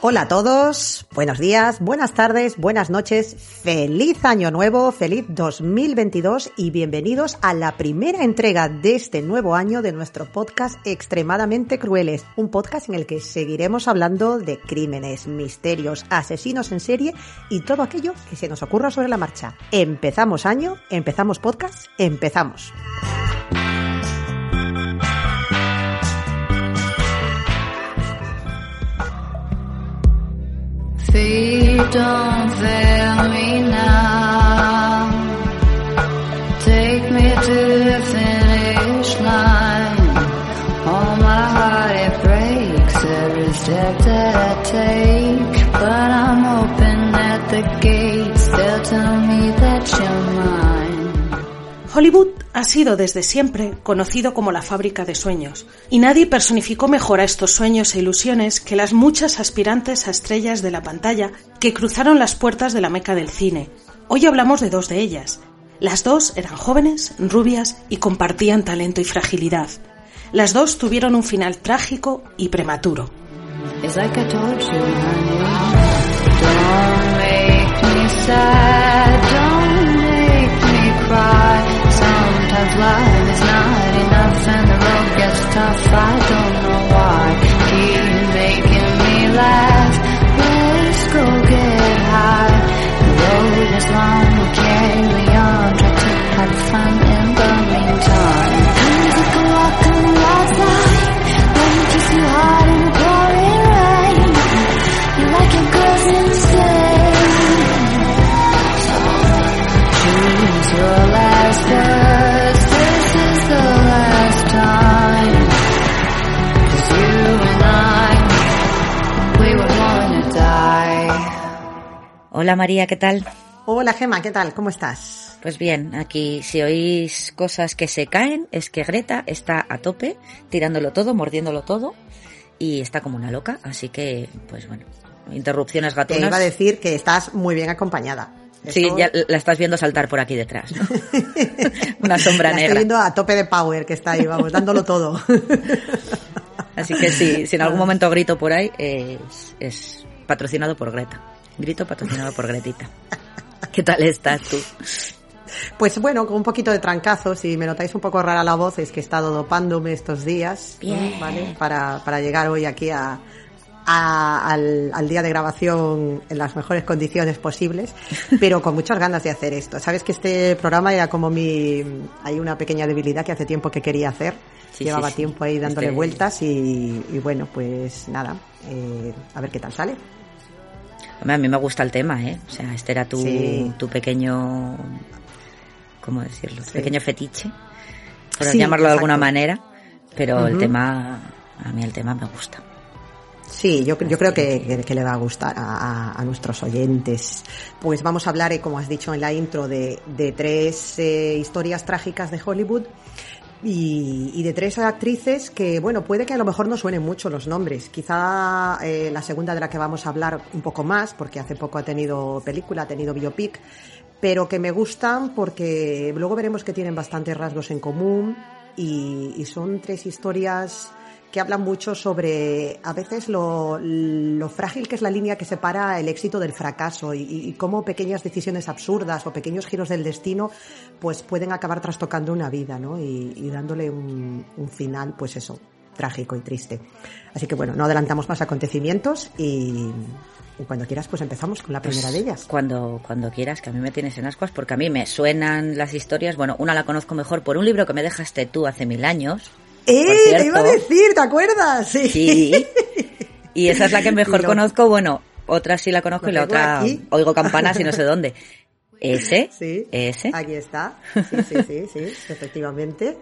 Hola a todos, buenos días, buenas tardes, buenas noches, feliz año nuevo, feliz 2022 y bienvenidos a la primera entrega de este nuevo año de nuestro podcast Extremadamente Crueles, un podcast en el que seguiremos hablando de crímenes, misterios, asesinos en serie y todo aquello que se nos ocurra sobre la marcha. Empezamos año, empezamos podcast, empezamos. Don't fail me now. Take me to the finish line. Oh, my heart breaks every step that I take. But I'm hoping at the gates they'll tell me that you're mine. Hollywood ha sido desde siempre conocido como la fábrica de sueños, y nadie personificó mejor a estos sueños e ilusiones que las muchas aspirantes a estrellas de la pantalla que cruzaron las puertas de la meca del cine. Hoy hablamos de dos de ellas. Las dos eran jóvenes, rubias y compartían talento y fragilidad. Las dos tuvieron un final trágico y prematuro. Sometimes life is not enough and the road gets tough. I don't know why. Keep making me laugh. Let's go get high. The road is long, we'll carry on. Try to have fun in the meantime. Hola María, ¿qué tal? Hola Gema, ¿qué tal? ¿Cómo estás? Pues bien, aquí si oís cosas que se caen, es que Greta está a tope, tirándolo todo, mordiéndolo todo, y está como una loca, así que, pues bueno, interrupciones Te gatunas. iba a decir que estás muy bien acompañada. Sí, Eso- ya la estás viendo saltar por aquí detrás, ¿no? una sombra La estoy negra. viendo a tope de power que está ahí, vamos, dándolo todo. Así que sí, si en algún momento grito por ahí, es, es patrocinado por Greta. Grito patrocinado por Gretita. ¿Qué tal estás tú? Pues bueno, con un poquito de trancazo, si me notáis un poco rara la voz, es que he estado dopándome estos días. ¿vale? Para, para llegar hoy aquí a, a- al, al día de grabación en las mejores condiciones posibles, pero con muchas ganas de hacer esto. Sabes que este programa era como mi... Hay una pequeña debilidad que hace tiempo que quería hacer. Sí, Llevaba sí. tiempo ahí dándole Este- vueltas y, y bueno, pues nada, eh, a ver qué tal sale. Hombre, a mí me gusta el tema, ¿eh? O sea, este era tu, Sí. tu pequeño... ¿Cómo decirlo? Sí. pequeño fetiche, por Sí, llamarlo de alguna manera. Pero el tema... A mí el tema me gusta. Sí, yo, yo creo que, que- que le va a gustar a, a- a nuestros oyentes. Pues vamos a hablar, eh, como has dicho en la intro, de, de tres eh, historias trágicas de Hollywood y, y de tres actrices que, bueno, puede que a lo mejor no suenen mucho los nombres. Quizá eh, la segunda de la que vamos a hablar un poco más, porque hace poco ha tenido película, ha tenido biopic, pero que me gustan porque luego veremos que tienen bastantes rasgos en común y, y son tres historias que hablan mucho sobre a veces lo, lo frágil que es la línea que separa el éxito del fracaso y, y cómo pequeñas decisiones absurdas o pequeños giros del destino pues pueden acabar trastocando una vida ¿no? y, y dándole un, un final pues eso trágico y triste así que bueno no adelantamos más acontecimientos y, y cuando quieras pues empezamos con la Pues, primera de ellas Cuando, cuando quieras, que a mí me tienes en ascuas, porque a mí me suenan las historias. Bueno, una la conozco mejor por un libro que me dejaste tú hace mil años. ¡Eh! Te iba a decir, ¿te acuerdas? Sí. Sí. Y esa es la que mejor conozco. Bueno, otra sí la conozco Lo y la otra aquí. oigo campanas y no sé dónde. Ese, Sí, ese. aquí está. Sí, sí, sí, sí, efectivamente.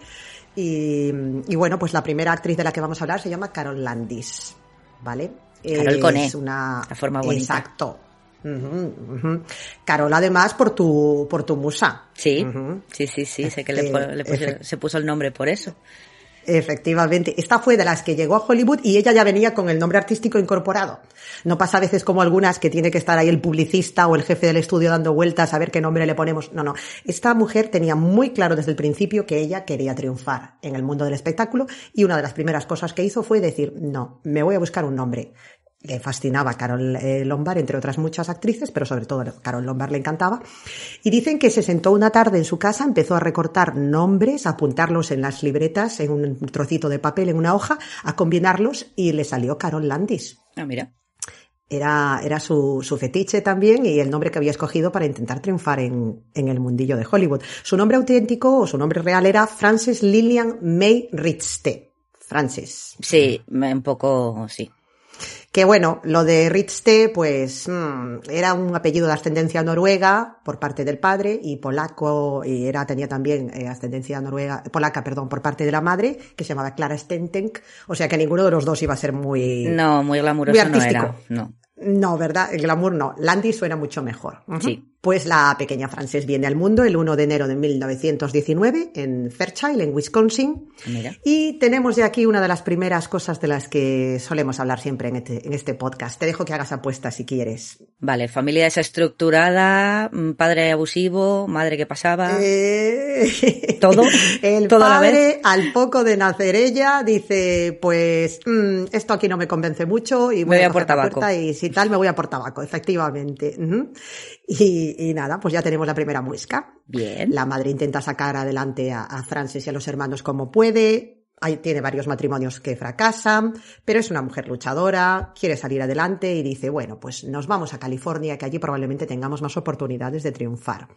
Y, y bueno, pues la primera actriz de la que vamos a hablar se llama Carol Landis, ¿vale? Carol con E, Es una... la forma bonita. Exacto. Carol, además, por tu, por tu musa. Sí, sí, sí, sí, sé que le, Eh, le efect- se puso el nombre por eso. Efectivamente. Esta fue de las que llegó a Hollywood y ella ya venía con el nombre artístico incorporado. No pasa a veces como algunas que tiene que estar ahí el publicista o el jefe del estudio dando vueltas a ver qué nombre le ponemos. No, no. Esta mujer tenía muy claro desde el principio que ella quería triunfar en el mundo del espectáculo y una de las primeras cosas que hizo fue decir, no, me voy a buscar un nombre. Le fascinaba Carol eh, Lombard, entre otras muchas actrices, pero sobre todo Carol Lombard le encantaba. Y dicen que se sentó una tarde en su casa, empezó a recortar nombres, a apuntarlos en las libretas, en un trocito de papel, en una hoja, a combinarlos y le salió Carol Landis. Ah, mira. Era, era su, su fetiche también y el nombre que había escogido para intentar triunfar en, en el mundillo de Hollywood. Su nombre auténtico o su nombre real era Frances Lillian May Ritzte. Frances. Sí, un poco, sí. Que bueno, lo de Ritzte, pues mm, era un apellido de ascendencia noruega por parte del padre y polaco, y era, tenía también eh, ascendencia noruega, polaca, perdón, por parte de la madre, que se llamaba Clara Stentenk. O sea que ninguno de los dos iba a ser muy... No, muy glamuroso Muy no artístico. era. No. No, ¿verdad? El glamour no. Landy suena mucho mejor. Sí. Pues la pequeña Frances viene al mundo el 1 de enero de 1919 en Fairchild, en Wisconsin. Mira. Y tenemos ya aquí una de las primeras cosas de las que solemos hablar siempre en este, en este podcast. Te dejo que hagas apuestas si quieres. Vale, familia desestructurada, mm, padre abusivo, madre que pasaba. Eh, ¿Todo? El ¿Todo a la padre, al poco de nacer ella, dice, pues, mm, esto aquí no me convence mucho y voy a coger por la tabaco. puerta y si tal me voy a por tabaco, efectivamente. Y, y nada, pues ya tenemos la primera muesca. Bien. La madre intenta sacar adelante a, a Frances y a los hermanos como puede. Ahí tiene varios matrimonios que fracasan, pero es una mujer luchadora, quiere salir adelante y dice, bueno, pues nos vamos a California, que allí probablemente tengamos más oportunidades de triunfar.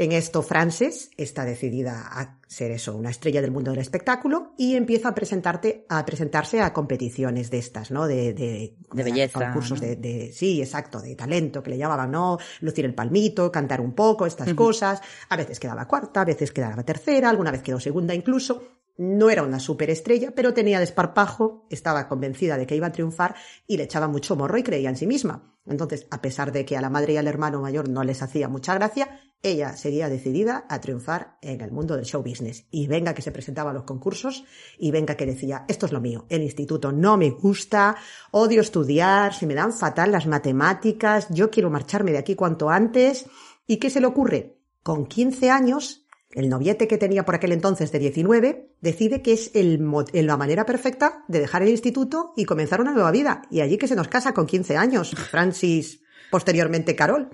En esto, Frances está decidida a ser eso, una estrella del mundo del espectáculo y empieza a presentarte, a presentarse a competiciones de estas, ¿no? De, de, De belleza, Concursos ¿no? de, de- sí, exacto, de talento, que le llamaban, ¿no? Lucir el palmito, cantar un poco, estas cosas. A veces quedaba cuarta, a veces quedaba tercera, alguna vez quedó segunda incluso. No era una superestrella, pero tenía desparpajo, estaba convencida de que iba a triunfar y le echaba mucho morro y creía en sí misma. Entonces, a pesar de que a la madre y al hermano mayor no les hacía mucha gracia, ella seguía decidida a triunfar en el mundo del show business. Y venga que se presentaba a los concursos y venga que decía, esto es lo mío, el instituto no me gusta, odio estudiar, se me dan fatal las matemáticas, yo quiero marcharme de aquí cuanto antes. ¿Y qué se le ocurre? Con 15 años, el noviete que tenía por aquel entonces de 19 decide que es el, la manera perfecta de dejar el instituto y comenzar una nueva vida. Y allí que se nos casa con 15 años. Francis, posteriormente Carol.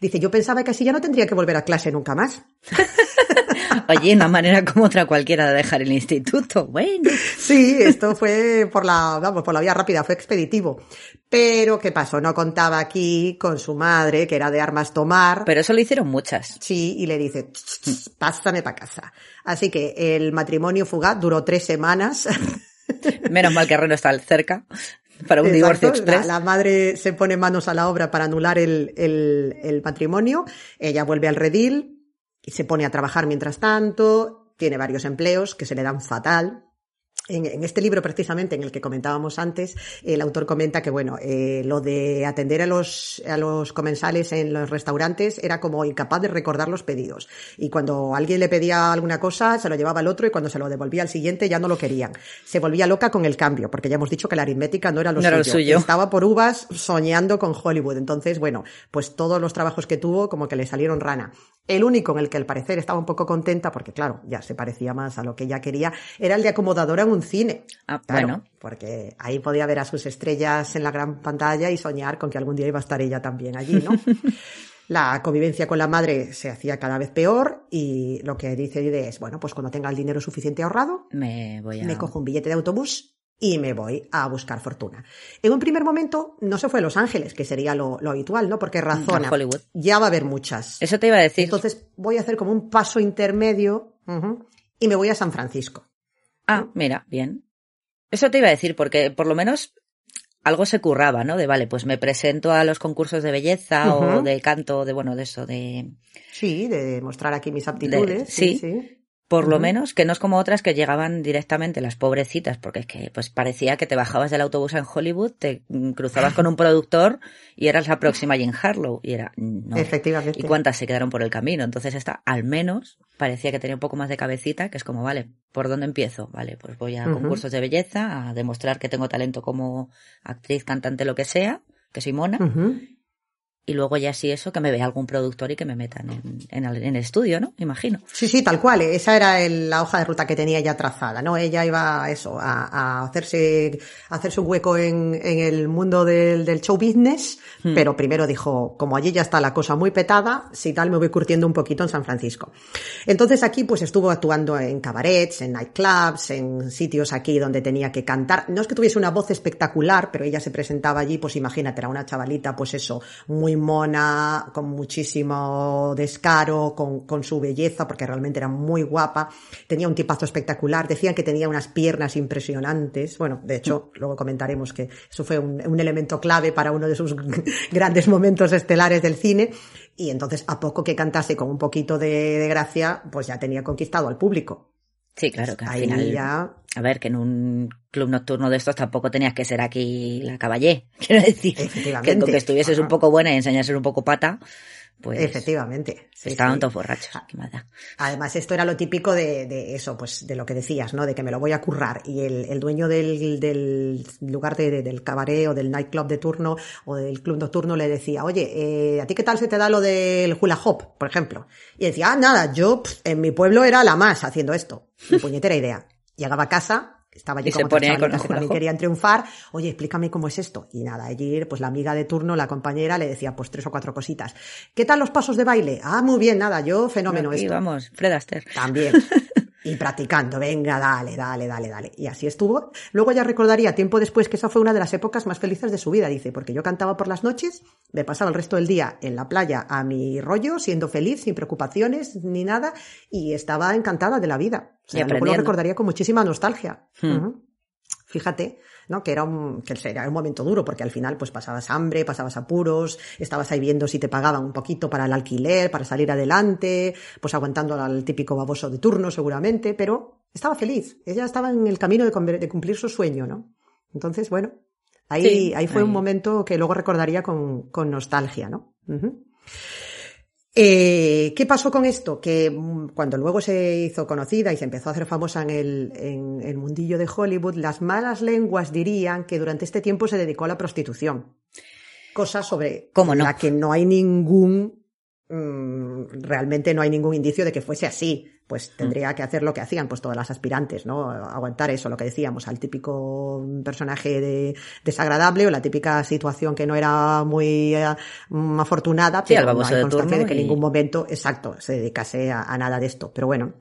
Dice, yo pensaba que así ya no tendría que volver a clase nunca más. Oye, una manera como otra cualquiera de dejar el instituto. Bueno. Sí, esto fue por la, vamos, por la vía rápida, fue expeditivo. Pero, ¿qué pasó? No contaba aquí con su madre, que era de armas tomar. Pero eso lo hicieron muchas. Sí, y le dice, "Ch, ch, ch, pásame para casa. Así que el matrimonio fugaz duró tres semanas. Menos mal que Reno está cerca para un divorcio express. La, la madre se pone manos a la obra para anular el, el- el matrimonio. Ella vuelve al redil y se pone a trabajar mientras tanto. Tiene varios empleos que se le dan fatal. En, en este libro, precisamente, en el que comentábamos antes, el autor comenta que, bueno, eh, lo de atender a los, a los comensales en los restaurantes era como incapaz de recordar los pedidos. Y cuando alguien le pedía alguna cosa, se lo llevaba al otro y cuando se lo devolvía al siguiente ya no lo querían. Se volvía loca con el cambio, porque ya hemos dicho que la aritmética no era lo No era lo suyo. suyo. Estaba por uvas soñando con Hollywood. Entonces, bueno, pues todos los trabajos que tuvo como que le salieron rana. El único en el que al parecer estaba un poco contenta, porque claro, ya se parecía más a lo que ella quería, era el de acomodadora en un cine. Ah, Claro, bueno. porque ahí podía ver a sus estrellas en la gran pantalla y soñar con que algún día iba a estar ella también allí, ¿no? La convivencia con la madre se hacía cada vez peor y lo que dice Dide es, bueno, pues cuando tenga el dinero suficiente ahorrado, Me voy a... me cojo un billete de autobús y me voy a buscar fortuna. En un primer momento no se fue a Los Ángeles, que sería lo, lo habitual, ¿no? Porque razona, Hollywood. ya va a haber muchas. Eso te iba a decir. Entonces voy a hacer como un paso intermedio y me voy a San Francisco. Ah, mira, bien. Eso te iba a decir, porque por lo menos algo se curraba, ¿no? De vale, pues me presento a los concursos de belleza o de canto, de bueno, de eso, de, Sí, de mostrar aquí mis aptitudes. De- sí, sí. Por lo menos, que no es como otras que llegaban directamente las pobrecitas, porque es que pues parecía que te bajabas del autobús en Hollywood, te mm, cruzabas con un productor y eras la próxima Jane Harlow. Y era, no. Efectivamente. ¿Y cuántas se quedaron por el camino? Entonces esta, al menos, parecía que tenía un poco más de cabecita, que es como, vale, ¿por dónde empiezo? Vale, pues voy a concursos de belleza, a demostrar que tengo talento como actriz, cantante, lo que sea, que soy mona. Y luego ya sí eso, que me vea algún productor y que me metan en, en el, en el estudio, ¿no? Imagino. Sí, sí, tal cual. Esa era el- la hoja de ruta que tenía ya trazada, ¿no? Ella iba a eso, a, a hacerse, a hacerse un hueco en, en el mundo del, del show business, Hmm. pero primero dijo, como allí ya está la cosa muy petada, si tal me voy curtiendo un poquito en San Francisco. Entonces aquí pues estuvo actuando en cabarets, en nightclubs, en sitios aquí donde tenía que cantar. No es que tuviese una voz espectacular, pero ella se presentaba allí, pues imagínate, era una chavalita, pues eso, muy mona, con muchísimo descaro, con, con su belleza, porque realmente era muy guapa, tenía un tipazo espectacular, decían que tenía unas piernas impresionantes, bueno, de hecho, luego comentaremos que eso fue un, un elemento clave para uno de sus grandes momentos estelares del cine, y entonces a poco que cantase con un poquito de, de gracia, pues ya tenía conquistado al público. Sí, claro, que al Ahí final. ya A ver, que en un club nocturno de estos tampoco tenías que ser aquí la caballé. Quiero decir, que con que estuvieses un poco buena y enseñases un poco pata, pues Efectivamente. sí, estaban sí. todos borrachos. Qué. Además, esto era lo típico de, de eso, pues de lo que decías, ¿no? De que me lo voy a currar. Y el, el dueño del, del lugar de- de- del cabaret o del nightclub de turno o del club nocturno le decía, oye, eh, ¿a ti qué tal se te da lo del hula hop, por ejemplo? Y decía, ah, nada, yo pf, en mi pueblo era la más haciendo esto. Mi puñetera idea. Llegaba a casa, estaba allí Y chavalitas el que también querían triunfar. Oye, explícame cómo es esto. Y nada, allí, pues la amiga de turno, la compañera, le decía, pues tres o cuatro cositas. ¿Qué tal los pasos de baile? Ah, muy bien, nada, yo fenómeno Aquí esto. vamos, Fred Astaire. También. Y practicando, venga, dale, dale, dale, dale. Y así estuvo. Luego ya recordaría tiempo después que esa fue una de las épocas más felices de su vida, dice, porque yo cantaba por las noches, me pasaba el resto del día en la playa a mi rollo, siendo feliz, sin preocupaciones ni nada, y estaba encantada de la vida. O sea, Y luego lo recordaría con muchísima nostalgia. Hmm. Fíjate, ¿no? Que era un, que era un momento duro, porque al final pues pasabas hambre, pasabas apuros, estabas ahí viendo si te pagaban un poquito para el alquiler, para salir adelante, pues aguantando al típico baboso de turno seguramente, pero estaba feliz. Ella estaba en el camino de, cumplir su sueño, ¿no? Entonces, bueno, ahí, Sí, ahí fue ahí. un momento que luego recordaría con, con nostalgia, ¿no? Eh, ¿Qué pasó con esto? Que mm, cuando luego se hizo conocida y se empezó a hacer famosa en el, en el mundillo de Hollywood, las malas lenguas dirían que durante este tiempo se dedicó a la prostitución. Cosa sobre ¿Cómo no? la que no hay ningún, mm, realmente no hay ningún indicio de que fuese así. Pues tendría que hacer lo que hacían pues todas las aspirantes, ¿no? Aguantar eso, lo que decíamos, al típico personaje de- desagradable o la típica situación que no era muy eh, mm, afortunada, Sí, pero no hay constancia de que en y- ningún momento, exacto, se dedicase a, a nada de esto. Pero bueno.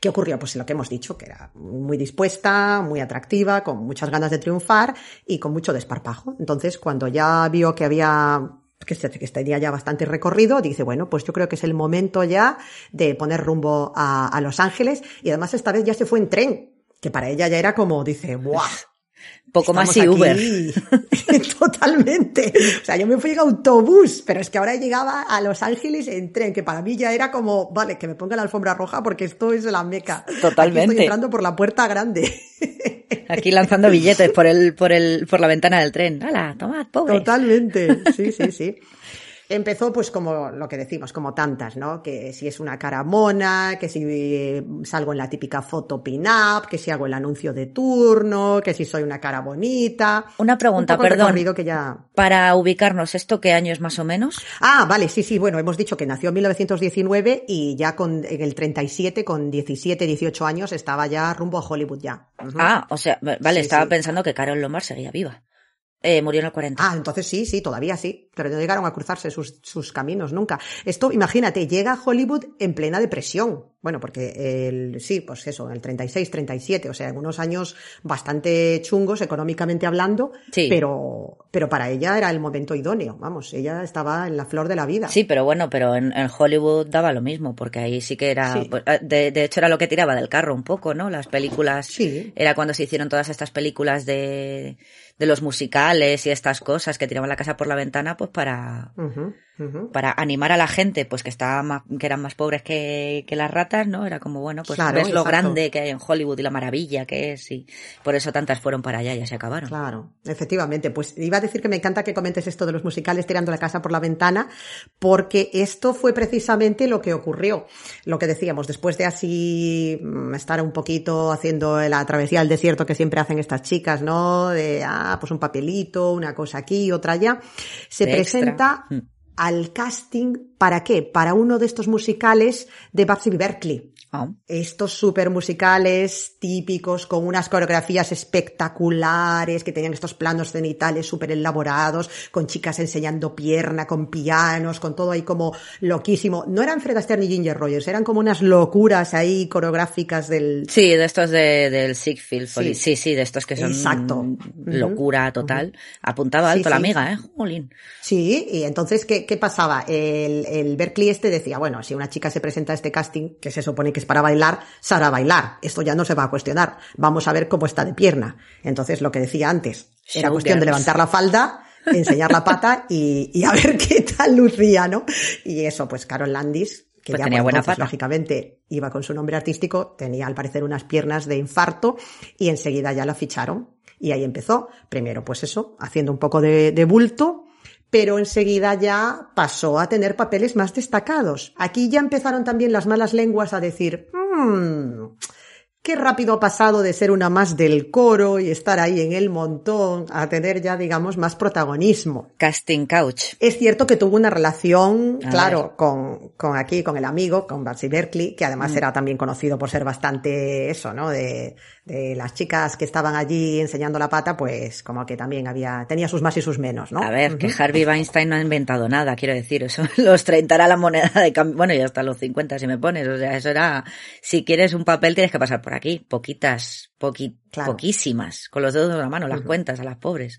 ¿Qué ocurrió? Pues lo que hemos dicho, que era muy dispuesta, muy atractiva, con muchas ganas de triunfar y con mucho desparpajo. Entonces, cuando ya vio que había que, que tenía ya bastante recorrido, dice, bueno, pues yo creo que es el momento ya de poner rumbo a, a Los Ángeles y además esta vez ya se fue en tren, que para ella ya era como, dice, ¡buah! Poco más y Uber. aquí". Totalmente. O sea, yo me fui en autobús, pero es que ahora llegaba a Los Ángeles en tren, que para mí ya era como, vale, que me ponga la alfombra roja porque esto es la meca. Aquí Totalmente. estoy entrando por la puerta grande. Aquí lanzando billetes por el, por el, por la ventana del tren. ¡Hala, tomad, pobres! Totalmente. Sí, sí, sí. Empezó pues como lo que decimos, como tantas, ¿no? Que si es una cara mona, que si eh, salgo en la típica foto pin-up, que si hago el anuncio de turno, que si soy una cara bonita. Una pregunta, Un perdón. que ya... Para ubicarnos, ¿esto qué año es más o menos? Ah, vale, sí, sí, bueno, hemos dicho que nació en 1919 y ya con, en el 37, con 17, 18 años, estaba ya rumbo a Hollywood ya. Ah, o sea, vale, Sí, estaba sí. pensando que Carol Lombard seguía viva. Eh, murió en el 40. Ah, entonces sí, sí, todavía sí, pero no llegaron a cruzarse sus, sus caminos nunca. Esto, imagínate, llega a Hollywood en plena depresión. Bueno, porque el, sí, pues eso, el 36, 37, o sea, unos años bastante chungos económicamente hablando, Sí. pero, pero para ella era el momento idóneo, vamos, ella estaba en la flor de la vida. Sí, pero bueno, pero en, en Hollywood daba lo mismo, porque ahí sí que era, Sí. pues, eh, de, de hecho era lo que tiraba del carro un poco, ¿no? Las películas, Sí. era cuando se hicieron todas estas películas de, de los musicales y estas cosas que tiraban la casa por la ventana, pues para, Para animar a la gente, pues que estaba más, que eran más pobres que, que las ratas, ¿no? Era como, bueno, pues Claro, ves lo grande que hay en Hollywood y la maravilla que es, y por eso tantas fueron para allá y ya se acabaron. Claro, efectivamente. Pues iba a decir que me encanta que comentes esto de los musicales tirando la casa por la ventana, porque esto fue precisamente lo que ocurrió. Lo que decíamos, después de así mm, estar un poquito haciendo la travesía al desierto que siempre hacen estas chicas, ¿no? De, ah, pues un papelito, una cosa aquí, otra allá. Se De presenta Mm. Al casting, ¿para qué? Para uno de estos musicales de Babsy Berkeley Estos super musicales típicos con unas coreografías espectaculares que tenían estos planos cenitales súper elaborados, con chicas enseñando pierna, con pianos, con todo ahí como loquísimo. No eran Fred Astaire ni Ginger Rogers, eran como unas locuras ahí coreográficas del... Sí, de estos de, del Siegfried Folly. Sí. Sí. sí, de estos que son Exacto. locura total. Apuntaba Sí, alto la sí. amiga, ¿eh? Jolín. Sí, y entonces, ¿qué, qué pasaba? El, el Berkeley este decía, bueno, si una chica se presenta a este casting, que se supone que es para bailar, se hará bailar. Esto ya no se va a cuestionar. Vamos a ver cómo está de pierna. Entonces, lo que decía antes, era cuestión de levantar la falda, enseñar la pata y, y a ver qué tal lucía, ¿no? Y eso, pues Carol Landis, que Pues ya tenía buena entonces, pata. lógicamente, iba con su nombre artístico, tenía al parecer unas piernas de infarto y enseguida ya la ficharon. Y ahí empezó, primero pues eso, haciendo un poco de, de bulto, pero enseguida ya pasó a tener papeles más destacados. Aquí ya empezaron también las malas lenguas a decir, "Mm, qué rápido ha pasado de ser una más del coro y estar ahí en el montón a tener ya, digamos, más protagonismo. Casting Couch. Es cierto que tuvo una relación, A claro, con, con aquí, con el amigo, con Batsy Berkeley, que además era también conocido por ser bastante eso, ¿no? De, de las chicas que estaban allí enseñando la pata, pues como que también había, tenía sus más y sus menos, ¿no? A ver, que Harvey Weinstein no ha inventado nada, quiero decir, eso, los 30 era la moneda de cambio, bueno, y hasta los 50 si me pones, o sea, eso era, si quieres un papel tienes que pasar por aquí, poquitas, poqui, Claro. poquísimas, con los dedos de la mano, las cuentas a las pobres,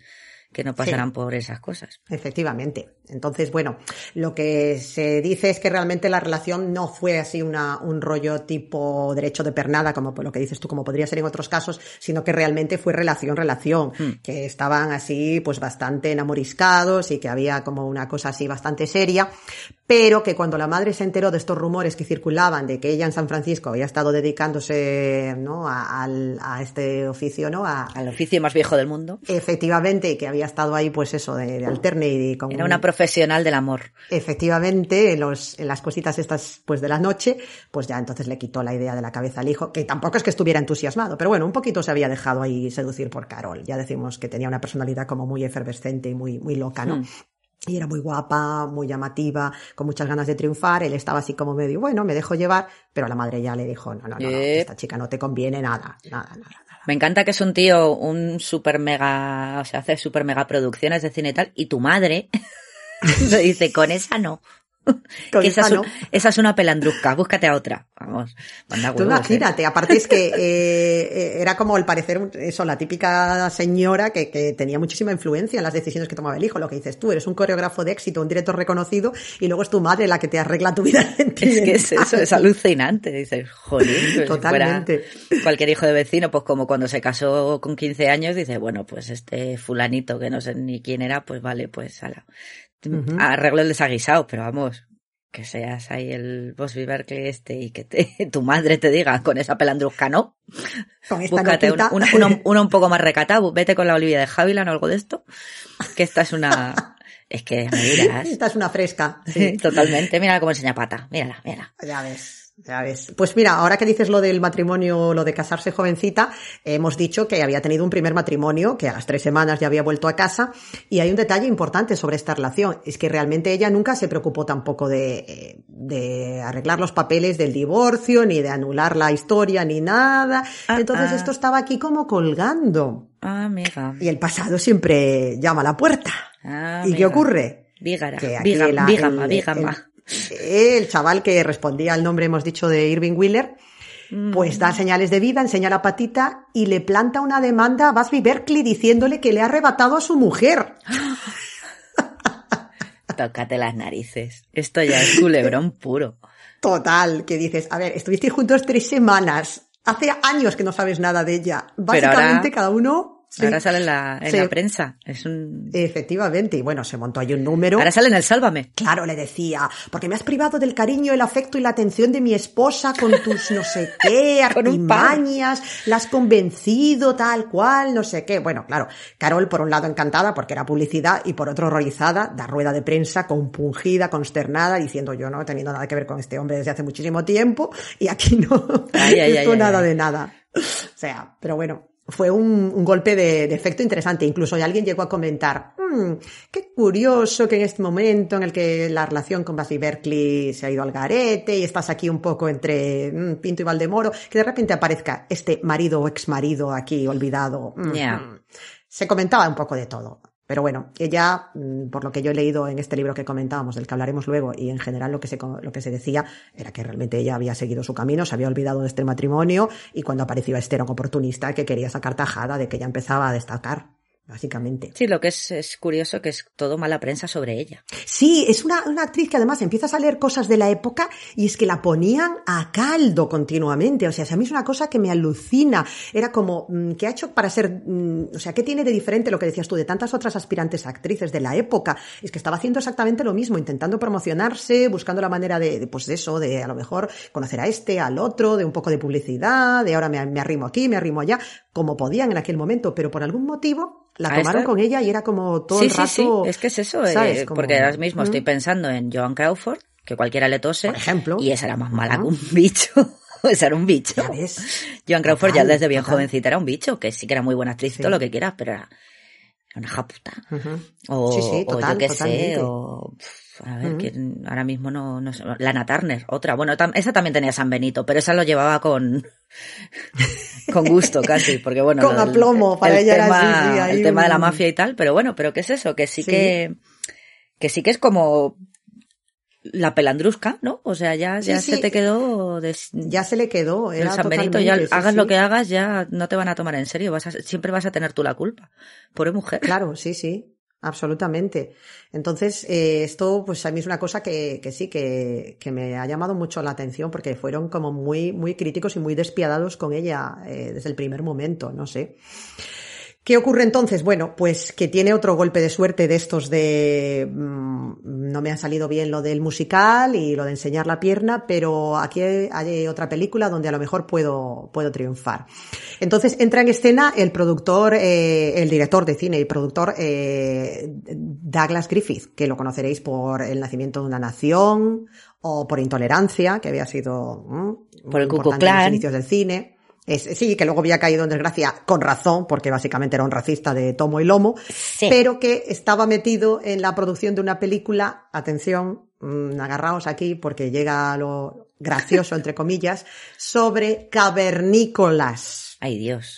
que no pasarán por esas cosas. Efectivamente. Entonces, bueno, lo que se dice es que realmente la relación no fue así una, un rollo tipo derecho de pernada, como lo que dices tú, como podría ser en otros casos, sino que realmente fue relación, relación, que estaban así, pues bastante enamoriscados y que había como una cosa así bastante seria, pero que cuando la madre se enteró de estos rumores que circulaban de que ella en San Francisco había estado dedicándose, ¿no? A, a este oficio, ¿no? A, Al oficio más viejo del mundo. efectivamente, que había estado ahí, pues eso, de, de alterne y con Era una profesional del amor. Efectivamente, en, los, en las cositas estas pues de la noche, pues ya entonces le quitó la idea de la cabeza al hijo, que tampoco es que estuviera entusiasmado, pero bueno, un poquito se había dejado ahí seducir por Carol. Ya decimos que tenía una personalidad como muy efervescente y muy, muy loca, ¿no? Hmm. Y era muy guapa, muy llamativa, con muchas ganas de triunfar. Él estaba así como medio, bueno, me dejo llevar, pero la madre ya le dijo, no, no, no, no, Eh. esta chica no te conviene nada, nada, nada. Me encanta que es un tío, un super mega, o sea, hace super mega producciones de cine y tal, y tu madre le dice, con esa no. Que esa, es no. un- esa es una pelandrusca, búscate a otra. Vamos, manda Tú huevos, ¿eh? imagínate, aparte es que eh, eh, era como al parecer eso, la típica señora que, que tenía muchísima influencia en las decisiones que tomaba el hijo. Lo que dices tú, eres un coreógrafo de éxito, un director reconocido, y luego es tu madre la que te arregla tu vida Es que es eso, es alucinante. Dices, jolín, pues si Totalmente. cualquier hijo de vecino, pues como cuando se casó con 15 años, dice, bueno, pues este fulanito que no sé ni quién era, pues vale, pues ala. Ujú. Arreglo el desaguisado, pero vamos, que seas ahí el Bosby Berkeley este y que te, tu madre te diga con esa pelandrusca, ¿no? Con esta Búscate una, una, una- una un poco más recatado, vete con la Olivia de Havilland o algo de esto, que esta es una... Es que me dirás. Esta es una fresca. sí. Totalmente, mira cómo enseña pata, mírala, mírala. Ya ves, ya ves. Pues mira, ahora que dices lo del matrimonio, lo de casarse jovencita, hemos dicho que había tenido un primer matrimonio, que a las tres semanas ya había vuelto a casa, y hay un detalle importante sobre esta relación, es que realmente ella nunca se preocupó tampoco de, de arreglar los papeles del divorcio, ni de anular la historia, ni nada. Ah, Entonces ah. esto estaba aquí como colgando. Ah, amiga. Y el pasado siempre llama a la puerta. Ah, ¿Y qué ocurre? Vígara, vígama, vígama, el- chaval que respondía al nombre, hemos dicho, de Irving Wheeler, pues da señales de vida, enseña la patita y le planta una demanda a Busby Berkeley diciéndole que le ha arrebatado a su mujer. Tócate las narices. Esto ya es culebrón puro. Total, que dices, a ver, estuvisteis juntos tres semanas. Hace años que no sabes nada de ella. Básicamente ahora- cada uno... sí. Ahora sale en la, en Sí. la prensa. Es un... Efectivamente, y bueno, se montó ahí un número. Ahora sale en el Sálvame. Claro, le decía, porque me has privado del cariño, el afecto y la atención de mi esposa con tus no sé qué, artimañas, la has convencido tal cual, no sé qué. Bueno, claro, Carol por un lado encantada porque era publicidad y por otro horrorizada, da rueda de prensa, compungida, consternada, diciendo yo no he tenido nada que ver con este hombre desde hace muchísimo tiempo y aquí no, Ay, ay, esto ay, nada de nada. O sea, pero bueno, fue un, un golpe de, de efecto interesante. Incluso alguien llegó a comentar, "Mm, qué curioso que en este momento en el que la relación con Busby Berkeley se ha ido al garete y estás aquí un poco entre mm, Pinto y Valdemoro, que de repente aparezca este marido o ex marido aquí olvidado. Mm, mm". Se comentaba un poco de todo. Pero bueno, ella, mm, por lo que yo he leído en este libro que comentábamos, del que hablaremos luego, y en general lo que se, lo que se decía era que realmente ella había seguido su camino, se había olvidado de este matrimonio, y cuando apareció este era un oportunista que quería sacar tajada de que ella empezaba a destacar, básicamente. Sí, lo que es, es curioso que es todo mala prensa sobre ella. Sí, es una, una actriz que además empiezas a leer cosas de la época y es que la ponían a caldo continuamente. O sea, a mí es una cosa que me alucina. Era como, mm, ¿qué ha hecho para ser, mm, o sea, qué tiene de diferente lo que decías tú de tantas otras aspirantes actrices de la época? Es que estaba haciendo exactamente lo mismo, intentando promocionarse, buscando la manera de, de, pues de eso, de a lo mejor conocer a este, al otro, de un poco de publicidad, de ahora me, me arrimo aquí, me arrimo allá, como podían en aquel momento, pero por algún motivo la tomaron esta- con ella y era como todo sí, el sí, rato. sí, es que es eso, eh, porque ahora mismo ¿Mm? estoy pensando en Joan Crawford, que cualquiera le tose, Por ejemplo. y esa era más mala que un bicho. esa era un bicho. Ya ves. Joan Crawford ya desde bien total. jovencita era un bicho, que sí que era muy buena actriz y Sí. todo lo que quieras, pero era una japuta. O, Sí, sí, o total, yo qué sé, o a ver, Ujú. quién- ahora mismo no, no sé, Lana Turner, otra, bueno, tam- esa también tenía San Benito, pero esa lo llevaba con con gusto casi, porque bueno, Con aplomo, para el ella era tema, así, sí, ahí el tema de la mafia y tal, pero bueno, pero qué es eso, que sí, Sí. que que sí que es como la pelandrusca, ¿no? O sea, ya, ya sí. se te quedó de, Ya se le quedó. el Era San Benito, ya sí, hagas lo que hagas, ya no te van a tomar en serio, vas a, siempre vas a tener tú la culpa. Pobre mujer. Claro, sí, sí. Absolutamente. Entonces, eh, esto, pues a mí es una cosa que, que sí, que, que me ha llamado mucho la atención porque fueron como muy, muy críticos y muy despiadados con ella eh, desde el primer momento, no sé. ¿Qué ocurre entonces? Bueno, pues que tiene otro golpe de suerte de estos de mm, no me ha salido bien lo del musical y lo de enseñar la pierna, pero aquí hay otra película donde a lo mejor puedo, puedo triunfar. Entonces entra en escena el productor, eh, el director de cine y productor eh, Douglas Griffith, que lo conoceréis por El nacimiento de una nación o por Intolerancia, que había sido mm, Por el los Klan. inicios del cine. Es- sí, que luego había caído en desgracia con razón, porque básicamente era un racista de tomo y lomo, Sí. pero que estaba metido en la producción de una película, atención, mm, agarraos aquí porque llega lo gracioso, entre comillas, sobre cavernícolas. Ay, Dios.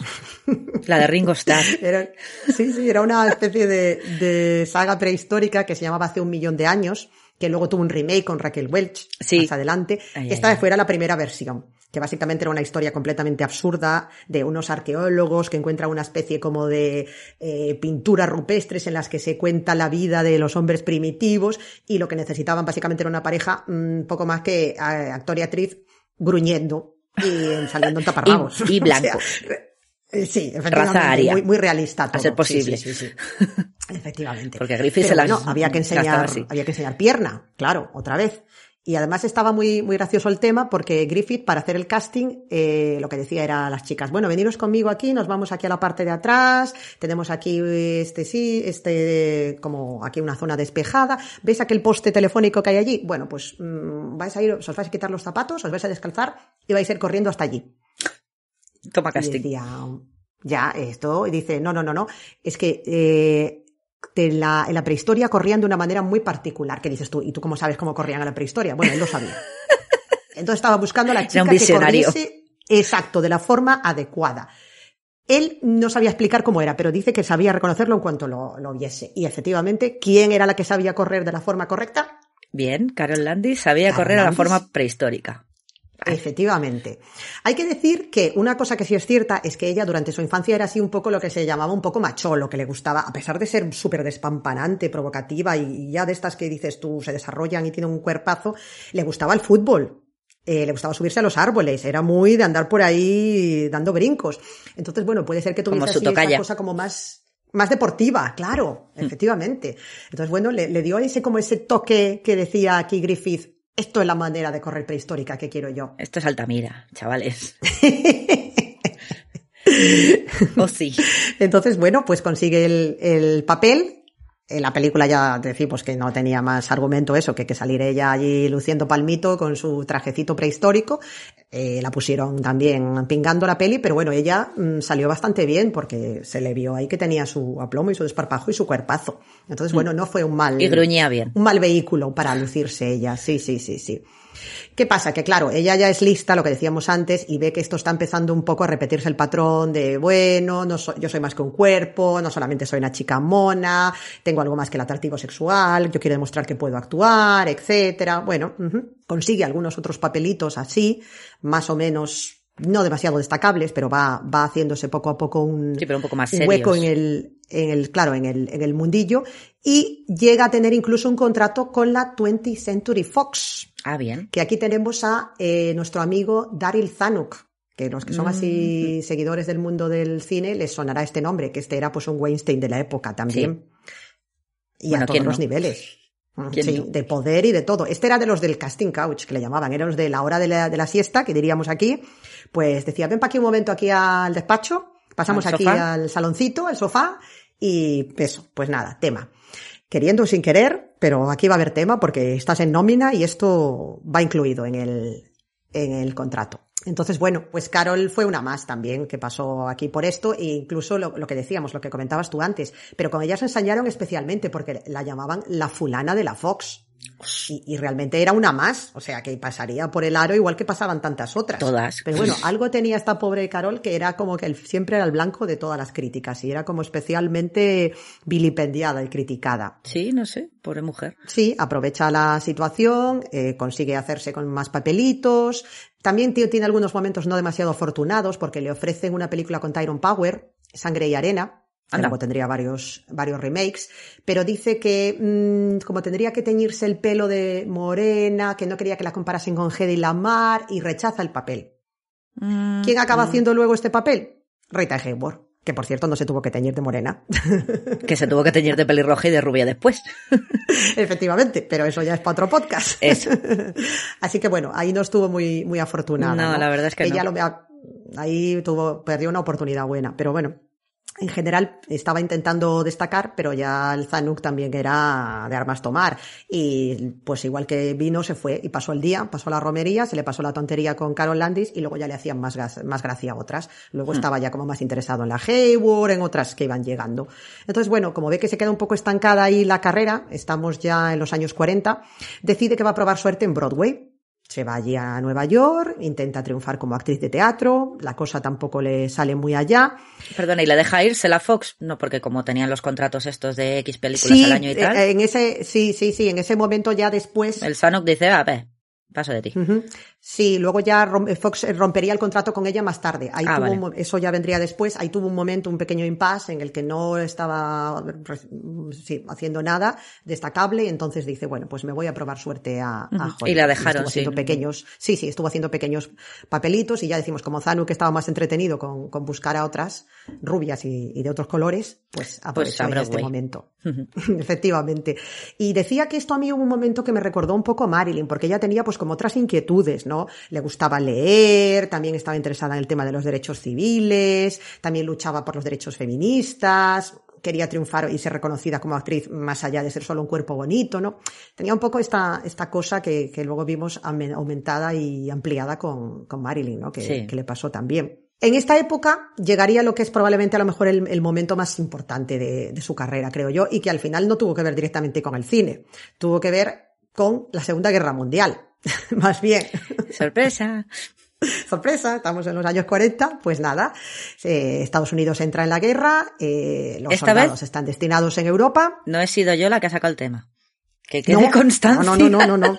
La de Ringo Starr. Era, sí, sí, era una especie de, de saga prehistórica que se llamaba Hace un millón de años, que luego tuvo un remake con Raquel Welch Sí. más adelante. Ay, ay, Esta ay. fuera la primera versión, que básicamente era una historia completamente absurda de unos arqueólogos que encuentran una especie como de eh, pinturas rupestres en las que se cuenta la vida de los hombres primitivos y lo que necesitaban básicamente era una pareja un poco más que actor y actriz gruñendo y saliendo en taparrabos. Y- y O blanco. sea, eh, Sí, efectivamente, Raza aria. muy, muy realista todo. ser posible. Sí, sí, sí. Efectivamente. Porque Griffith se las bueno, había que enseñar, así. había que enseñar pierna, claro, otra vez. Y además estaba muy, muy gracioso el tema porque Griffith, para hacer el casting, eh, lo que decía era a las chicas, bueno, veniros conmigo aquí, nos vamos aquí a la parte de atrás, tenemos aquí este sí, este, como aquí una zona despejada, ¿ves aquel poste telefónico que hay allí? Bueno, pues mm, vais a ir, os vais a quitar los zapatos, os vais a descalzar y vais a ir corriendo hasta allí. Toma Y casting. decía, ya, esto, y dice, no, no, no, no, es que eh, de la, en la prehistoria corrían de una manera muy particular. ¿Qué dices tú? ¿Y tú cómo sabes cómo corrían en la prehistoria? Bueno, él lo sabía. Entonces estaba buscando a la chica que corriese exacto, de la forma adecuada. Él no sabía explicar cómo era, pero dice que sabía reconocerlo en cuanto lo, lo viese. Y efectivamente, ¿quién era la que sabía correr de la forma correcta? Bien, Carol Landis sabía Carol correr a la forma prehistórica. Efectivamente. Hay que decir que una cosa que sí es cierta es que ella durante su infancia era así un poco lo que se llamaba un poco macholo, que le gustaba, a pesar de ser súper despampanante, provocativa y, ya de estas que dices tú se desarrollan y tienen un cuerpazo, le gustaba el fútbol. Eh, le gustaba subirse a los árboles, era muy de andar por ahí dando brincos. Entonces, bueno, puede ser que tuviese así esta cosa como más, más deportiva, claro, Mm. efectivamente. Entonces, bueno, le, le dio ese como ese toque que decía aquí Griffith, esto es la manera de correr prehistórica que quiero yo. Esto es Altamira, chavales. oh, sí. Entonces, bueno, pues consigue el, el papel. En la película ya decimos que no tenía más argumento eso que que salir ella allí luciendo palmito con su trajecito prehistórico. Eh, la pusieron también pingando la peli, pero bueno, ella mm, salió bastante bien porque se le vio ahí que tenía su aplomo y su desparpajo y su cuerpazo. Entonces, bueno, no fue un mal, Mm. Y gruñía bien. un mal vehículo para lucirse ella. Sí, sí, sí, sí. ¿Qué pasa? Que claro, ella ya es lista, lo que decíamos antes, y ve que esto está empezando un poco a repetirse el patrón de, bueno, no so- yo soy más que un cuerpo, no solamente soy una chica mona, tengo algo más que el atractivo sexual, yo quiero demostrar que puedo actuar, etcétera. Bueno, consigue algunos otros papelitos así, más o menos no demasiado destacables, pero va, va haciéndose poco a poco un, Sí, pero un poco más un hueco en el, en el, claro, en el, en el mundillo y llega a tener incluso un contrato con la 20th Century Fox, Ah, bien. que aquí tenemos a eh, nuestro amigo Daryl Zanuck, que los que son así seguidores del mundo del cine les sonará este nombre, que este era pues un Weinstein de la época también. Y Bueno, a todos ¿quién los no? niveles. ¿Quién Sí, no? de poder y de todo. Este era de los del casting couch, que le llamaban, eran los de la hora de la, de la siesta, que diríamos aquí. Pues decía, ven para aquí un momento aquí al despacho, pasamos ¿Al aquí al saloncito, al sofá, y eso, pues nada, tema. Queriendo o sin querer, pero aquí va a haber tema porque estás en nómina y esto va incluido en el, en el contrato. Entonces, bueno, pues Carol fue una más también que pasó aquí por esto e incluso lo, lo que decíamos, lo que comentabas tú antes, pero con ella se ensañaron especialmente porque la llamaban la fulana de la Fox. Y, y realmente era una más, o sea que pasaría por el aro igual que pasaban tantas otras. Todas. Pero bueno, algo tenía esta pobre Carol que era como que el- siempre era el blanco de todas las críticas y era como especialmente vilipendiada y criticada. Sí, no sé, pobre mujer. Sí, aprovecha la situación, eh, consigue hacerse con más papelitos. También tío, tiene algunos momentos no demasiado afortunados porque le ofrecen una película con Tyrone Power, Sangre y Arena. Que luego tendría varios, varios remakes, pero dice que mm, como tendría que teñirse el pelo de morena, que no quería que la comparasen con Hedy Lamar y rechaza el papel. Mm, ¿Quién acaba mm. haciendo luego este papel? Rita Hayworth, que por cierto no se tuvo que teñir de morena. Que se tuvo que teñir de pelirroja y de rubia después. Efectivamente, pero eso ya es para otro podcast. Eso. Así que bueno, ahí no estuvo muy, muy afortunada. No, No, la verdad es que Ella no. lo- ahí tuvo, perdió una oportunidad buena, pero bueno. En general estaba intentando destacar, pero ya el Zanuck también era de armas tomar. Y pues igual que vino, se fue y pasó el día, pasó la romería, se le pasó la tontería con Carol Landis y luego ya le hacían más, más gracia a otras. Luego estaba ya como más interesado en la Hayward, en otras que iban llegando. Entonces, bueno, como ve que se queda un poco estancada ahí la carrera, estamos ya en los años 40, decide que va a probar suerte en Broadway. Se va allí a Nueva York, intenta triunfar como actriz de teatro, la cosa tampoco le sale muy allá. Perdona, ¿y le deja irse la Fox? No, porque como tenían los contratos estos de X películas al año y tal, eh, en ese, sí, sí, sí, en ese momento ya después. el Sanok dice, a ver, paso de ti. Sí, luego ya rom- Fox rompería el contrato con ella más tarde. Ahí Ah, tuvo vale. un eso ya vendría después. Ahí tuvo un momento, un pequeño impasse en el que no estaba sí, haciendo nada destacable. y Entonces dice, bueno, pues me voy a probar suerte a. Hollywood. Y la dejaron, Estuvo haciendo sí. pequeños, sí, sí, estuvo haciendo pequeños papelitos y ya decimos, como Zanu que estaba más entretenido con, con buscar a otras rubias y, y de otros colores, pues aprovechó ella este momento. Efectivamente. Y decía que esto a mí hubo un momento que me recordó un poco a Marilyn, porque ella tenía pues como otras inquietudes, ¿no? Le gustaba leer, también estaba interesada en el tema de los derechos civiles, también luchaba por los derechos feministas, quería triunfar y ser reconocida como actriz más allá de ser solo un cuerpo bonito, ¿no? Tenía un poco esta, esta cosa que, que luego vimos aumentada y ampliada con, con Marilyn, ¿no? Que, Sí. que le pasó también. En esta época llegaría lo que es probablemente a lo mejor el, el momento más importante de, de su carrera, creo yo, y que al final no tuvo que ver directamente con el cine, tuvo que ver con la Segunda Guerra Mundial. Más bien, Sorpresa. sorpresa, estamos en los años 40, pues nada, eh, Estados Unidos entra en la guerra, eh, los Esta soldados vez- están destinados en Europa, No he sido yo la que ha sacado el tema. Que quede no, constancia. No, no, no, no, no.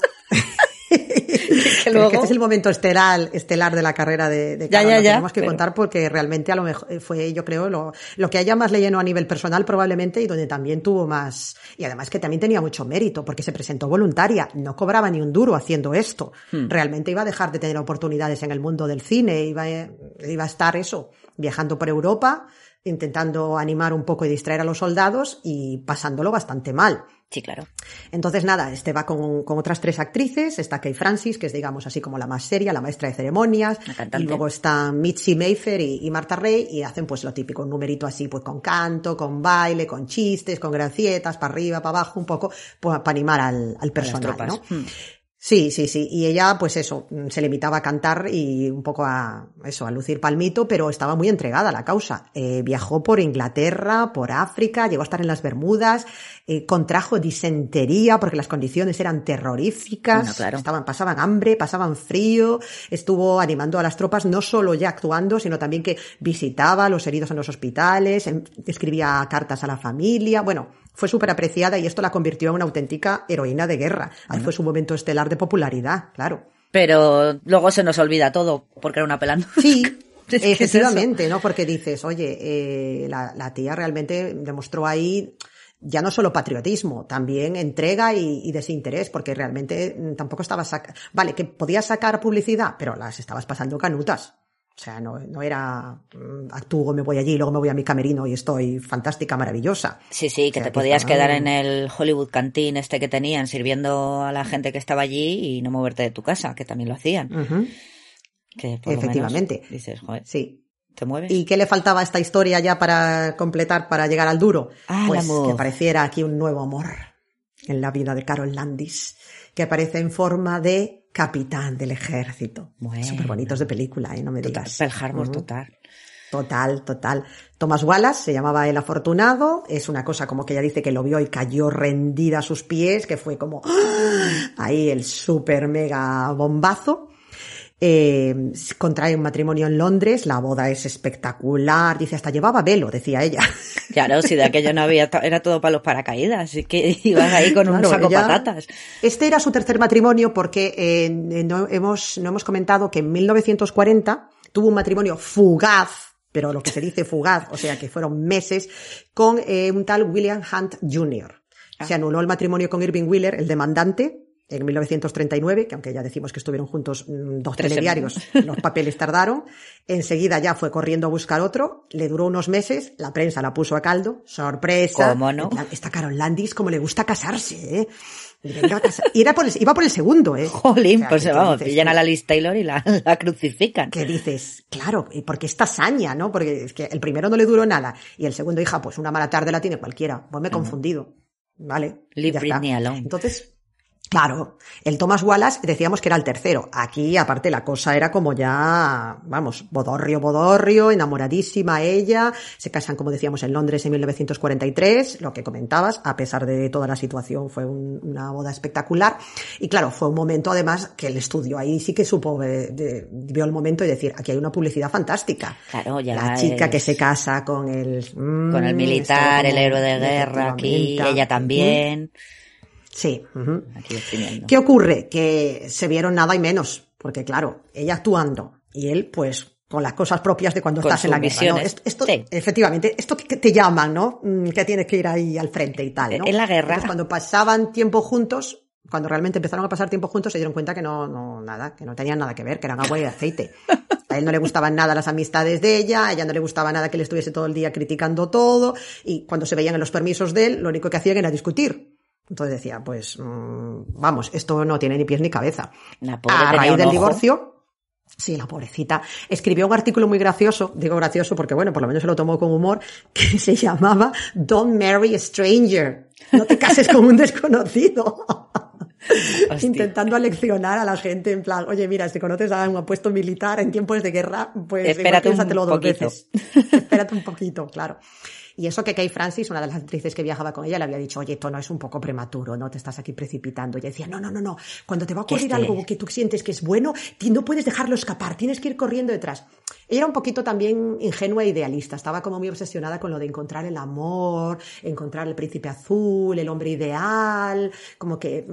Que que este es el momento estelar, estelar de la carrera de, de Ya, Carol, ya, lo ya, tenemos que pero- contar porque realmente a lo mejor fue, yo creo, lo, lo que ella más le llenó a nivel personal probablemente y donde también tuvo más, y además que también tenía mucho mérito porque se presentó voluntaria, no cobraba ni un duro haciendo esto. Hmm. Realmente iba a dejar de tener oportunidades en el mundo del cine, iba, a- iba a estar eso, viajando por Europa, intentando animar un poco y distraer a los soldados y pasándolo bastante mal. Sí, claro. Entonces, nada, este va con, con otras tres actrices. Está Kay Francis, que es, digamos, así como la más seria, la maestra de ceremonias. Y luego están Mitzi Mayfair y, y Marta Rey, y hacen pues lo típico, un numerito así, pues con canto, con baile, con chistes, con gracietas, para arriba, para abajo, un poco, pues, para animar al, al personal. ¿no? Sí, sí, sí. Y ella, pues eso, mm, se limitaba a cantar y un poco a eso, a lucir palmito, pero estaba muy entregada a la causa. Eh, viajó por Inglaterra, por África, llegó a estar en las Bermudas, eh, contrajo disentería porque las condiciones eran terroríficas, Bueno, claro. estaban, pasaban hambre, pasaban frío, estuvo animando a las tropas, no solo ya actuando, sino también que visitaba a los heridos en los hospitales, escribía cartas a la familia, bueno, fue súper apreciada y esto la convirtió en una auténtica heroína de guerra. Ahí fue su momento estelar de popularidad, claro. Pero luego se nos olvida todo porque era una pelando. Sí, es efectivamente, ¿no? Porque dices, oye, eh, la, la tía realmente demostró ahí ya no solo patriotismo, también entrega y, y desinterés, porque realmente mm, tampoco estaba saca Vale, que podías sacar publicidad, pero las estabas pasando canutas. O sea, no, no era mm, actúo, me voy allí, luego me voy a mi camerino y estoy fantástica, maravillosa. Sí, sí, que O sea, te que podías quedar en el Hollywood Canteen este que tenían sirviendo a la gente que estaba allí y no moverte de tu casa, que también lo hacían. Que por lo menos Efectivamente. dices, joder, Sí. ¿te mueves? ¿Y qué le faltaba a esta historia ya para completar, para llegar al duro? Ah, pues que apareciera aquí un nuevo amor en la vida de Carol Landis, que aparece en forma de capitán del ejército. Bueno. Súper bonitos de película, ¿eh? No me Total, digas. Pearl Harbor, total. Total, total. Thomas Wallace se llamaba el afortunado. Es una cosa como que ella dice que lo vio y cayó rendida a sus pies, que fue como ¡ah! ahí el super mega bombazo. Eh, contrae un matrimonio en Londres, la boda es espectacular, dice hasta llevaba velo, decía ella. Claro, si de aquello no había, era todo para los paracaídas, así que ibas ahí con un Claro, saco ella- patatas. Este era su tercer matrimonio porque eh, no, hemos, no hemos comentado que en 1940 tuvo un matrimonio fugaz, pero lo que se dice fugaz, o sea que fueron meses, con eh, un tal William Hunt Jr. Se anuló el matrimonio con Irving Wheeler, el demandante, en 1939, que aunque ya decimos que estuvieron juntos mm, dos Tres telediarios, los papeles tardaron. Enseguida ya fue corriendo a buscar otro, le duró unos meses, la prensa la puso a caldo, sorpresa. ¿Cómo no? Esta Carol Landis, como le gusta casarse, ¿eh? Y era por el, iba por el segundo, ¿eh? Jolín, O sea, pues vamos, dices, pillan a la Liz Taylor y la, la crucifican. que dices, claro, ¿y por qué esta hazaña, no? Porque es que el primero no le duró nada y el segundo, hija, pues una mala tarde la tiene cualquiera. Pues me he confundido. ¿Vale? Leave. Britney alone. Entonces, claro, el Thomas Wallace decíamos que era el tercero. Aquí, aparte, la cosa era como ya, vamos, bodorrio, bodorrio, enamoradísima ella. Se casan, como decíamos, en Londres en 1943, lo que comentabas, a pesar de toda la situación, fue un- una boda espectacular. Y claro, fue un momento, además, que el estudio ahí sí que supo, eh, de- vio el momento y decir, aquí hay una publicidad fantástica. Claro, ya La chica es- que se casa con el... Con el mm, militar, el héroe de guerra aquí, ella también. Sí. Aquí exprimiendo. ¿Qué ocurre? Que se vieron nada y menos, porque claro, ella actuando y él pues con las cosas propias de cuando Con estás en la guerra. ¿no? Esto, esto- Sí. Efectivamente, esto que te llaman, ¿no? Mm, Que tienes que ir ahí al frente y tal, ¿no? En la guerra. Entonces, cuando pasaban tiempo juntos, cuando realmente empezaron a pasar tiempo juntos, se dieron cuenta que no, no, nada, que no tenían nada que ver, que eran agua y aceite. A él no le gustaban nada las amistades de ella, a ella no le gustaba nada que le estuviese todo el día criticando todo, y cuando se veían en los permisos de él, lo único que hacían era discutir. Entonces decía, pues, mm, vamos, esto no tiene ni pies ni cabeza. La pobre A raíz del divorcio, Sí, la pobrecita. Escribió un artículo muy gracioso, digo gracioso porque, bueno, por lo menos se lo tomó con humor, que se llamaba Don't Marry a Stranger. No te cases con un desconocido. Hostia. Intentando aleccionar a la gente en plan, oye, mira, si conoces a un apuesto militar en tiempos de guerra, pues igual Espérate un piénsatelo dos poquito. veces. Espérate un poquito, claro. Y eso que Kay Francis, una de las actrices que viajaba con ella, le había dicho, oye, esto no es un poco prematuro, ¿no? Te estás aquí precipitando. Y ella decía, no, no, no, no. Cuando te va a ocurrir algo que tú sientes que es bueno, no puedes dejarlo escapar, tienes que ir corriendo detrás. Ella era un poquito también ingenua e idealista, estaba como muy obsesionada con lo de encontrar el amor, encontrar el príncipe azul, el hombre ideal, como que...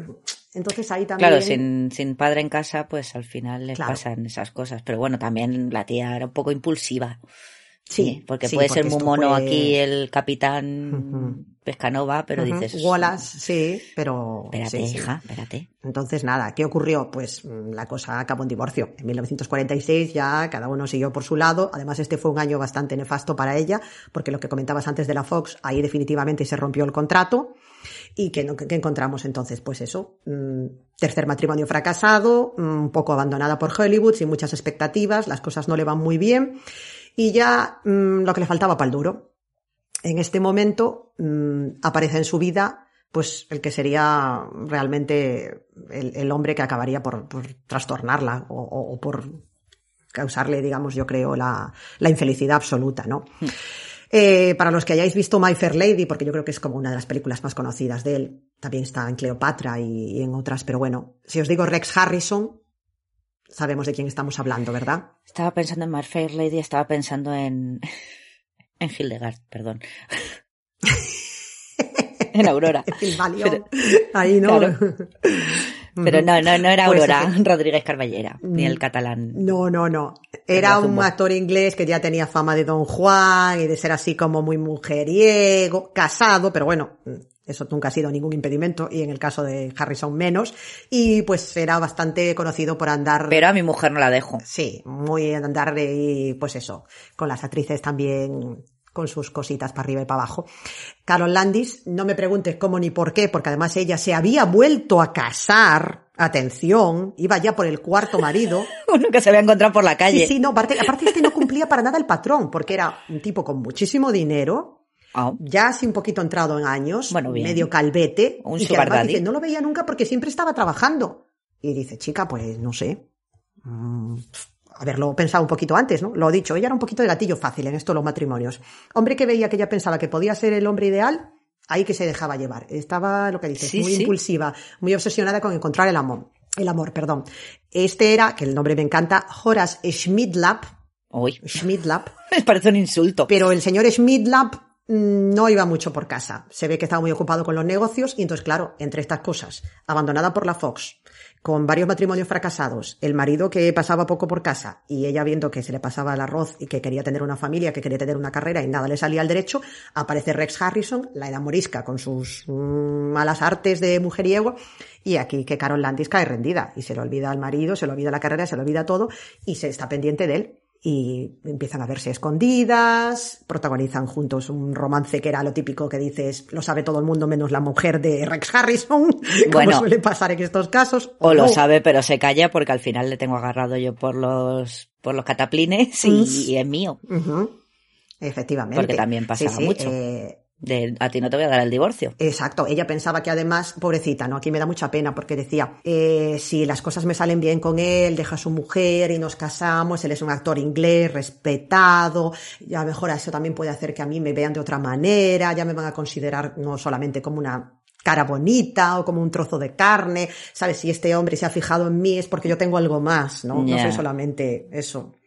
Entonces ahí también... Claro, sin, sin padre en casa, pues al final les Claro. pasan esas cosas. Pero bueno, también la tía era un poco impulsiva. Sí, porque sí, puede porque ser muy mono aquí el capitán. Pescanova, pero Ujú, dices... Wallace, sí, pero... Espérate, sí, sí. hija, espérate. Entonces, nada, ¿qué ocurrió? Pues mm, la cosa acabó en divorcio. En 1946 ya cada uno siguió por su lado. Además, este fue un año bastante nefasto para ella, porque lo que comentabas antes de la Fox, ahí definitivamente se rompió el contrato. ¿Y qué encontramos entonces? Pues eso, mm, tercer matrimonio fracasado, mm, un poco abandonada por Hollywood, sin muchas expectativas, las cosas no le van muy bien. Y ya mm, lo que le faltaba para el duro. En este momento mm, aparece en su vida pues el que sería realmente el, el hombre que acabaría por, por trastornarla o, o- o por causarle, digamos, yo creo, la, la infelicidad absoluta, ¿no? Eh, para los que hayáis visto My Fair Lady, porque yo creo que es como una de las películas más conocidas de él, también está en Cleopatra y, y en otras, pero bueno, si os digo Rex Harrison, sabemos de quién estamos hablando, ¿verdad? Estaba pensando en My Fair Lady, estaba pensando en... en Hildegard, perdón. en Aurora. El. Pero- Ahí, ¿no? Claro. Pero no, no, no era Pues Aurora Rodríguez Carballera, ni el Mm. catalán. No, no, no. Era un actor inglés que ya tenía fama de Don Juan y de ser así como muy mujeriego, casado, pero bueno, eso nunca ha sido ningún impedimento y en el caso de Harrison menos. Y pues era bastante conocido por andar... Pero a mi mujer no la dejo. Sí, muy andar y pues eso, con las actrices también con sus cositas para arriba y para abajo. Carol Landis, no me preguntes cómo ni por qué, porque además ella se había vuelto a casar, atención, iba ya por el cuarto marido. Uno que se había encontrado por la calle. Sí, sí, no, aparte, aparte este no cumplía para nada el patrón, porque era un tipo con muchísimo dinero, Ah, ya así un poquito entrado en años, Bueno, medio calvete, Un y que además dice, no lo veía nunca porque siempre estaba trabajando. Y dice, chica, pues no sé. Mm, haberlo pensado un poquito antes, ¿no? Lo dicho, ella era un poquito de gatillo fácil en esto de los matrimonios. Hombre que veía que ella pensaba que podía ser el hombre ideal, ahí que se dejaba llevar. Estaba, lo que dices, Sí, muy sí. impulsiva, muy obsesionada con encontrar el amor. El amor, perdón. Este era, que el nombre me encanta, Horace Schmidlap. Uy, Schmidlap. me parece un insulto. Pero el señor Schmidlap no iba mucho por casa. Se ve que estaba muy ocupado con los negocios y entonces, claro, entre estas cosas, abandonada por la Fox, con varios matrimonios fracasados, el marido que pasaba poco por casa y ella viendo que se le pasaba el arroz y que quería tener una familia, que quería tener una carrera y nada le salía al derecho, aparece Rex Harrison, la enamorisca con sus mm, malas artes de mujeriego y aquí que Carol Landis cae rendida y se le olvida al marido, se le olvida la carrera, se le olvida todo y se está pendiente de él y empiezan a verse escondidas, protagonizan juntos un romance que era lo típico que dices, lo sabe todo el mundo menos la mujer de Rex Harrison, como Bueno. suele pasar en estos casos. O lo no. sabe, pero se calla porque al final le tengo agarrado yo por los, por los cataplines y, y es mío. Efectivamente. Porque también pasaba mucho. eh, De, a ti no te voy a dar el divorcio. Exacto, ella pensaba que además, pobrecita, ¿no? Aquí me da mucha pena porque decía, eh, si las cosas me salen bien con él, deja a su mujer y nos casamos, él es un actor inglés, respetado, y a lo mejor eso también puede hacer que a mí me vean de otra manera, ya me van a considerar no solamente como una cara bonita o como un trozo de carne, ¿sabes? Si este hombre se ha fijado en mí es porque yo tengo algo más, ¿no? No soy solamente eso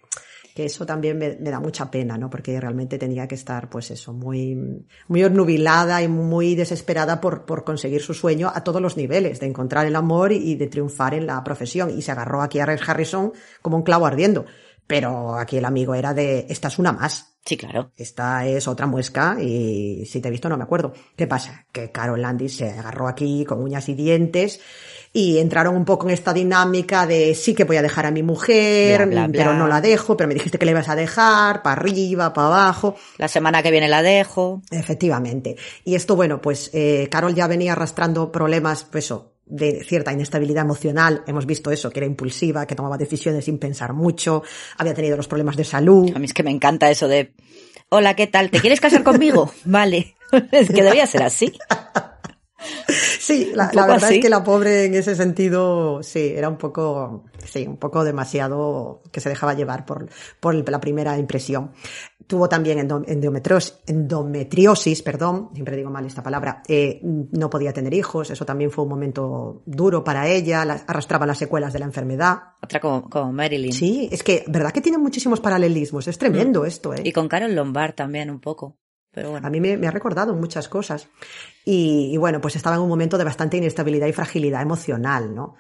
que eso también me, me da mucha pena, ¿no? Porque realmente tenía que estar, pues eso, muy, muy obnubilada y muy desesperada por, por conseguir su sueño a todos los niveles, de encontrar el amor y, y de triunfar en la profesión. Y se agarró aquí a Rex Harrison como un clavo ardiendo. Pero aquí el amigo era de, esta es una más. Sí, claro. Esta es otra muesca y si te he visto no me acuerdo. ¿Qué pasa? Que Carol Landis se agarró aquí con uñas y dientes y entraron un poco en esta dinámica de sí que voy a dejar a mi mujer, Bla, bla, bla. pero no la dejo, pero me dijiste que le ibas a dejar, para arriba, para abajo. La semana que viene la dejo. Efectivamente. Y esto, bueno, pues eh, Carol ya venía arrastrando problemas, pues eso, de cierta inestabilidad emocional. Hemos visto eso, que era impulsiva, que tomaba decisiones sin pensar mucho, había tenido los problemas de salud. A mí es que me encanta eso de, hola, ¿qué tal? ¿Te quieres casar conmigo? vale. es que debía ser así. Sí, la, verdad así. es que la pobre en ese sentido, sí, era un poco, sí, un poco demasiado que se dejaba llevar por, por la primera impresión. Tuvo también endo- endometrios- endometriosis, perdón, siempre digo mal esta palabra, eh, no podía tener hijos, eso también fue un momento duro para ella, la- arrastraba las secuelas de la enfermedad. Otra como, como Marilyn. Sí, es que, ¿verdad que tiene muchísimos paralelismos? Es tremendo esto, ¿eh? Y con Carol Lombard también un poco. A mí me, ha recordado muchas cosas. Y, y bueno, pues estaba en un momento de bastante inestabilidad y fragilidad emocional, ¿no?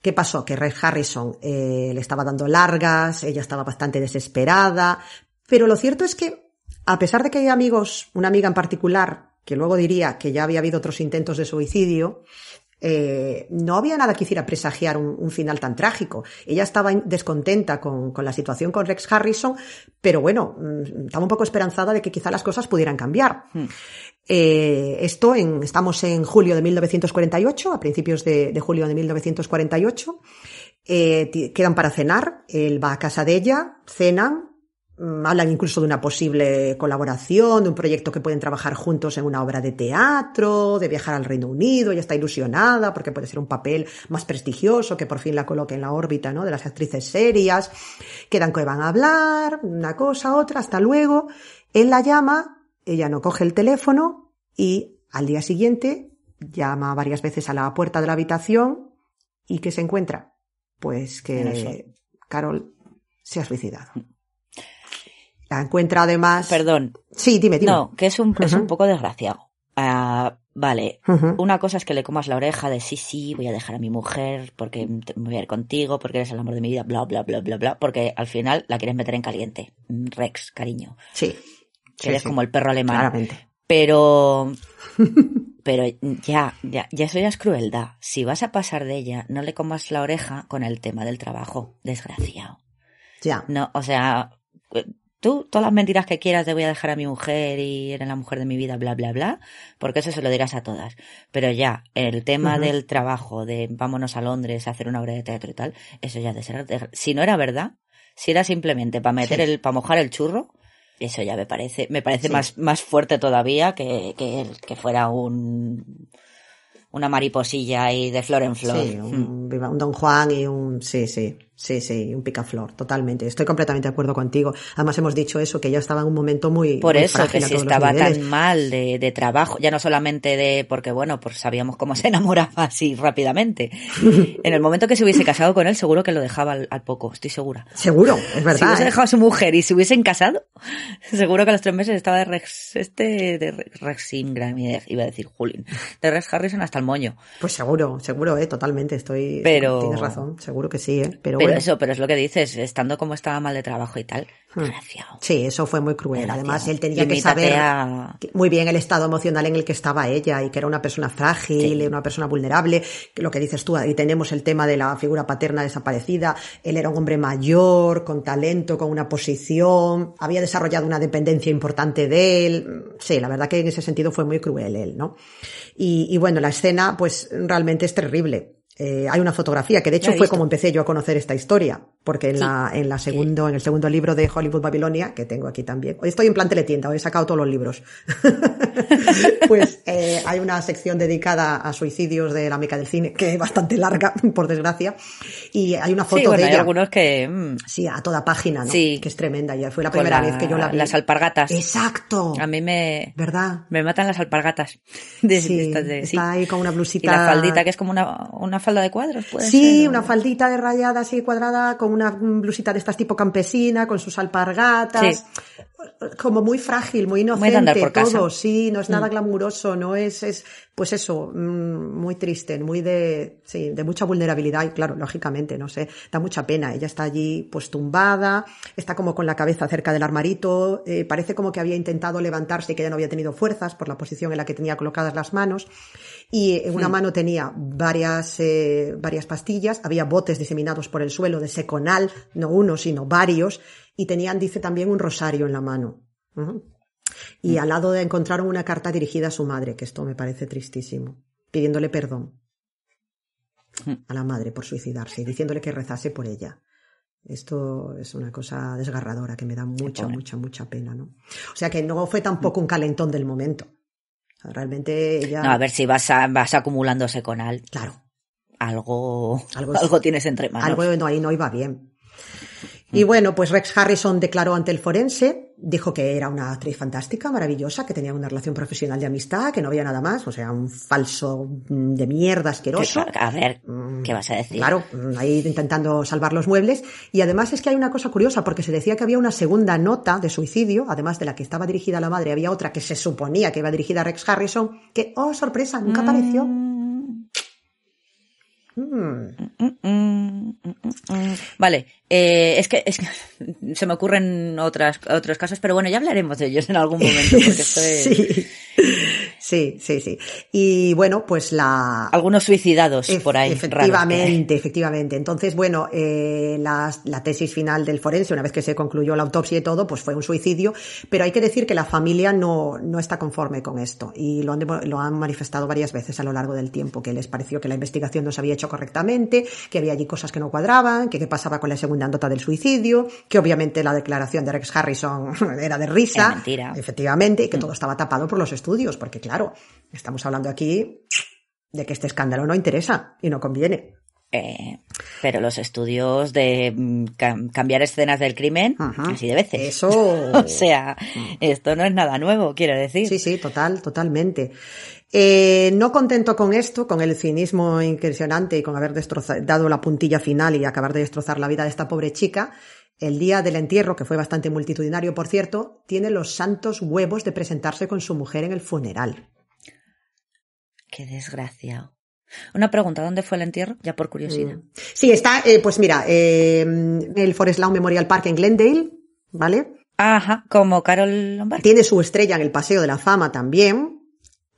¿Qué pasó? Que Red Harrison eh, le estaba dando largas, ella estaba bastante desesperada, pero lo cierto es que, a pesar de que hay amigos, una amiga en particular, que luego diría que ya había habido otros intentos de suicidio, eh, no había nada que hiciera presagiar un, un final tan trágico. Ella estaba descontenta con, con la situación con Rex Harrison, pero bueno, mm, estaba un poco esperanzada de que quizá las cosas pudieran cambiar. Eh, esto en, estamos en julio de 1948, a principios de, de julio de 1948. Eh, quedan para cenar, él va a casa de ella, cenan, hablan incluso de una posible colaboración, de un proyecto que pueden trabajar juntos en una obra de teatro, de viajar al Reino Unido, ella está ilusionada porque puede ser un papel más prestigioso que por fin la coloque en la órbita ¿no? de las actrices serias. Quedan que van a hablar, una cosa, otra, hasta luego. Él la llama, ella no coge el teléfono y al día siguiente llama varias veces a la puerta de la habitación y ¿qué se encuentra? Pues que Carol se ha suicidado. La encuentra además. Perdón. Sí, dime, dime. No, que es un, es un poco desgraciado. Ah, vale. Una cosa es que le comas la oreja de sí, sí, voy a dejar a mi mujer porque me voy a ir contigo, porque eres el amor de mi vida, bla, bla, bla, bla, bla, porque al final la quieres meter en caliente. Mm, Rex, cariño. Sí. Que Sí, eres sí, como el perro alemán. Claramente. Pero, pero ya, ya, ya eso ya es crueldad. Si vas a pasar de ella, no le comas la oreja con el tema del trabajo. Desgraciado. Ya. No, o sea, tú, todas las mentiras que quieras de voy a dejar a mi mujer y eres la mujer de mi vida, bla, bla, bla, porque eso se lo dirás a todas. Pero ya, el tema del trabajo, de vámonos a Londres a hacer una obra de teatro y tal, eso ya de ser, de- si no era verdad, si era simplemente para meter Sí. el, para mojar el churro, eso ya me parece, me parece Sí. más, más fuerte todavía que, que, que fuera un, una mariposilla ahí de flor en flor. Sí, Mm. un, un Don Juan y un. Sí, sí, sí, sí, un picaflor, totalmente. Estoy completamente de acuerdo contigo. Además, hemos dicho eso, que ella estaba en un momento muy. Por muy eso, que si estaba tan mal de, de trabajo, ya no solamente de, porque bueno, pues sabíamos cómo se enamoraba así rápidamente. En el momento que se hubiese casado con él, seguro que lo dejaba al, al poco, estoy segura. Seguro, es Si verdad. hubiese ¿eh? dejado a su mujer y se hubiesen casado, seguro que a los tres meses estaba de Rex, este, de Rex, Rex Ingram, iba a decir Julin, de Rex Harrison hasta el moño. Pues seguro, seguro, eh, totalmente. Estoy. Pero- Tienes razón, seguro que sí, eh. Pero, Pero eso, pero es lo que dices, estando como estaba mal de trabajo y tal, Hmm. Sí, eso fue muy cruel. Además, él tenía que saber a- muy bien el estado emocional en el que estaba ella y que era una persona frágil, Sí. una persona vulnerable. Que lo que dices tú, ahí tenemos el tema de la figura paterna desaparecida. Él era un hombre mayor, con talento, con una posición, había desarrollado una dependencia importante de él. Sí, la verdad que en ese sentido fue muy cruel él, ¿no? Y, y bueno, la escena, pues realmente es terrible. Eh, hay una fotografía que de hecho fue visto. como empecé yo a conocer esta historia, porque en la, en la segundo, en el segundo libro de Hollywood Babilonia, que tengo aquí también, hoy estoy en plan teletienda, hoy he sacado todos los libros. pues eh, hay una sección dedicada a suicidios de la meca del cine, que es bastante larga, por desgracia, y hay una foto Sí, bueno, de hay ella. algunos que, mm, Sí, a toda página, ¿no? Sí. Que es tremenda, ya fue la con primera la- vez que yo la vi. las alpargatas. Exacto. A mí me, ¿Verdad? me matan las alpargatas. De, Sí, de estas de- sí. está ahí con una Y blusita. la faldita, que es como una, una falda de cuadros, Sí, ser, una o- faldita de rayada así cuadrada, con una blusita de estas tipo campesina, con sus alpargatas. Como muy frágil, muy inocente, por casa. todo, sí, no es nada Mm. glamuroso, no es, es, pues eso, mm, muy triste, muy de, sí, de mucha vulnerabilidad y claro, lógicamente, no sé, da mucha pena. Ella está allí, pues tumbada, está como con la cabeza cerca del armarito, eh, parece como que había intentado levantarse y que ya no había tenido fuerzas por la posición en la que tenía colocadas las manos. Y en una mano tenía varias, eh, varias pastillas, había botes diseminados por el suelo de seconal, no uno, sino varios, y tenían, dice también, un rosario en la mano. Y al lado de encontraron una carta dirigida a su madre, que esto me parece tristísimo, pidiéndole perdón a la madre por suicidarse y diciéndole que rezase por ella. Esto es una cosa desgarradora que me da mucha, pobre. mucha, mucha pena, ¿no? O sea que no fue tampoco un calentón del momento. Realmente ella... No, a ver si vas, a- vas acumulándose con al. Claro, Algo, Algo algo, es- tienes entre manos. algo no, ahí no iba bien. Y bueno, pues Rex Harrison declaró ante el forense, dijo que era una actriz fantástica, maravillosa, que tenía una relación profesional de amistad, que no había nada más, o sea, un falso mm, de mierda asqueroso. Que- A ver, ¿qué vas a decir? Claro, mm, ahí intentando salvar los muebles. Y además es que hay una cosa curiosa, porque se decía que había una segunda nota de suicidio, además de la que estaba dirigida a la madre, había otra que se suponía que iba dirigida a Rex Harrison, que, oh, sorpresa, nunca apareció. Mm. Mm, mm, mm. Vale, eh, es que, es que se me ocurren otras, otros casos, pero bueno, ya hablaremos de ellos en algún momento, porque Sí. Sí, sí, sí. Y bueno, pues la... algunos suicidados por ahí. Efectivamente, efectivamente. Entonces, bueno, eh, la, la tesis final del forense, una vez que se concluyó la autopsia y todo, pues fue un suicidio, pero hay que decir que la familia no, no está conforme con esto y lo han, lo han manifestado varias veces a lo largo del tiempo, que les pareció que la investigación no se había hecho correctamente, que había allí cosas que no cuadraban, que qué pasaba con la segunda nota del suicidio, que obviamente la declaración de Rex Harrison era de risa. Era mentira. Efectivamente, y que todo estaba tapado por los estudios, porque claro, estamos hablando aquí de que este escándalo no interesa y no conviene. Eh, pero los estudios de mm, cam- cambiar escenas del crimen, Ajá. así de veces. Eso. o sea, esto no es nada nuevo, quiero decir. Sí, sí, total, totalmente. Eh, no contento con esto, con el cinismo impresionante y con haber destroza- dado la puntilla final y acabar de destrozar la vida de esta pobre chica, el día del entierro, que fue bastante multitudinario, por cierto, tiene los santos huevos de presentarse con su mujer en el funeral. Qué desgraciado. Una pregunta, ¿dónde fue el entierro? Ya por curiosidad. Mm. Sí, está, eh, pues mira, eh, el Forest Lawn Memorial Park en Glendale, ¿vale? Ajá, como Carol Lombard. Tiene su estrella en el Paseo de la Fama también.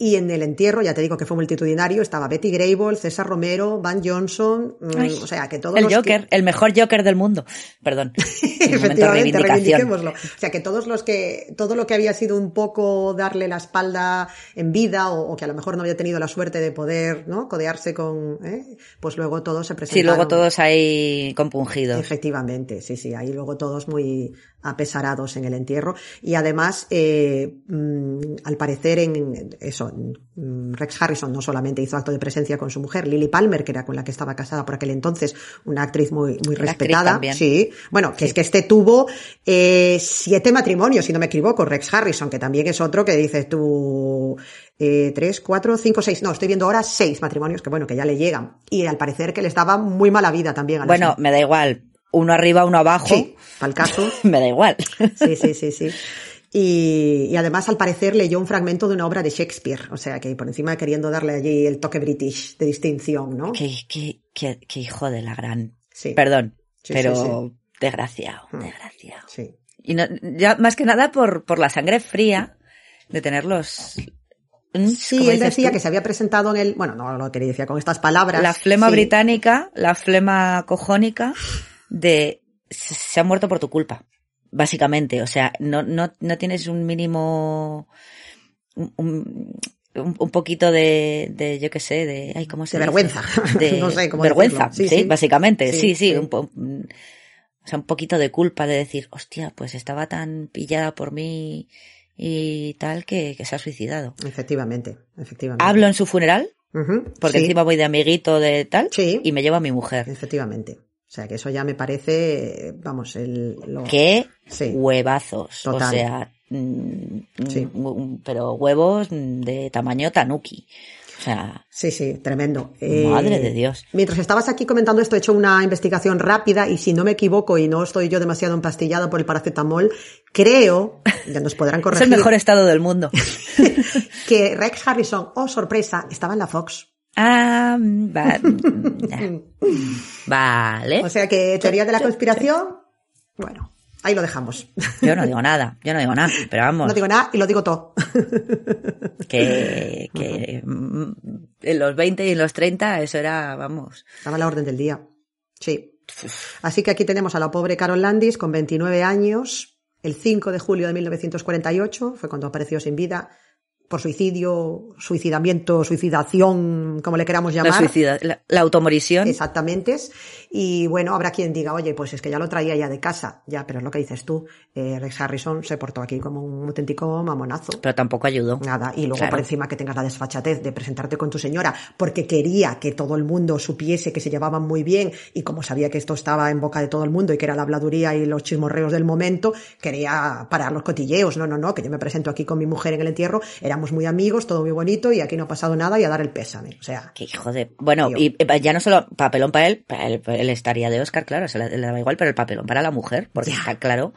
Y en el entierro, ya te digo que fue multitudinario, estaba Betty Grable, César Romero, Van Johnson, mm, Ay, o sea que todos El los que- Joker, el mejor Joker del mundo. Perdón. Efectivamente, reivindiquémoslo. O sea, que todos los que, todo lo que había sido un poco darle la espalda en vida o, o que a lo mejor no había tenido la suerte de poder, ¿no? Codearse con, ¿eh? pues luego todos se Sí, presentaron. luego todos ahí compungidos. Efectivamente, sí, sí, ahí luego todos muy apesarados en el entierro. Y además, eh, mm, al parecer, en eso, mm, Rex Harrison no solamente hizo acto de presencia con su mujer, Lily Palmer, que era con la que estaba casada por aquel entonces, una actriz muy, muy respetada. Sí, bueno, que es que este tuvo eh, siete matrimonios, si no me equivoco, Rex Harrison, que también es otro que dices tú, eh, tres, cuatro, cinco, seis, no, estoy viendo ahora seis matrimonios que bueno, que ya le llegan. Y al parecer que les daba muy mala vida también a Bueno, me da igual. Uno arriba, uno abajo. Sí, para el caso. Me da igual. Sí, sí, sí, sí. Y, y además, al parecer, leyó un fragmento de una obra de Shakespeare. O sea, que por encima queriendo darle allí el toque british de distinción, ¿no? qué, qué, qué, qué hijo de la gran. Sí. Perdón, Sí, pero sí, desgraciado, Hmm. desgraciado. Sí. Y no, ya más que nada por, por la sangre fría de tener los. Sí, él decía que se había presentado en el, bueno, no lo que decía con estas palabras. La flema Sí. británica, la flema cojónica de se se ha muerto por tu culpa, básicamente. O sea, no, no, no tienes un mínimo, un, un, un- un poquito de, de, yo qué sé, de, ay, ¿cómo se De dice? vergüenza. De No sé cómo vergüenza, sí, Sí, sí. básicamente. Sí, Sí, un po- mm, o sea, un poquito de culpa de decir, hostia, pues estaba tan pillada por mí y tal que, que se ha suicidado. Efectivamente, efectivamente. Hablo en su funeral, porque encima voy de amiguito de tal, y me llevo a mi mujer. Efectivamente. O sea, que eso ya me parece, vamos, el, lo... ¡Qué Sí. huevazos! Total. O sea, mm, Sí. mm, pero huevos de tamaño tanuki. O sea, Sí, sí, tremendo. Madre de Dios. Mientras estabas aquí comentando esto, he hecho una investigación rápida y si no me equivoco y no estoy yo demasiado empastillada por el paracetamol, creo, ya nos podrán es corregir, el mejor estado del mundo. que Rex Harrison, oh sorpresa, estaba en la Fox. Ah, va- mm, vale. O sea que teoría de la conspiración, bueno, ahí lo dejamos. Yo no digo nada, yo no digo nada, pero vamos, No digo nada y lo digo todo. que, que mm, en los 20 y en los 30 eso era, vamos, Estaba la orden del día. Sí. Así que aquí tenemos a la pobre Carol Landis con 29 años. El 5 de julio de 1948 fue cuando apareció sin vida. Por suicidio, suicidamiento, suicidación, como le queramos llamar. La, suicida, la, la automorisión. Exactamente. Y bueno, habrá quien diga, oye, pues es que ya lo traía ya de casa. Ya, pero es lo que dices tú. Eh, Rex Harrison se portó aquí como un auténtico mamonazo. Pero tampoco ayudó. Nada. Y luego Claro. por encima que tengas la desfachatez de presentarte con tu señora porque quería que todo el mundo supiese que se llevaban muy bien y como sabía que esto estaba en boca de todo el mundo y que era la habladuría y los chismorreos del momento, quería parar los cotilleos. No, no, no, que yo me presento aquí con mi mujer en el entierro, éramos muy amigos, todo muy bonito y aquí no ha pasado nada y a dar el pésame. O sea, Qué hijo de... Bueno, Tío. y eh, ya no solo papelón para él, para él, él estaría de Oscar, claro, se le, le daba igual, pero el papelón para la mujer, porque Ya. está claro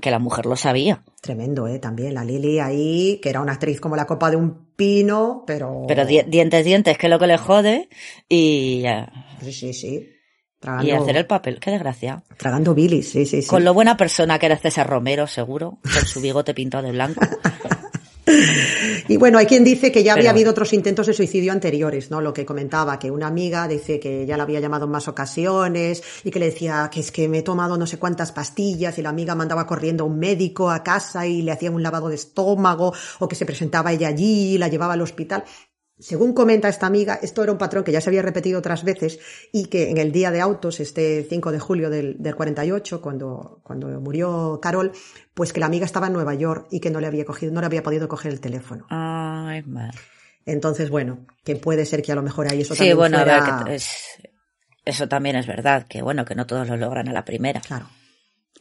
que la mujer lo sabía. tremendo, ¿eh? También la Lili ahí, que era una actriz como la copa de un pino, pero... Pero di- dientes, dientes, que es lo que le jode, y, ya. Sí, sí, sí. y hacer el papel, qué desgracia. tragando bilis, sí, sí, sí. Con lo buena persona que era César Romero, seguro, con su bigote pintado de blanco. Y bueno, hay quien dice que ya había Pero- habido otros intentos de suicidio anteriores, ¿no? Lo que comentaba, que una amiga dice que ya la había llamado en más ocasiones y que le decía que es que me he tomado no sé cuántas pastillas y la amiga mandaba corriendo a un médico a casa y le hacía un lavado de estómago o que se presentaba ella allí y la llevaba al hospital. Según comenta esta amiga, esto era un patrón que ya se había repetido otras veces y que en el día de autos, este 5 de julio del, del 48, cuando, cuando murió Carol, pues que la amiga estaba en Nueva York y que no le había cogido, no le había podido coger el teléfono. Ay, madre. Entonces, bueno, que puede ser que a lo mejor ahí eso Sí, también bueno, fuera... a ver, que es, eso también es verdad, que bueno, que no todos lo logran a la primera. Claro.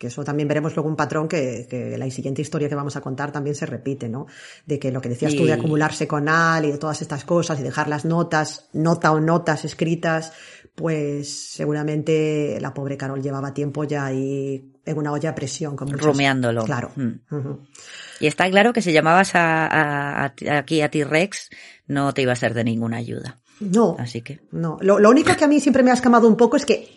Que eso también veremos luego un patrón que, que la siguiente historia que vamos a contar también se repite, ¿no? De que lo que decías tú de Y- acumularse con Al y de todas estas cosas y dejar las notas, nota o notas escritas, pues seguramente la pobre Carol llevaba tiempo ya ahí en una olla a presión. Con muchas- Rumiándolo. Claro. Mm. Y está claro que si llamabas a, a- a- aquí a T-Rex, no te iba a ser de ninguna ayuda. No, Así que, No, lo, lo único que a mí siempre me ha escamado un poco es que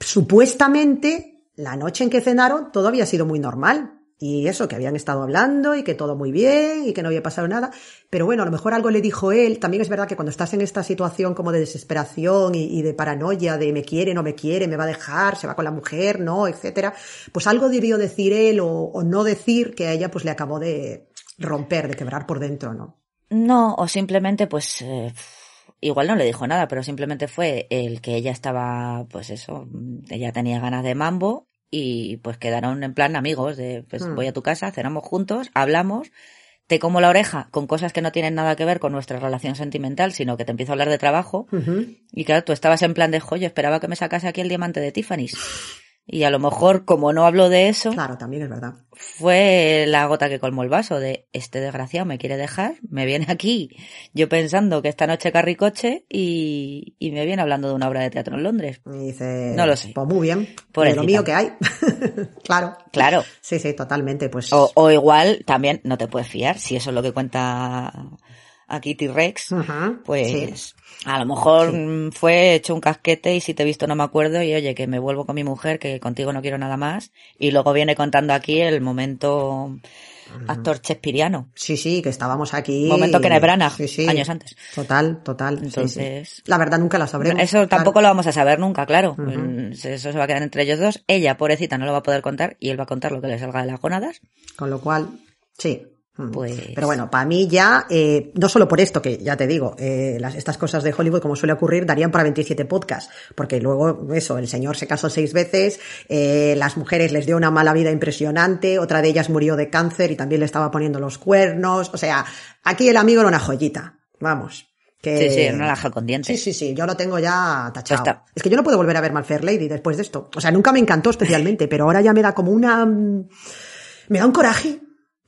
supuestamente la noche en que cenaron todo había sido muy normal. Y eso, que habían estado hablando y que todo muy bien y que no había pasado nada. Pero bueno, a lo mejor algo le dijo él. También es verdad que cuando estás en esta situación como de desesperación y, de paranoia, de me quiere, no me quiere, me va a dejar, se va con la mujer, no, etcétera, pues algo debió decir él o, o no decir que a ella pues le acabó de romper, de quebrar por dentro, ¿no? no, o simplemente pues, eh, igual no le dijo nada, pero simplemente fue el que ella estaba, pues eso, ella tenía ganas de mambo y pues quedaron en plan amigos de, pues Hmm. voy a tu casa, cenamos juntos, hablamos, te como la oreja con cosas que no tienen nada que ver con nuestra relación sentimental, sino que te empiezo a hablar de trabajo. Y claro, tú estabas en plan de, joyo, esperaba que me sacase aquí el diamante de Tiffany's. Y a lo mejor, como no hablo de eso, Claro, también es verdad. fue la gota que colmó el vaso de, este desgraciado me quiere dejar, me viene aquí, yo pensando que esta noche carricoche y, y me viene hablando de una obra de teatro en Londres. Y dice, No lo sé. Pues muy bien, de Pobrecita. lo mío que hay. claro. Claro. Sí, sí, totalmente. Pues O, o igual también no te puedes fiar, si eso es lo que cuenta aquí T-Rex, Ujú, pues sí. a lo mejor Sí. mm, fue hecho un casquete y si te he visto no me acuerdo y oye que me vuelvo con mi mujer, que contigo no quiero nada más y luego viene contando aquí el momento actor chespiriano. Sí, sí, que estábamos aquí. Momento Kenneth Branagh, Sí, sí. años antes. Total, total. sí. Entonces- La verdad nunca la sabremos. Eso tampoco claro. lo vamos a saber nunca, claro. Mm, Eso se va a quedar entre ellos dos. Ella, pobrecita, no lo va a poder contar y él va a contar lo que le salga de las gónadas. Con lo cual, sí. Mm. Pues- Pero bueno, para mí ya, eh, no solo por esto, que ya te digo, eh, las, estas cosas de Hollywood, como suele ocurrir, darían para 27 podcasts. Porque luego, eso, el señor se casó seis veces, eh, las mujeres les dio una mala vida impresionante, otra de ellas murió de cáncer y también le estaba poniendo los cuernos. O sea, aquí el amigo era una joyita. Vamos. Que... Sí, sí, una laja con dientes. Sí, sí, sí, yo lo tengo ya tachado. Está. Es que yo no puedo volver a ver My Fair Lady después de esto. O sea, nunca me encantó especialmente, pero ahora ya me da como una... mm, Me da un coraje.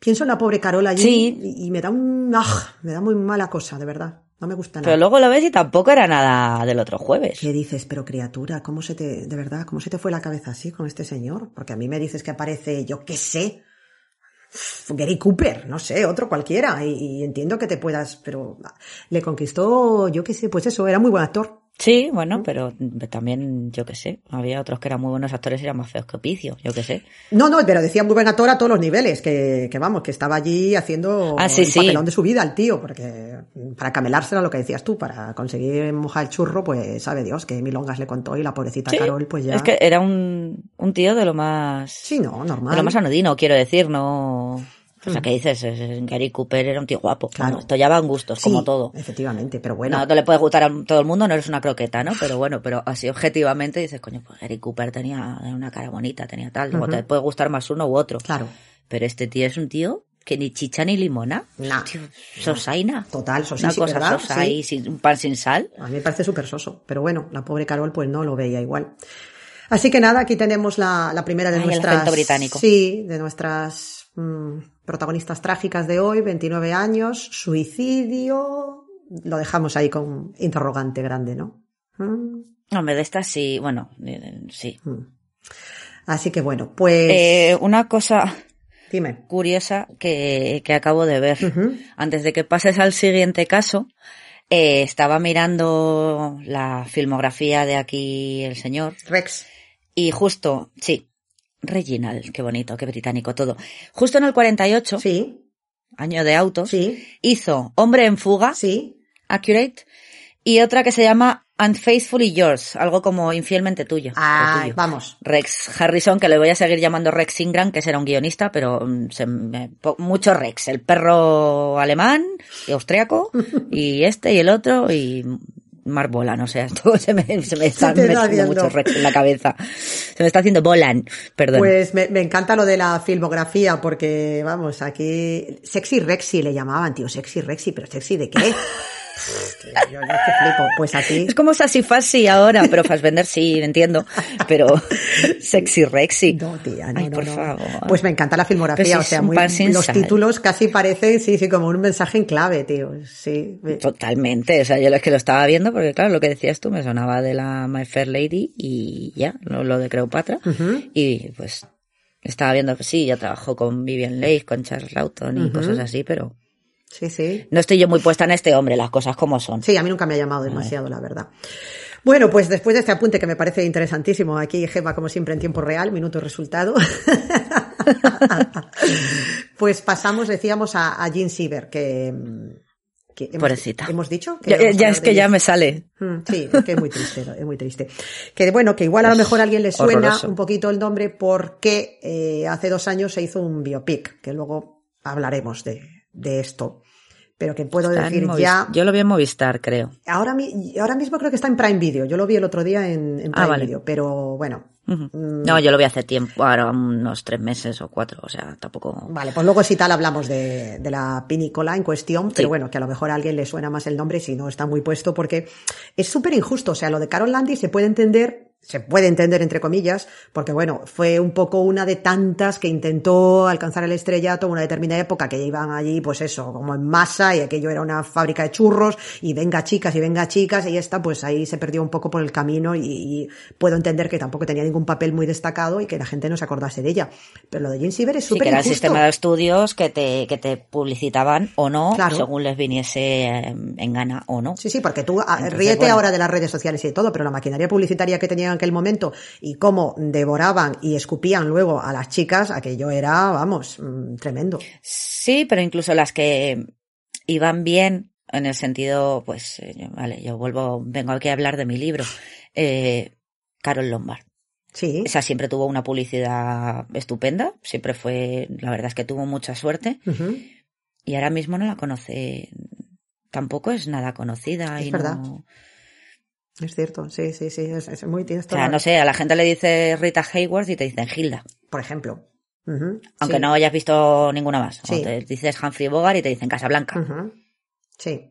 Pienso en la pobre Carola allí Sí. y, y me da un... ¡ah! me da muy mala cosa, de verdad. No me gusta nada. Pero luego lo ves y tampoco era nada del otro jueves. ¿Qué dices? Pero criatura, ¿cómo se te... De verdad, ¿cómo se te fue la cabeza así con este señor? Porque a mí me dices que aparece, yo qué sé... Gary Cooper, no sé, otro cualquiera, y, y entiendo que te puedas, pero le conquistó, yo qué sé, pues eso, era muy buen actor. Sí, bueno, pero también, yo qué sé, había otros que eran muy buenos actores y eran más feos que Opicio, yo qué sé. No, no, pero decía muy buen actor a todos los niveles, que, que vamos, que estaba allí haciendo Ah, sí, el sí. papelón de su vida el tío, porque para camelársela lo que decías tú, para conseguir mojar el churro, pues sabe Dios que milongas le contó y la pobrecita Sí, Carol, pues ya. Es que era un, un tío de lo más... Sí, no, normal. De lo más anodino, quiero decir, no... O sea, que dices, Es- es- Gary Cooper era un tío guapo. Claro. Bueno, esto ya van gustos, como todo. Efectivamente, pero bueno. No, no le puede gustar a todo el mundo, no eres una croqueta, ¿no? Pero bueno, pero así objetivamente dices, coño, pues Gary Cooper tenía una cara bonita, tenía tal. Luego te puede gustar más uno u otro. Claro. Pero este tío es un tío que ni chicha ni limona. No. Tío, sosaina. Total, Una sosísimo, cosa sosa y un pan sin sal. A mí me parece súper soso, pero bueno, la pobre Carol pues no lo veía igual. Así que nada, aquí tenemos la, la primera de Ay, el nuestras... acento británico. Sí, de nuestras mm, protagonistas trágicas de hoy, 29 años, suicidio... Lo dejamos ahí con interrogante grande, ¿no? Mm, Hombre, de estas sí, bueno, eh, sí. mm. Así que bueno, pues... Eh, una cosa dime. curiosa que, que acabo de ver. Antes de que pases al siguiente caso, eh, estaba mirando la filmografía de aquí el señor Rex. y justo, sí, Reginald, qué bonito, qué británico todo. Justo en el 48, Sí, año de autos, sí, hizo Hombre en fuga, sí. Accurate, y otra que se llama Unfaithfully Yours, algo como infielmente tuyo. Ay, tuyo. vamos. Rex Harrison, que le voy a seguir llamando Rex Ingram, que será un guionista, pero mm, se mucho Rex, el perro alemán y austriaco, y este y el otro, y Mark Bolan, o sea, todo se me, se me están metiendo muchos Rex en la cabeza. Se me está haciendo Bolan, perdón. Pues me, me encanta lo de la filmografía, porque vamos, aquí Sexy Rexy le llamaban, tío, Sexy Rexy, pero Sexy de qué? Yo, flipo. Pues aquí, es como Sassy Fassy ahora, pero Fassbender sí, entiendo, pero Sexy Rexy. no, tía, no, Ay, no, por no. favor. Pues me encanta la filmografía, o sea, muy, los sal. títulos casi parecen, sí, sí, como un mensaje en clave, tío, sí. me- Totalmente, o sea, yo es que lo estaba viendo porque claro, lo que decías tú me sonaba de la My Fair Lady y ya, lo, de Cleopatra y pues estaba viendo que sí, ya trabajó con Vivian Leigh, con Charles Lawton y cosas así, pero Sí, sí. no estoy yo muy puesta en este hombre, las cosas como son. Sí, a mí nunca me ha llamado demasiado, la verdad. Bueno, pues después de este apunte que me parece interesantísimo, aquí Gema, como siempre, en tiempo real, minuto resultado. pues pasamos, decíamos, a, a Jean Siever, que, que hemos, hemos dicho que Ya, ya es que ya me sale. Mm, Sí, es que es muy triste, es muy triste. Que bueno, que igual a lo mejor a alguien le suena horroroso. un poquito el nombre porque eh, hace dos años se hizo un biopic, que luego hablaremos de, de esto. Pero que puedo Está decir ya, Yo lo vi en Movistar, creo. ahora, ahora mismo creo que está en Prime Video. Yo lo vi el otro día en, en Prime Ah, vale. Video, pero bueno. Mm. No, yo lo vi hace tiempo, ahora unos tres meses o cuatro, o sea, tampoco... Vale, pues luego si tal hablamos de, de la pinicola en cuestión, pero bueno, que a lo mejor a alguien le suena más el nombre si no está muy puesto, porque es súper injusto. O sea, lo de Carol Landy se puede entender, se puede entender entre comillas, porque bueno, fue un poco una de tantas que intentó alcanzar el estrellato en una determinada época, que iban allí, pues eso, como en masa, y aquello era una fábrica de churros, y venga chicas, y venga chicas, y esta, pues ahí se perdió un poco por el camino, y, y puedo entender que tampoco tenía ningún papel muy destacado y que la gente no se acordase de ella. Pero lo de Jean Siever es Sí, súper que era el sistema de estudios que te, que te publicitaban o no, Claro. según les viniese eh, en gana o no. Sí, sí, porque tú ah, Entonces, ríete bueno. ahora de las redes sociales y de todo, pero la maquinaria publicitaria que tenían en aquel momento y cómo devoraban y escupían luego a las chicas, aquello era, vamos, mm, tremendo. Sí, pero incluso las que iban bien en el sentido, pues, eh, vale, yo vuelvo, vengo aquí a hablar de mi libro. Eh, Carol Lombard. Sí. Esa siempre tuvo una publicidad estupenda, siempre fue, la verdad es que tuvo mucha suerte y ahora mismo no la conoce, tampoco es nada conocida Es y verdad. no, Es cierto, sí, sí, sí, es, es muy tienes o sea, no sé, a la gente le dice Rita Hayworth y te dicen Hilda, Por ejemplo. Aunque Sí. no hayas visto ninguna más. Sí. O te dices Humphrey Bogart y te dicen Casablanca. Ujú. Sí.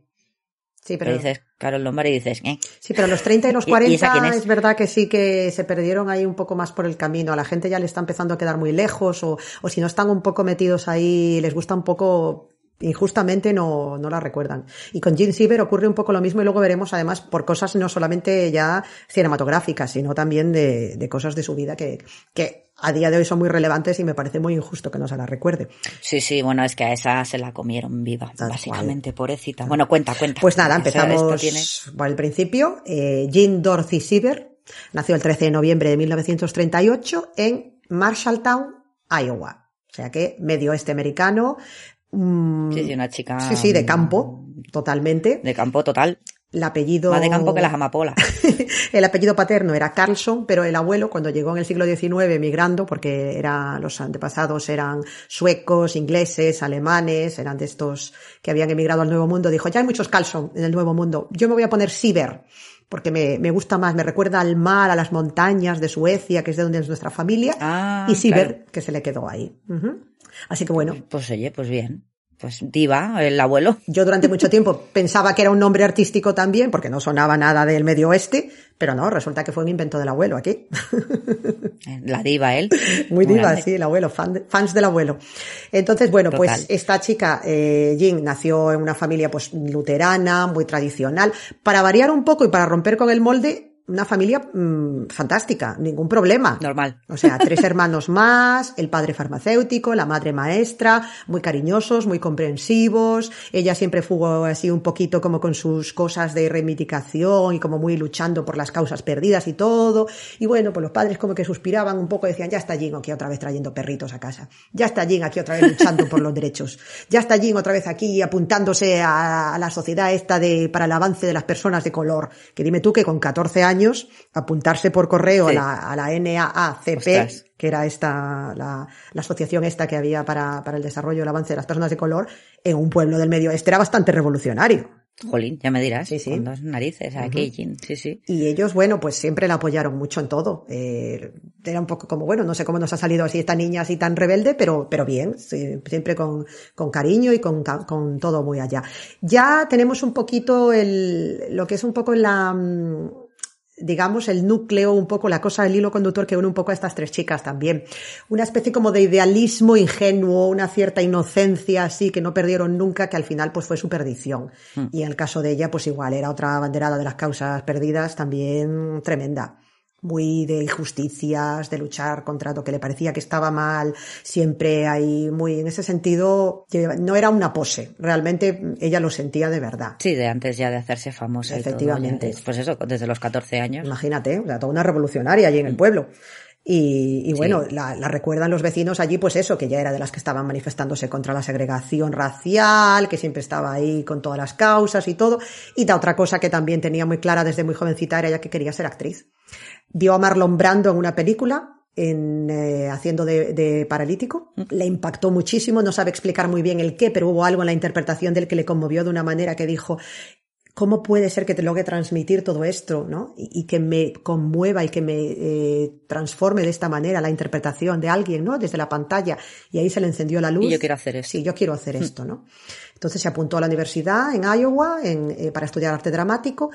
Sí, Pero pero, dices Carol Lombard y dices, eh. sí, pero los 30 y los ¿Y- y esa 40 quién es? es? verdad que sí que se perdieron ahí un poco más por el camino. A la gente ya le está empezando a quedar muy lejos o, o si no están un poco metidos ahí, les gusta un poco injustamente no, no la recuerdan. Y con Jean Siever ocurre un poco lo mismo y luego veremos además por cosas no solamente ya cinematográficas, sino también de, de cosas de su vida que, que a día de hoy son muy relevantes y me parece muy injusto que no se la recuerde. Sí, sí, bueno, es que a esa se la comieron viva, Tal básicamente, pobrecita. Bueno, cuenta, cuenta. Pues nada, empezamos tiene- por el principio. Eh, Jean Dorothy Siever nació el 13 de noviembre de 1938 en Marshalltown, Iowa. O sea que medio oeste americano. Mm, Sí, sí, una chica. Sí, sí, de campo, totalmente. De campo total. El apellido. Más de campo que las amapolas. el apellido paterno era Carlson, pero el abuelo, cuando llegó en el siglo XIX emigrando, porque era, los antepasados eran suecos, ingleses, alemanes, eran de estos que habían emigrado al Nuevo Mundo, dijo, ya hay muchos Carlson en el Nuevo Mundo, yo me voy a poner Sieber, porque me, me gusta más, me recuerda al mar, a las montañas de Suecia, que es de donde es nuestra familia, Ah, y claro. que se le quedó ahí. Así que bueno, Pues oye, pues bien. Pues diva, el abuelo. Yo durante mucho tiempo pensaba que era un nombre artístico también, porque no sonaba nada del medio oeste, pero no, resulta que fue un invento del abuelo aquí. La diva, él. Muy diva, grande. sí, el abuelo, fan de- fans del abuelo. Entonces, bueno, Total. pues esta chica, eh, Jean, nació en una familia pues luterana, muy tradicional. Para variar un poco y para romper con el molde, una familia mm, fantástica, ningún problema. Normal. O sea, tres hermanos más, el padre farmacéutico, la madre maestra, muy cariñosos, muy comprensivos. Ella siempre fue así un poquito como con sus cosas de reivindicación y como muy luchando por las causas perdidas y todo. Y bueno, pues los padres como que suspiraban un poco decían, ya está Jin aquí otra vez trayendo perritos a casa. Ya está Jin aquí otra vez luchando por los derechos. Ya está Jin otra vez aquí apuntándose a, a la sociedad esta de, para el avance de las personas de color. Que dime tú que con 14 años apuntarse por correo Sí. a la, a la NAACP, Ostras. que era esta, la, la asociación esta que había para, para el desarrollo y el avance de las personas de color, en un pueblo del medio oeste era bastante revolucionario. Jolín, ya me dirás. Sí, sí. Con dos narices aquí, Jean. Sí, sí. Y ellos, bueno, pues siempre la apoyaron mucho en todo. Eh, era un poco como, bueno, no sé cómo nos ha salido así esta niña así tan rebelde, pero, pero bien, siempre con, con cariño y con, con todo muy allá. Ya tenemos un poquito el, lo que es un poco la, mm, digamos, el núcleo, un poco la cosa, el hilo conductor que une un poco a estas tres chicas también. Una especie como de idealismo ingenuo, una cierta inocencia así que no perdieron nunca, que al final pues fue su perdición. Y en el caso de ella, pues igual, era otra banderada de las causas perdidas también tremenda. Muy de injusticias, de luchar contra lo que le parecía que estaba mal, siempre ahí muy, en ese sentido, no era una pose, realmente ella lo sentía de verdad. Sí, de antes ya de hacerse famosa. y todo, Efectivamente. pues eso, desde los 14 años. Imagínate, o sea, toda una revolucionaria allí en el pueblo. Y, y bueno, la, la recuerdan los vecinos allí, pues eso, que ya era de las que estaban manifestándose contra la segregación racial, que siempre estaba ahí con todas las causas y todo. Y la otra cosa que también tenía muy clara desde muy jovencita era ya que quería ser actriz. Vio a Marlon Brando en una película, en, eh, haciendo de, de paralítico. Le impactó muchísimo, no sabe explicar muy bien el qué, pero hubo algo en la interpretación del que le conmovió de una manera que dijo, ¿Cómo puede ser que te logre transmitir todo esto, ¿no? Y, y que me conmueva y que me eh, transforme de esta manera la interpretación de alguien, ¿no? Desde la pantalla. Y ahí se le encendió la luz. Y yo quiero hacer esto. Sí, yo quiero hacer esto, ¿no? Entonces se apuntó a la universidad en Iowa en, eh, para estudiar arte dramático,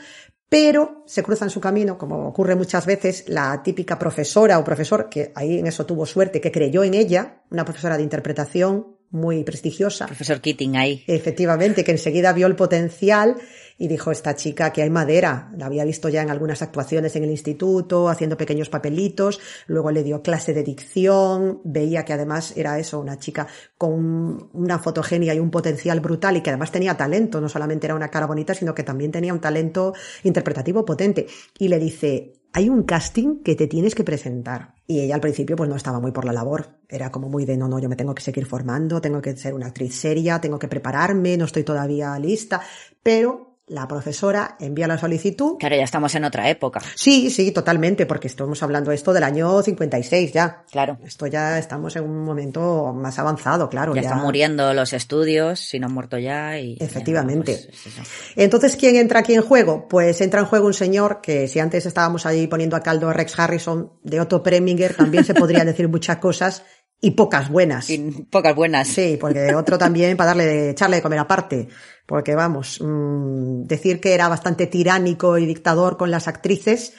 pero se cruza en su camino, como ocurre muchas veces, la típica profesora o profesor, que ahí en eso tuvo suerte, que creyó en ella, una profesora de interpretación muy prestigiosa, Profesor Keating ahí. Efectivamente, que enseguida vio el potencial y dijo esta chica que hay madera. La había visto ya en algunas actuaciones en el instituto, haciendo pequeños papelitos, luego le dio clase de dicción, veía que además era eso, una chica con una fotogenia y un potencial brutal y que además tenía talento, no solamente era una cara bonita, sino que también tenía un talento interpretativo potente. Y le dice, hay un casting que te tienes que presentar. Y ella al principio pues no estaba muy por la labor. Era como muy de, no, no, yo me tengo que seguir formando, tengo que ser una actriz seria, tengo que prepararme, no estoy todavía lista. Pero la profesora envía la solicitud. Claro, ya estamos en otra época. Sí, sí, totalmente, porque estamos hablando esto del año 56 ya. Claro. Esto ya estamos en un momento más avanzado, claro. Ya, están muriendo los estudios, si no han muerto ya. y Efectivamente. pues. Entonces, ¿quién entra aquí en juego? Pues entra en juego un señor que si antes estábamos ahí poniendo a caldo a Rex Harrison, de Otto Preminger, también se podría decir muchas cosas y pocas buenas. Y pocas buenas. Sí, porque otro también para darle de, echarle de comer aparte. Porque vamos, mmm, decir que era bastante tiránico y dictador con las actrices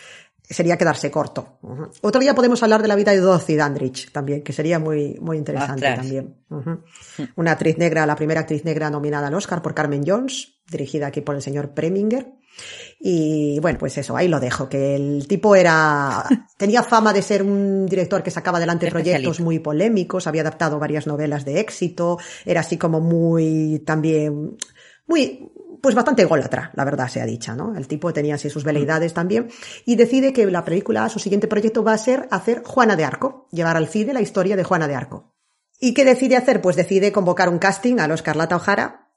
sería quedarse corto. Uh -huh. Otro día podemos hablar de la vida de Dorothy Dandridge también, que sería muy, muy interesante Ostras. también. Uh -huh. Una actriz negra, la primera actriz negra nominada al Oscar por Carmen Jones, dirigida aquí por el señor Preminger. Y bueno, pues eso, ahí lo dejo, que el tipo era, tenía fama de ser un director que sacaba adelante proyectos muy polémicos, había adaptado varias novelas de éxito, era así como muy, también, muy, pues bastante ególatra, la verdad sea dicha, ¿no? El tipo tenía así sus veleidades también y decide que la película, su siguiente proyecto va a ser hacer Juana de Arco, llevar al cine la historia de Juana de Arco. ¿Y qué decide hacer? Pues decide convocar un casting a los Carlata O'Hara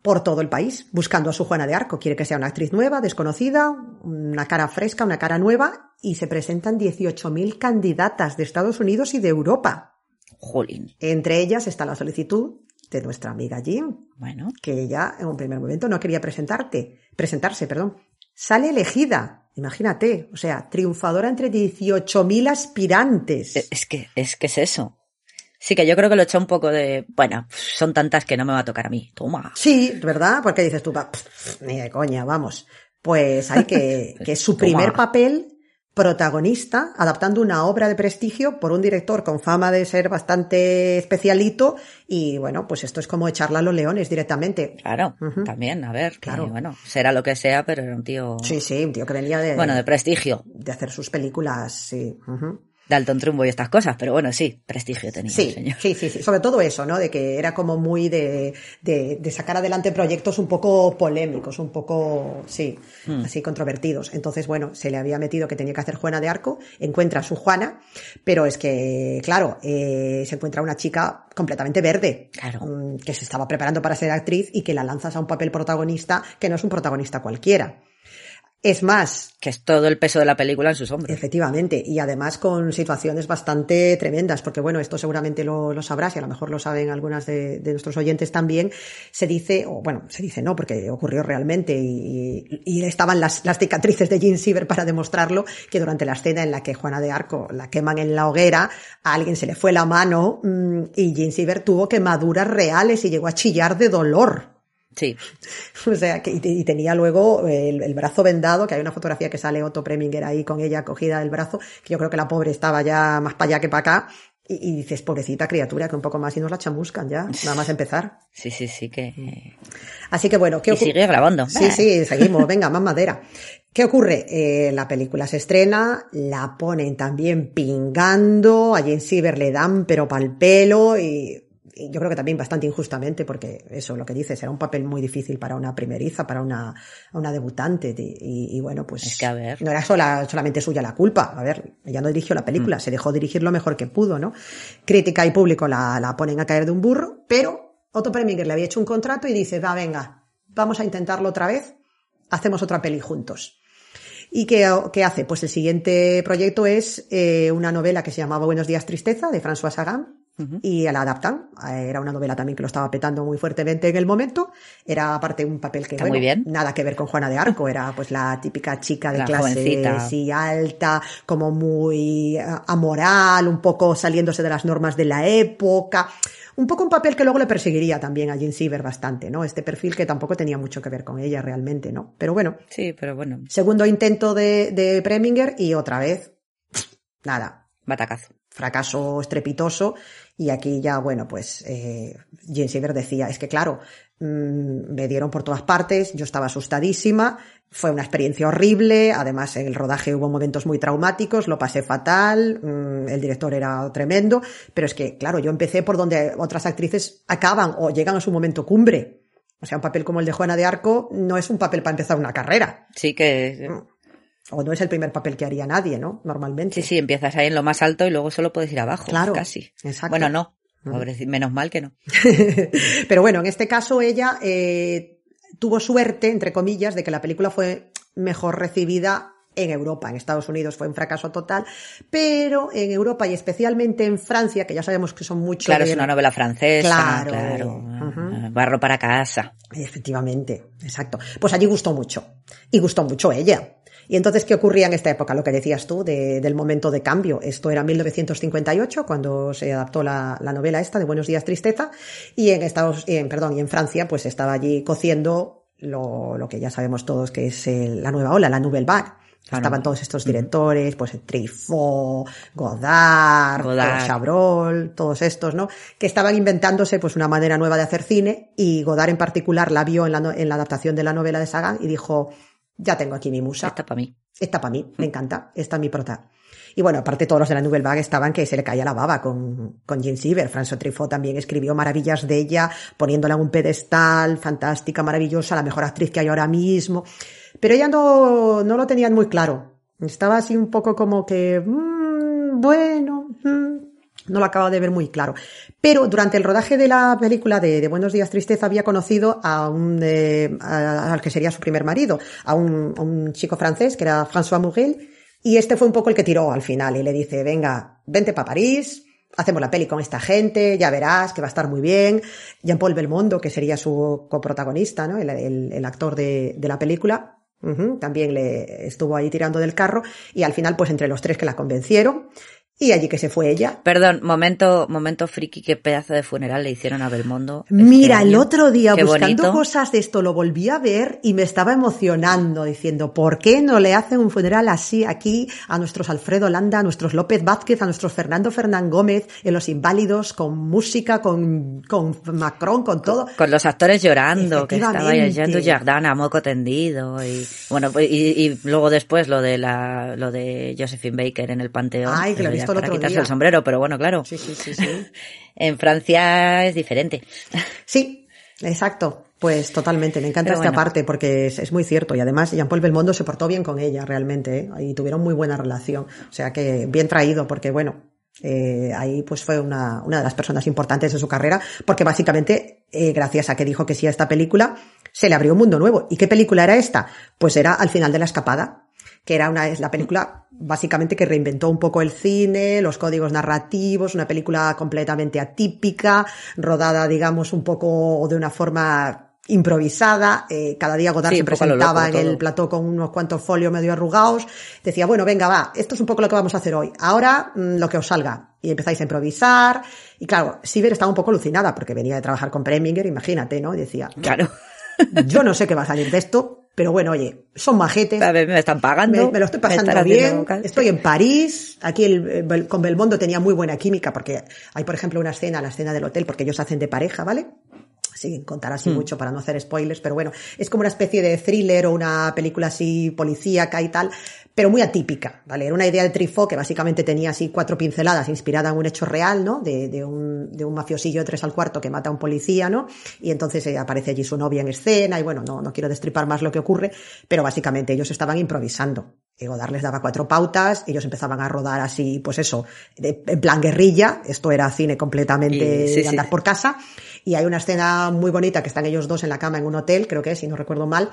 por todo el país, buscando a su Juana de Arco. Quiere que sea una actriz nueva, desconocida, una cara fresca, una cara nueva, y se presentan 18.000 candidatas de Estados Unidos y de Europa. Jolín. Entre ellas está la solicitud de nuestra amiga Jim, Bueno, que ella en un primer momento no quería presentarte, presentarse, perdón. Sale elegida, imagínate, o sea, triunfadora entre 18.000 aspirantes. e- es que, es que es eso. Sí, que yo creo que lo he hecho un poco de, bueno, son tantas que no me va a tocar a mí. Toma. Sí, ¿verdad? Porque dices tú, "Va, pff, ni de coña, vamos. Pues hay que, que es su primer papel protagonista, adaptando una obra de prestigio por un director con fama de ser bastante especialito y bueno, pues esto es como echarla a los leones directamente. Claro, también, a ver, que, Claro. bueno, será lo que sea, pero era un tío, Sí, sí, un tío que venía de, bueno, de prestigio. de hacer sus películas, sí. Dalton Trumbo y estas cosas, pero bueno, sí, prestigio tenía el Sí, señor. sí, sí, sí, sobre todo eso, ¿no? De que era como muy de, de, de sacar adelante proyectos un poco polémicos, un poco, sí, Hmm. así controvertidos. Entonces, bueno, se le había metido que tenía que hacer Juana de Arco, encuentra a su Juana, pero es que, claro, eh, se encuentra una chica completamente verde, Claro. mm, que se estaba preparando para ser actriz y que la lanzas a un papel protagonista que no es un protagonista cualquiera. Es más, Que es todo el peso de la película en sus hombros. Efectivamente, y además con situaciones bastante tremendas, porque bueno, esto seguramente lo, lo sabrás y a lo mejor lo saben algunas de, de nuestros oyentes también. Se dice, o bueno, se dice no, porque ocurrió realmente y, y estaban las, las cicatrices de Jean Siever para demostrarlo, que durante la escena en la que Juana de Arco la queman en la hoguera, a alguien se le fue la mano mm, y Jean Siever tuvo quemaduras reales y llegó a chillar de dolor. Sí, O sea, que, y, te- y tenía luego el, el brazo vendado, que hay una fotografía que sale Otto Preminger ahí con ella cogida del brazo, que yo creo que la pobre estaba ya más para allá que para acá. Y, y dices, pobrecita criatura, que un poco más y nos la chamuscan ya, nada más empezar. sí, sí, sí que... Así que bueno, ¿qué Y sigue grabando. Sí, sí, seguimos, venga, más madera. ¿Qué ocurre? Eh, la película se estrena, la ponen también pingando, a Jane Siever le dan pero pa'l pelo y yo creo que también bastante injustamente porque eso, lo que dices, era un papel muy difícil para una primeriza, para una, una debutante y, y- bueno, pues Es que, a ver. no era sola, solamente suya la culpa. A ver, ella no dirigió la Mm. película, se dejó dirigir lo mejor que pudo, ¿no? Crítica y público la, la ponen a caer de un burro, pero Otto Preminger le había hecho un contrato y dice, va, venga, vamos a intentarlo otra vez, hacemos otra peli juntos. ¿Y qué, qué hace? Pues el siguiente proyecto es eh, una novela que se llamaba Buenos días tristeza de François Sagan y la adaptan. Eh, Era una novela también que lo estaba petando muy fuertemente en el momento. Era aparte un papel que Está bueno, muy bien. nada que ver con Juana de Arco, era pues la típica chica de La clase jovencita. sí, alta, como muy eh, amoral, un poco saliéndose de las normas de la época. Un poco un papel que luego le perseguiría también a Jean Siever bastante, ¿no? Este perfil que tampoco tenía mucho que ver con ella realmente, ¿no? Pero bueno, Sí, pero bueno, segundo intento de, de Preminger y otra vez, nada, batacazo. fracaso estrepitoso y aquí ya, bueno, pues eh, Jane Siever decía, es que claro, mm, me dieron por todas partes, yo estaba asustadísima, fue una experiencia horrible, además en el rodaje hubo momentos muy traumáticos, lo pasé fatal, mm, el director era tremendo, pero es que, claro, yo empecé por donde otras actrices acaban o llegan a su momento cumbre. O sea, un papel como el de Juana de Arco no es un papel para empezar una carrera, Sí que... o no es el primer papel que haría nadie, ¿no? Normalmente. Sí, sí, empiezas ahí en lo más alto y luego solo puedes ir abajo. Claro, Casi. exacto. Bueno, no. Menos mal que no. Pero bueno, en este caso ella eh, tuvo suerte, entre comillas, de que la película fue mejor recibida en Europa. En Estados Unidos fue un fracaso total, pero en Europa y especialmente en Francia, que ya sabemos que son mucho Claro, de- es una novela francesa. Claro. Barro para casa. Efectivamente, exacto. Pues allí gustó mucho. Y gustó mucho ella. Y entonces, ¿qué ocurría en esta época? Lo que decías tú de- del momento de cambio. Esto era 1958, cuando se adaptó la, la novela esta de Buenos días, tristeza. Y en Estados, en, perdón, y en Francia, pues estaba allí cociendo lo, lo que ya sabemos todos que es el- la nueva ola, la Nouvelle Vague. Estaban todos estos directores, pues Truffaut, Godard, Godard. Chabrol, todos estos, ¿no? Que estaban inventándose pues una manera nueva de hacer cine y Godard en particular la vio en la, en la adaptación de la novela de Sagan y dijo, ya tengo aquí mi musa. Está para mí. Esta para mí, me encanta, esta es mi prota. Y bueno, aparte todos los de la Nouvelle Vague estaban que se le caía la baba con, con Jean Siever. François Truffaut también escribió maravillas de ella, poniéndola en un pedestal, fantástica, maravillosa, la mejor actriz que hay ahora mismo. Pero ella no, no lo tenían muy claro. Estaba así un poco como que, mm, bueno, mm. No lo acaba de ver muy claro. Pero durante el rodaje de la película de, Buenos Días Tristeza había conocido a un, eh, al que sería su primer marido, a un, chico francés que era François Murel, y este fue un poco el que tiró al final y le dice, venga, vente para París, hacemos la peli con esta gente, ya verás que va a estar muy bien. Jean-Paul Belmondo, que sería su coprotagonista, ¿no? El, actor de, la película, también le estuvo ahí tirando del carro y al final, pues entre los tres que la convencieron y allí que se fue ella. Perdón, momento, momento friki, qué pedazo de funeral le hicieron a Belmondo. este Mira, el año. otro día Qué buscando bonito. cosas de esto lo volví a ver y me estaba emocionando diciendo, ¿por qué no le hacen un funeral así aquí a nuestros Alfredo Landa, a nuestros López Vázquez, a nuestros Fernando Fernán Gómez, en Los Inválidos, con música, con, con Macron, con todo? Con los actores llorando, que estaba. Jean Dujardin a moco tendido y bueno, y, y luego después lo de la, lo de Josephine Baker en el Panteón. Ay, visto el para otro quitarse día. el sombrero, pero bueno, claro. Sí, sí, sí, sí. En Francia es diferente. Sí, exacto. Pues totalmente, me encanta Pero esta bueno. parte porque es, es muy cierto y además Jean-Paul Belmondo se portó bien con ella realmente ¿eh? y tuvieron muy buena relación. O sea que bien traído porque bueno, eh, ahí pues fue una, una de las personas importantes de su carrera porque básicamente eh, gracias a que dijo que sí a esta película se le abrió un mundo nuevo. ¿Y qué película era esta? Pues era Al final de la escapada que era una, es la película básicamente que reinventó un poco el cine, los códigos narrativos, una película completamente atípica, rodada, digamos, un poco de una forma improvisada. Eh, cada día Godard Sí, se lo presentaba en el plató con unos cuantos folios medio arrugados. Decía, bueno, venga, va, esto es un poco lo que vamos a hacer hoy. Ahora, mm, lo que os salga. Y empezáis a improvisar. Y claro, Siever estaba un poco alucinada porque venía de trabajar con Preminger, imagínate, ¿no? Y decía, Claro. Yo no sé qué va a salir de esto, pero bueno, oye, son majetes. A ver, me están pagando. Me, me lo estoy pasando bien. Estoy en París. Aquí el- con Belmondo tenía muy buena química porque hay, por ejemplo, una escena, la escena del hotel, porque ellos hacen de pareja, ¿vale? Sin contar así Hmm. mucho para no hacer spoilers, pero bueno, es como una especie de thriller o una película así policíaca y tal, pero muy atípica, ¿vale? Era una idea de Truffaut que básicamente tenía así cuatro pinceladas inspirada en un hecho real, ¿no? De, de un, de un mafiosillo de tres al cuarto que mata a un policía, ¿no? Y entonces eh, aparece allí su novia en escena y bueno, no, no quiero destripar más lo que ocurre, pero básicamente ellos estaban improvisando. Godard les daba cuatro pautas, ellos empezaban a rodar así, pues eso, de- en plan guerrilla, esto era cine completamente sí, de sí. andar por casa, y hay una escena muy bonita que están ellos dos en la cama en un hotel, creo que es, si no recuerdo mal,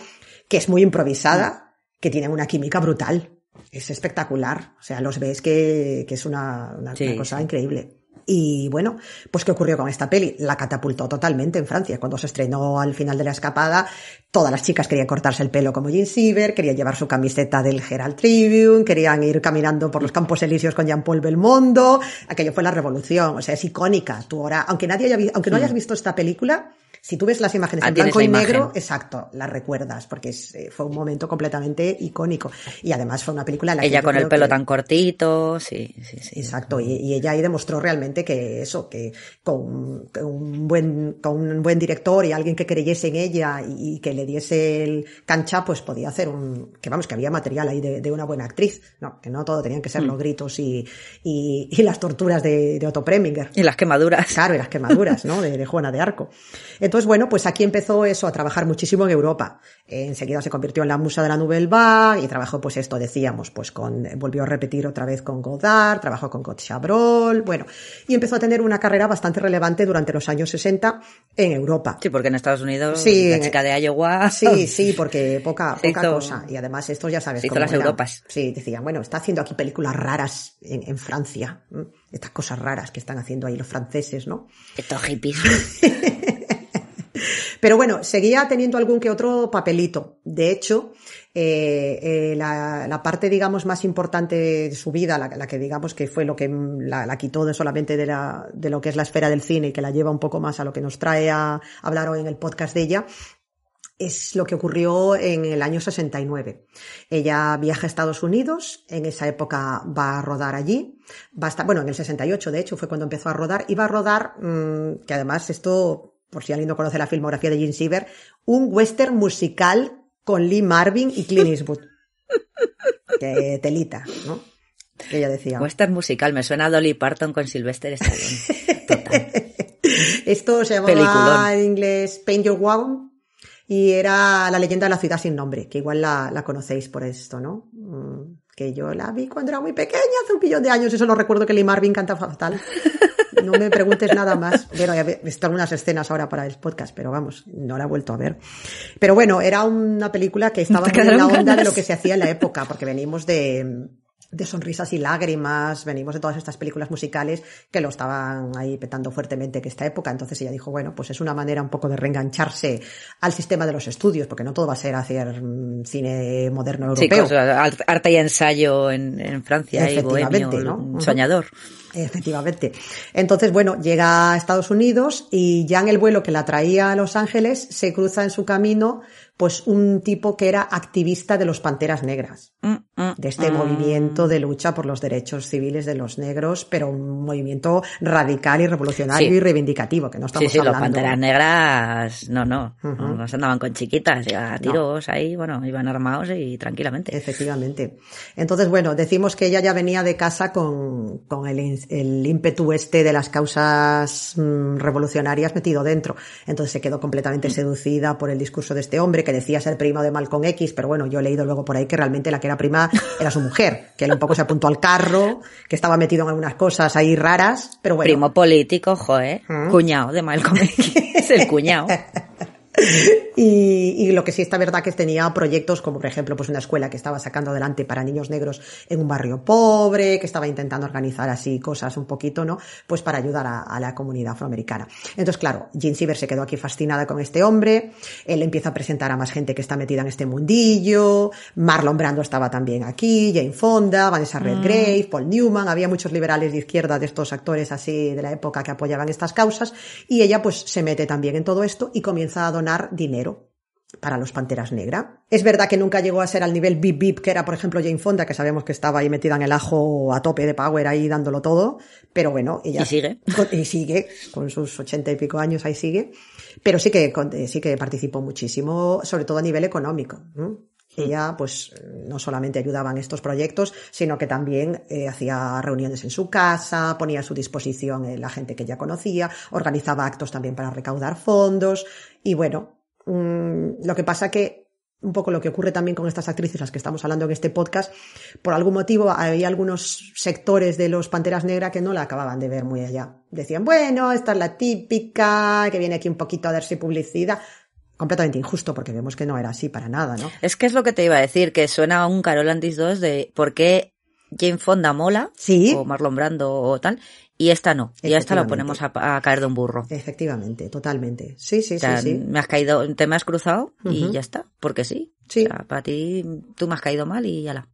que es muy improvisada, que tienen una química brutal. Es espectacular. O sea, los ves que, que es una, una- Sí, una cosa sí. increíble. Y bueno, pues ¿qué ocurrió con esta peli? La catapultó totalmente en Francia. Cuando se estrenó al final de la escapada, todas las chicas querían cortarse el pelo como Jean Siever, querían llevar su camiseta del Herald Tribune, querían ir caminando por los campos elíseos con Jean-Paul Belmondo. Aquello fue la revolución. O sea, es icónica. Tú ahora, aunque nadie haya aunque no hayas visto esta película, si tú ves las imágenes Ah, en blanco y negro, exacto, la recuerdas, porque es, eh, fue un momento completamente icónico. Y además fue una película en la Ella con el pelo que- tan cortito, sí, sí, sí. Exacto, y, y ella ahí demostró realmente que eso, que con, un buen, con un buen director y alguien que creyese en ella y, y que le diese el cancha, pues podía hacer un, que vamos, que había material ahí de, de una buena actriz, no, que no todo tenían que Mm. ser los gritos y, y, y las torturas de, de Otto Preminger. Y las quemaduras. Claro, y las quemaduras, ¿no? De, de Juana de Arco. Entonces, bueno, pues aquí empezó eso, a trabajar muchísimo en Europa. Eh, enseguida se convirtió en la musa de la Nouvelle Vague y trabajó, pues esto decíamos, pues con, volvió a repetir otra vez con Godard, trabajó con God Chabrol, bueno, y empezó a tener una carrera bastante relevante durante los años 60 en Europa. Sí, porque en Estados Unidos Sí, la chica de Iowa. Sí, sí, porque poca, poca hizo- cosa. Y además estos ya sabes se hizo las eran. Europas. Sí, decían, bueno, está haciendo aquí películas raras en, en Francia. Estas cosas raras que están haciendo ahí los franceses, ¿no? Estos hippies. Pero bueno, seguía teniendo algún que otro papelito. De hecho, eh, eh, la, la parte, digamos, más importante de su vida, la, que digamos que fue lo que mm, la, quitó de solamente de, la, de lo que es la esfera del cine y que la lleva un poco más a lo que nos trae a hablar hoy en el podcast de ella, es lo que ocurrió en el año 69. Ella viaja a Estados Unidos, en esa época va a rodar allí, va a estar, bueno, en el 68 de hecho fue cuando empezó a rodar, y va a rodar, mmm, que además esto, por si alguien no conoce la filmografía de Gene Siever, un western musical con Lee Marvin y Clint Eastwood. que telita, ¿no? Que ella decía. Western musical, me suena a Dolly Parton con Sylvester Stallone. Total. Esto se llamaba Peliculón. en inglés Paint Your Wagon y era la leyenda de la ciudad sin nombre, que igual la, la conocéis por esto, ¿no? Mm, que yo la vi cuando era muy pequeña, hace un pillón de años, eso lo recuerdo que Lee Marvin canta fatal. No me preguntes nada más. Bueno, he visto algunas escenas ahora para el podcast, pero vamos, no la he vuelto a ver. Pero bueno, era una película que estaba muy en la onda de lo que se hacía en la época, porque venimos de, de sonrisas y lágrimas, venimos de todas estas películas musicales que lo estaban ahí petando fuertemente que esta época. Entonces ella dijo, bueno, pues es una manera un poco de reengancharse al sistema de los estudios, porque no todo va a ser hacer mm, cine moderno Sí, europeo. cosas, ar- arte y ensayo en, en Francia y Efectivamente, bohemio, ¿no? soñador. Efectivamente. Entonces, bueno, llega a Estados Unidos y ya en el vuelo que la traía a Los Ángeles se cruza en su camino pues un tipo que era activista de los Panteras Negras, Mm, mm, de este mm. movimiento de lucha por los derechos civiles de los negros, pero un movimiento radical y revolucionario Sí. y reivindicativo, que no Sí, estamos sí, los hablando. panteras negras, no, no, Ujú. no, no se andaban con chiquitas, ya tiros ahí, bueno, iban armados y tranquilamente. Efectivamente. Entonces, bueno, decimos que ella ya venía de casa con, con el, el ímpetu este de las causas revolucionarias metido dentro. Entonces se quedó completamente seducida por el discurso de este hombre que decía ser primo de Malcolm X, pero bueno, yo he leído luego por ahí que realmente la que era prima era su mujer, que él un poco se apuntó al carro, que estaba metido en algunas cosas ahí raras, pero bueno. Primo político, joder, Mm. cuñado de Malcolm X, es el cuñado. Y, y lo que sí está verdad que tenía proyectos como por ejemplo pues una escuela que estaba sacando adelante para niños negros en un barrio pobre, que estaba intentando organizar así cosas un poquito, ¿no? Pues para ayudar a, a la comunidad afroamericana. Entonces, claro, Jean Siever se quedó aquí fascinada con este hombre, él empieza a presentar a más gente que está metida en este mundillo, Marlon Brando estaba también aquí, Jane Fonda, Vanessa Redgrave, Paul Newman, había muchos liberales de izquierda de estos actores así de la época que apoyaban estas causas, y ella pues se mete también en todo esto y comienza a donar dinero para los Panteras Negra. Es verdad que nunca llegó a ser al nivel Bip Bip, que era, por ejemplo, Jane Fonda, que sabemos que estaba ahí metida en el ajo a tope de power, ahí dándolo todo, pero bueno, ella... Y sigue. con- y sigue, con sus ochenta y pico años ahí sigue, pero sí que, con- eh, sí que participó muchísimo, sobre todo a nivel económico. ¿no? Ella, pues, no solamente ayudaba en estos proyectos, sino que también eh, hacía reuniones en su casa, ponía a su disposición eh, la gente que ya conocía, organizaba actos también para recaudar fondos, y bueno, mm, lo que pasa que un poco lo que ocurre también con estas actrices, las que estamos hablando en este podcast, por algún motivo había algunos sectores de los Panteras Negras que no la acababan de ver muy allá. Decían, bueno, esta es la típica, que viene aquí un poquito a darse publicidad. Completamente injusto, porque vemos que no era así para nada, ¿no? Es que es lo que te iba a decir, que suena a un Carol Andis 2 de por qué Jane Fonda mola, Sí. o Marlon Brando o tal, y esta no, y esta la Efectivamente. ponemos a, a caer de un burro. Efectivamente, totalmente. Sí, sí, O sea, sí, sí. me has caído, te me has cruzado y ya está, porque sí. Sí. O sea, para ti, tú me has caído mal y ya la.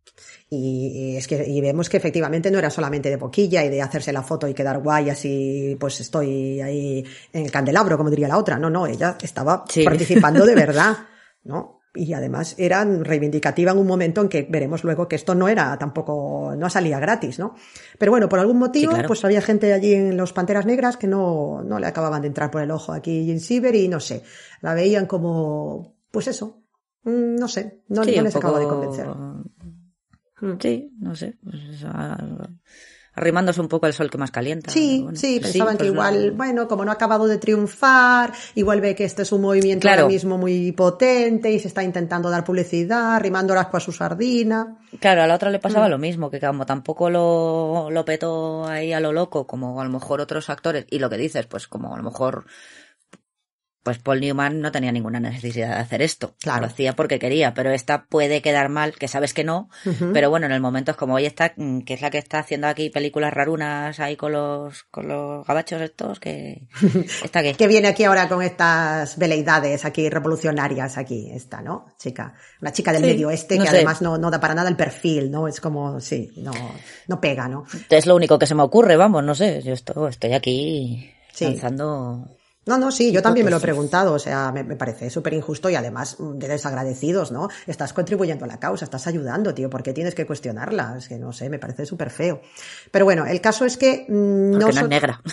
Y, y es que y vemos que efectivamente no era solamente de boquilla y de hacerse la foto y quedar guay así pues estoy ahí en el candelabro como diría la otra no no ella estaba Sí. participando de verdad no y además era reivindicativa en un momento en que veremos luego que esto no era tampoco no salía gratis no pero bueno por algún motivo Sí, claro. pues había gente allí en los Panteras Negras que no no le acababan de entrar por el ojo aquí Jean Siever y no sé la veían como pues eso mm, no sé no, sí, no les acaba de poco- convencer. Sí, no sé. pues a- arrimándose un poco al sol que más calienta. Sí, Bueno, sí, pues pensaban pues que igual, no. bueno, como no ha acabado de triunfar, igual ve que este es un movimiento Claro. ahora mismo muy potente y se está intentando dar publicidad, arrimando las a su sardina. Claro, a la otra le Mm. pasaba lo mismo, que como tampoco lo, lo petó ahí a lo loco, como a lo mejor otros actores, y lo que dices, pues como a lo mejor, pues Paul Newman no tenía ninguna necesidad de hacer esto. Claro. Lo hacía porque quería, pero esta puede quedar mal, que sabes que no, pero bueno, en el momento es como hoy está, mm, que es la que está haciendo aquí películas rarunas ahí con los, con los gabachos estos, que, está que, Que viene aquí ahora con estas veleidades aquí revolucionarias aquí, esta, ¿no? Chica, una chica del Sí, medio oeste no que sé. además no, no da para nada el perfil, ¿no? Es como, sí, no, no pega, ¿no? es lo único que se me ocurre, vamos, no sé, yo esto- estoy aquí Sí. lanzando No, no, sí, yo también me lo he preguntado, o sea, me, me parece súper injusto y además de desagradecidos, ¿no? Estás contribuyendo a la causa, estás ayudando, tío, ¿por qué tienes que cuestionarla? Es que no sé, me parece súper feo. Pero bueno, el caso es que mm, no, no, so- es negra.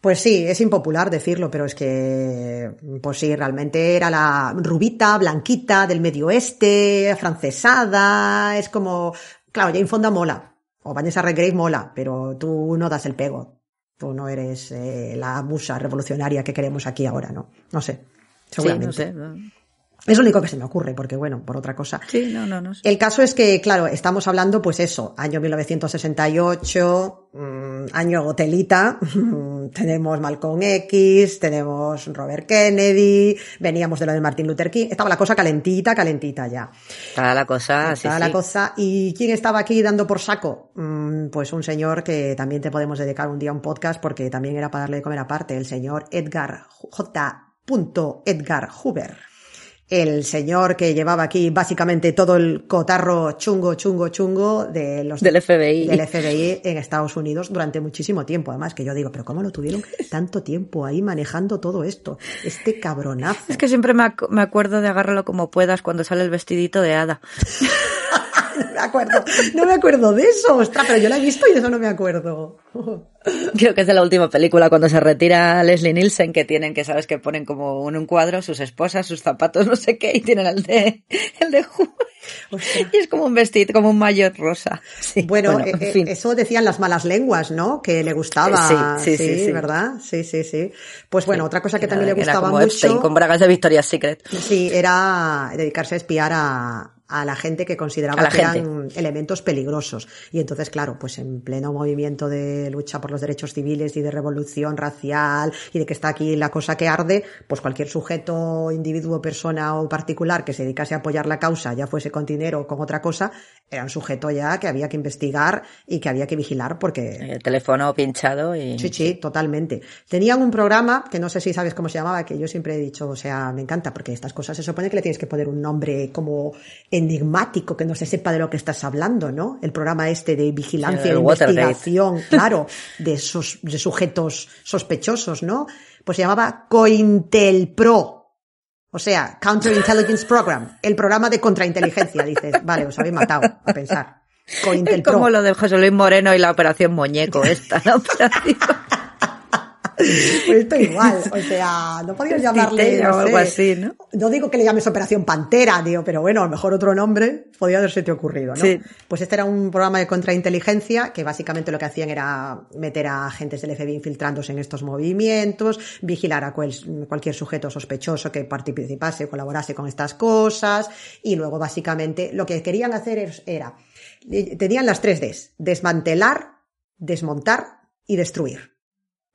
Pues sí, es impopular decirlo, pero es que, pues sí, realmente era la rubita, blanquita, del medio oeste, francesada, es como, claro, Jane Fonda mola, o Vanessa Redgrave mola, pero tú no das el pego. Tú no eres eh, la musa revolucionaria que queremos aquí ahora, ¿no? No sé. Sí, Seguramente. no sé. no. Es lo único que se me ocurre, porque bueno, por otra cosa. Sí, no, no, no. El caso es que, claro, estamos hablando, pues eso, año 1968, mmm, año Gotelita, tenemos Malcolm X, tenemos Robert Kennedy, veníamos de lo de Martin Luther King, estaba la cosa calentita, calentita ya. Estaba la cosa, estaba sí, la sí. cosa. ¿Y quién estaba aquí dando por saco? Mm, pues un señor que también te podemos dedicar un día a un podcast porque también era para darle de comer aparte, el señor Edgar J. Edgar Hoover el señor que llevaba aquí básicamente todo el cotarro chungo, chungo, chungo de los del FBI. del FBI en Estados Unidos durante muchísimo tiempo. Además, que yo digo, pero ¿cómo lo tuvieron tanto tiempo ahí manejando todo esto? Este cabronazo. Es que siempre me, ac me acuerdo de agárralo como puedas cuando sale el vestidito de hada. no me acuerdo, no me acuerdo de eso, ostras, pero yo la he visto y de eso no me acuerdo. Creo que es de la última película cuando se retira Leslie Nielsen que tienen que sabes que ponen como en un cuadro sus esposas, sus zapatos, no sé qué y tienen el de el de y es como un vestido, como un maillot rosa. Sí, bueno, bueno eh, en fin. eso decían las malas lenguas, ¿no? Que le gustaba. Sí, sí, sí, sí ¿verdad? Sí, sí, sí. Pues bueno, otra cosa que era, también le gustaba como mucho. Epstein, con bragas de Victoria's Secret. Sí, era dedicarse a espiar a, a la gente que consideraba que gente. eran elementos peligrosos. Y entonces, claro, pues en pleno movimiento de lucha por los derechos civiles y de revolución racial y de que está aquí la cosa que arde, pues cualquier sujeto, individuo, persona o particular que se dedicase a apoyar la causa, ya fuese con dinero o con otra cosa, era un sujeto ya que había que investigar y que había que vigilar porque... El teléfono pinchado y... Sí, sí, totalmente. Tenían un programa, que no sé si sabes cómo se llamaba, que yo siempre he dicho, o sea, me encanta, porque estas cosas se supone que le tienes que poner un nombre como enigmático, que no se sepa de lo que estás hablando, ¿no? El programa este de vigilancia e investigación, Watergate. claro, de, sus, de sujetos sospechosos, ¿no? Pues se llamaba COINTELPRO. O sea, Counterintelligence Program, el programa de contrainteligencia, dices, vale, os habéis matado a pensar. COINTELPRO. Es como lo de José Luis Moreno y la operación Muñeco esta, la operación. Pues esto igual, o sea, no podías llamarle no sé, algo así, ¿no? No digo que le llames Operación Pantera, digo, pero bueno, a lo mejor otro nombre podía haberse te ocurrido, ¿no? Sí. Pues este era un programa de contrainteligencia que básicamente lo que hacían era meter a agentes del FBI infiltrándose en estos movimientos, vigilar a cual, cualquier sujeto sospechoso que participase o colaborase con estas cosas y luego básicamente lo que querían hacer era, tenían las tres Ds, desmantelar, desmontar y destruir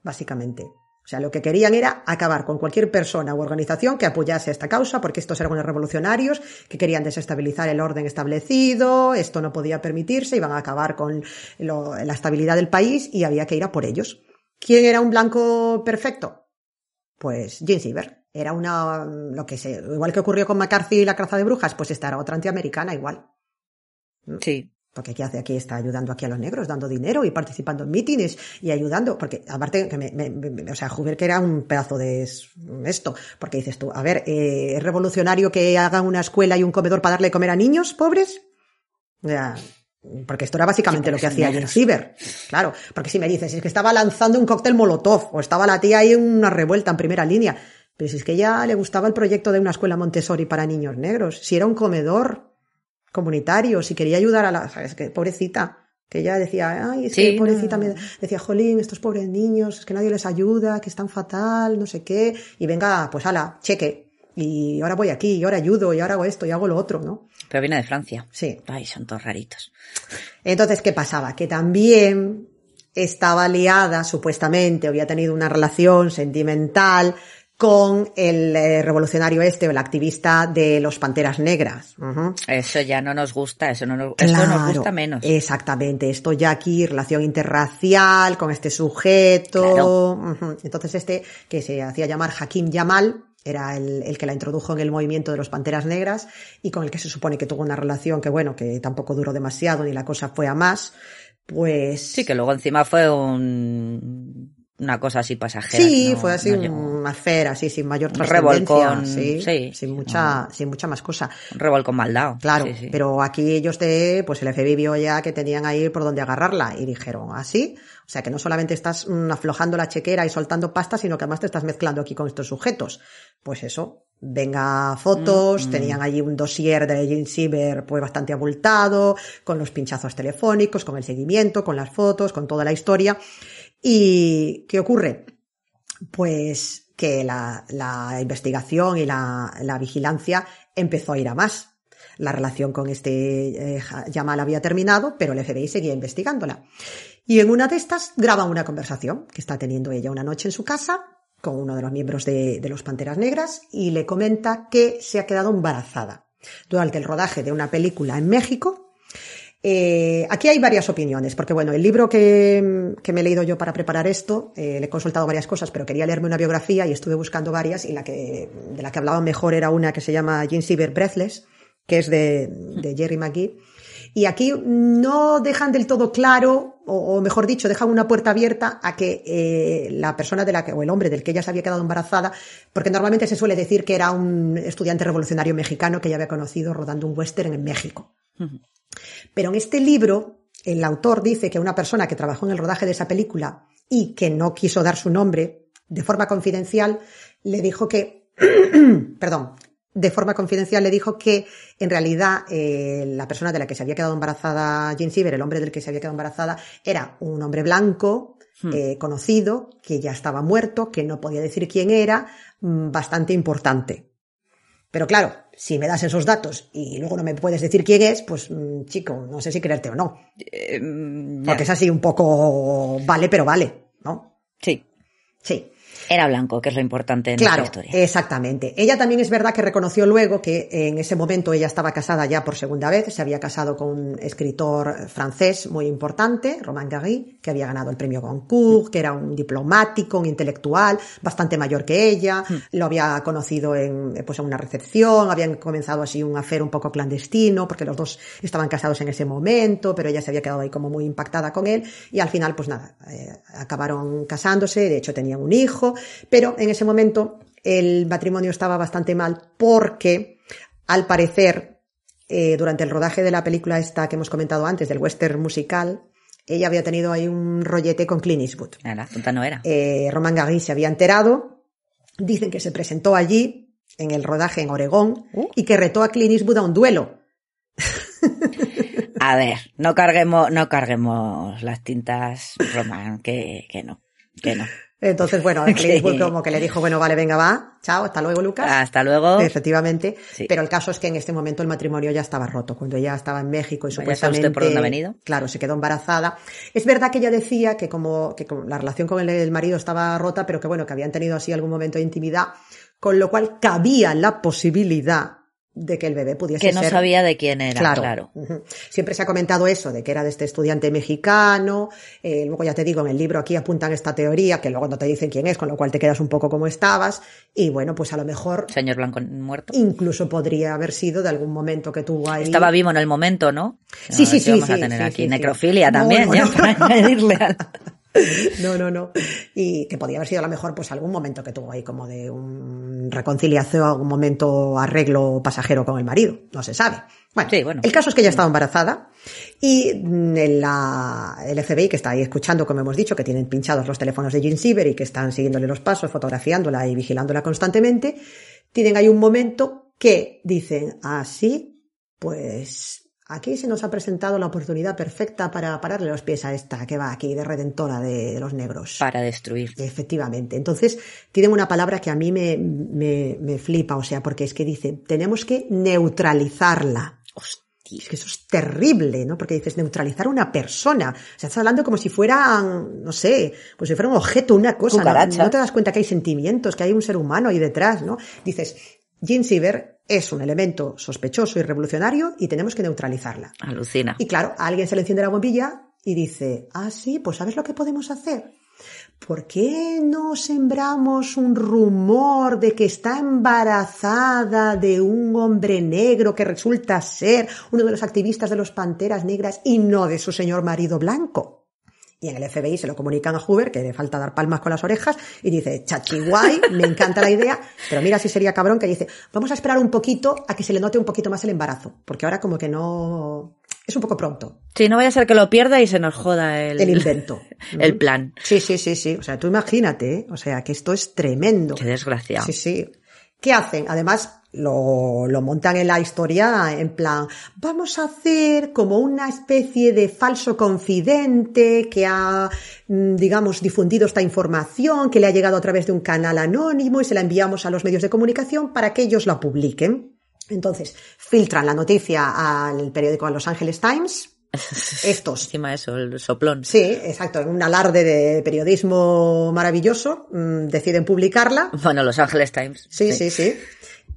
básicamente. O sea, lo que querían era acabar con cualquier persona u organización que apoyase esta causa, porque estos eran unos revolucionarios que querían desestabilizar el orden establecido, esto no podía permitirse, iban a acabar con lo, la estabilidad del país y había que ir a por ellos. ¿Quién era un blanco perfecto? Pues Jane Siever. Era una, lo que sé, igual que ocurrió con McCarthy y la caza de brujas, pues esta era otra antiamericana igual. Sí. Porque ¿qué hace aquí? Está ayudando aquí a los negros, dando dinero y participando en mítines y ayudando. Porque aparte, que me, me, me, o sea, Huber que era un pedazo de esto. Porque dices tú, a ver, eh, ¿es revolucionario que hagan una escuela y un comedor para darle de comer a niños pobres? O sea, porque esto era básicamente sí, lo que hacía Jane Siever. Claro, porque si me dices, es que estaba lanzando un cóctel molotov o estaba la tía ahí en una revuelta en primera línea. Pero si es que ya le gustaba el proyecto de una escuela Montessori para niños negros, si era un comedor comunitario, si quería ayudar a la, sabes que pobrecita, que ella decía, ay, es sí, que pobrecita, no. me decía, jolín, estos pobres niños, es que nadie les ayuda, que están fatal, no sé qué, y venga, pues ala, cheque, y ahora voy aquí, y ahora ayudo, y ahora hago esto, y hago lo otro, ¿no? Pero viene de Francia. Sí. Ay, son todos raritos. Entonces, ¿qué pasaba? Que también estaba liada, supuestamente, había tenido una relación sentimental con el eh, revolucionario este o el activista de los Panteras Negras. Uh -huh. Eso ya no nos gusta, eso, no nos, claro, eso nos gusta menos. Exactamente, esto ya aquí, relación interracial con este sujeto. Claro. Uh -huh. Entonces este, que se hacía llamar Hakim Yamal, era el, el, que la introdujo en el movimiento de los Panteras Negras y con el que se supone que tuvo una relación que, bueno, que tampoco duró demasiado ni la cosa fue a más, pues... Sí, que luego encima fue un una cosa así pasajera. Sí, no, fue así no una esfera, así, sin mayor trascendencia. sí, sí, sin mucha, no. sin mucha más cosa. Un revolcón mal dado. Claro, sí, sí. pero aquí ellos de, pues el FBI vio ya que tenían ahí por donde agarrarla y dijeron, así, o sea que no solamente estás mm, aflojando la chequera y soltando pasta, sino que además te estás mezclando aquí con estos sujetos. Pues eso, venga fotos, Mm, mm. tenían allí un dossier de Jane Siever pues bastante abultado, con los pinchazos telefónicos, con el seguimiento, con las fotos, con toda la historia. ¿Y qué ocurre? Pues que la, investigación y la, la, vigilancia empezó a ir a más. La relación con este eh, había terminado, pero el FBI seguía investigándola. Y en una de estas graba una conversación que está teniendo ella una noche en su casa con uno de los miembros de, de los Panteras Negras y le comenta que se ha quedado embarazada durante el rodaje de una película en México eh, aquí hay varias opiniones, porque bueno, el libro que, que me he leído yo para preparar esto, eh, le he consultado varias cosas, pero quería leerme una biografía y estuve buscando varias y la que, de la que hablaba mejor era una que se llama Jean Siever Breathless, que es de, de Jerry McGee. Y aquí no dejan del todo claro, o, mejor dicho, dejan una puerta abierta a que eh, la persona de la que, o el hombre del que ella se había quedado embarazada, porque normalmente se suele decir que era un estudiante revolucionario mexicano que ella había conocido rodando un western en México. Pero en este libro, el autor dice que una persona que trabajó en el rodaje de esa película y que no quiso dar su nombre de forma confidencial, le dijo que, perdón, de forma confidencial le dijo que en realidad eh, la persona de la que se había quedado embarazada Jean Siever, el hombre del que se había quedado embarazada, era un hombre blanco, eh, conocido, que ya estaba muerto, que no podía decir quién era, mm, bastante importante. Pero claro, si me das esos datos y luego no me puedes decir quién es, pues mm, chico, no sé si creerte o no. Eh, mm. Porque es así un poco vale, pero vale, ¿no? Sí. Sí. Era blanco, que es lo importante en Claro, esta historia. exactamente. Ella también es verdad que reconoció luego que en ese momento ella estaba casada ya por segunda vez, se había casado con un escritor francés muy importante, Romain Gary, que había ganado el premio Goncourt, que era un diplomático, un intelectual, bastante mayor que ella, lo había conocido en, pues, en una recepción, habían comenzado así un afer un poco clandestino, porque los dos estaban casados en ese momento, pero ella se había quedado ahí como muy impactada con él, y al final, pues nada, eh, acabaron casándose, de hecho tenían un hijo, pero en ese momento el matrimonio estaba bastante mal porque, al parecer, eh, durante el rodaje de la película esta que hemos comentado antes, del western musical, ella había tenido ahí un rollete con Clint Eastwood. Nada, tonta no era. Eh, Roman Gary se había enterado, dicen que se presentó allí, en el rodaje en Oregón, y que retó a Clint Eastwood a un duelo. A ver, no carguemos, no carguemos las tintas, Román, que, que no, que no. Entonces, bueno, Clint Eastwood como que le dijo, bueno, vale, venga, va, chao, hasta luego, Lucas. Hasta luego. Efectivamente. Sí. Pero el caso es que en este momento el matrimonio ya estaba roto. Cuando ella estaba en México y ¿sabe supuestamente. usted por dónde ha venido? Claro, se quedó embarazada. Es verdad que ella decía que como, que como la relación con el, el marido estaba rota, pero que bueno, que habían tenido así algún momento de intimidad, con lo cual cabía la posibilidad de que el bebé pudiese Que no ser sabía de quién era, Claro. Siempre se ha comentado eso, de que era de este estudiante mexicano. eh, luego ya te digo, en el libro aquí apuntan esta teoría, que luego no te dicen quién es, con lo cual te quedas un poco como estabas. Y bueno, pues a lo mejor Señor Blanco muerto. incluso podría haber sido de algún momento que tuvo ahí. Estaba vivo en el momento, ¿no? Sí, A sí, sí, Vamos a sí, tener sí, aquí sí, necrofilia también, no, ya, no. para añadirle al- No, no, no. Y que podía haber sido a lo mejor pues algún momento que tuvo ahí como de un reconciliación, algún momento arreglo pasajero con el marido. No se sabe. Bueno, Sí, bueno. el caso es que ella estaba embarazada y mm, en la, el FBI que está ahí escuchando, como hemos dicho, que tienen pinchados los teléfonos de Jean Siever y que están siguiéndole los pasos, fotografiándola y vigilándola constantemente, tienen ahí un momento que dicen, así, pues aquí se nos ha presentado la oportunidad perfecta para pararle los pies a esta que va aquí de redentora de los negros. para destruir. Efectivamente. Entonces, tienen una palabra que a mí me, me, me flipa, o sea, porque es que dice, tenemos que neutralizarla. Es que eso es terrible, ¿no? Porque dices neutralizar a una persona. O sea, estás hablando como si fueran, no sé, pues si fuera un objeto, una cosa. No, te das cuenta que hay sentimientos, que hay un ser humano ahí detrás, ¿no? Dices, Jean Siever es un elemento sospechoso y revolucionario y tenemos que neutralizarla. Alucina. Y claro, a alguien se le enciende la bombilla y dice, ah, sí, pues ¿sabes lo que podemos hacer? ¿Por qué no sembramos un rumor de que está embarazada de un hombre negro que resulta ser uno de los activistas de los Panteras Negras y no de su señor marido blanco? Y en el FBI se lo comunican a Hoover, que le falta dar palmas con las orejas, y dice, chachi guay, me encanta la idea, pero mira si sería cabrón que dice, vamos a esperar un poquito a que se le note un poquito más el embarazo, porque ahora como que no... Es un poco pronto, Sí, no vaya a ser que lo pierda y se nos joda el, el invento. el plan. Sí, sí, sí, sí. O sea, tú imagínate, ¿eh? o sea, que esto es tremendo. Qué desgraciado. Sí, sí. ¿Qué hacen? Además, lo, montan en la historia en plan, vamos a hacer como una especie de falso confidente que ha, mm, digamos, difundido esta información, que le ha llegado a través de un canal anónimo y se la enviamos a los medios de comunicación para que ellos la publiquen. Entonces, filtran la noticia al periódico Los Angeles Times. Estos. Encima eso, el soplón. Sí, exacto. En un alarde de periodismo maravilloso, mm, deciden publicarla. Bueno, Los Angeles Times. Sí, sí, sí.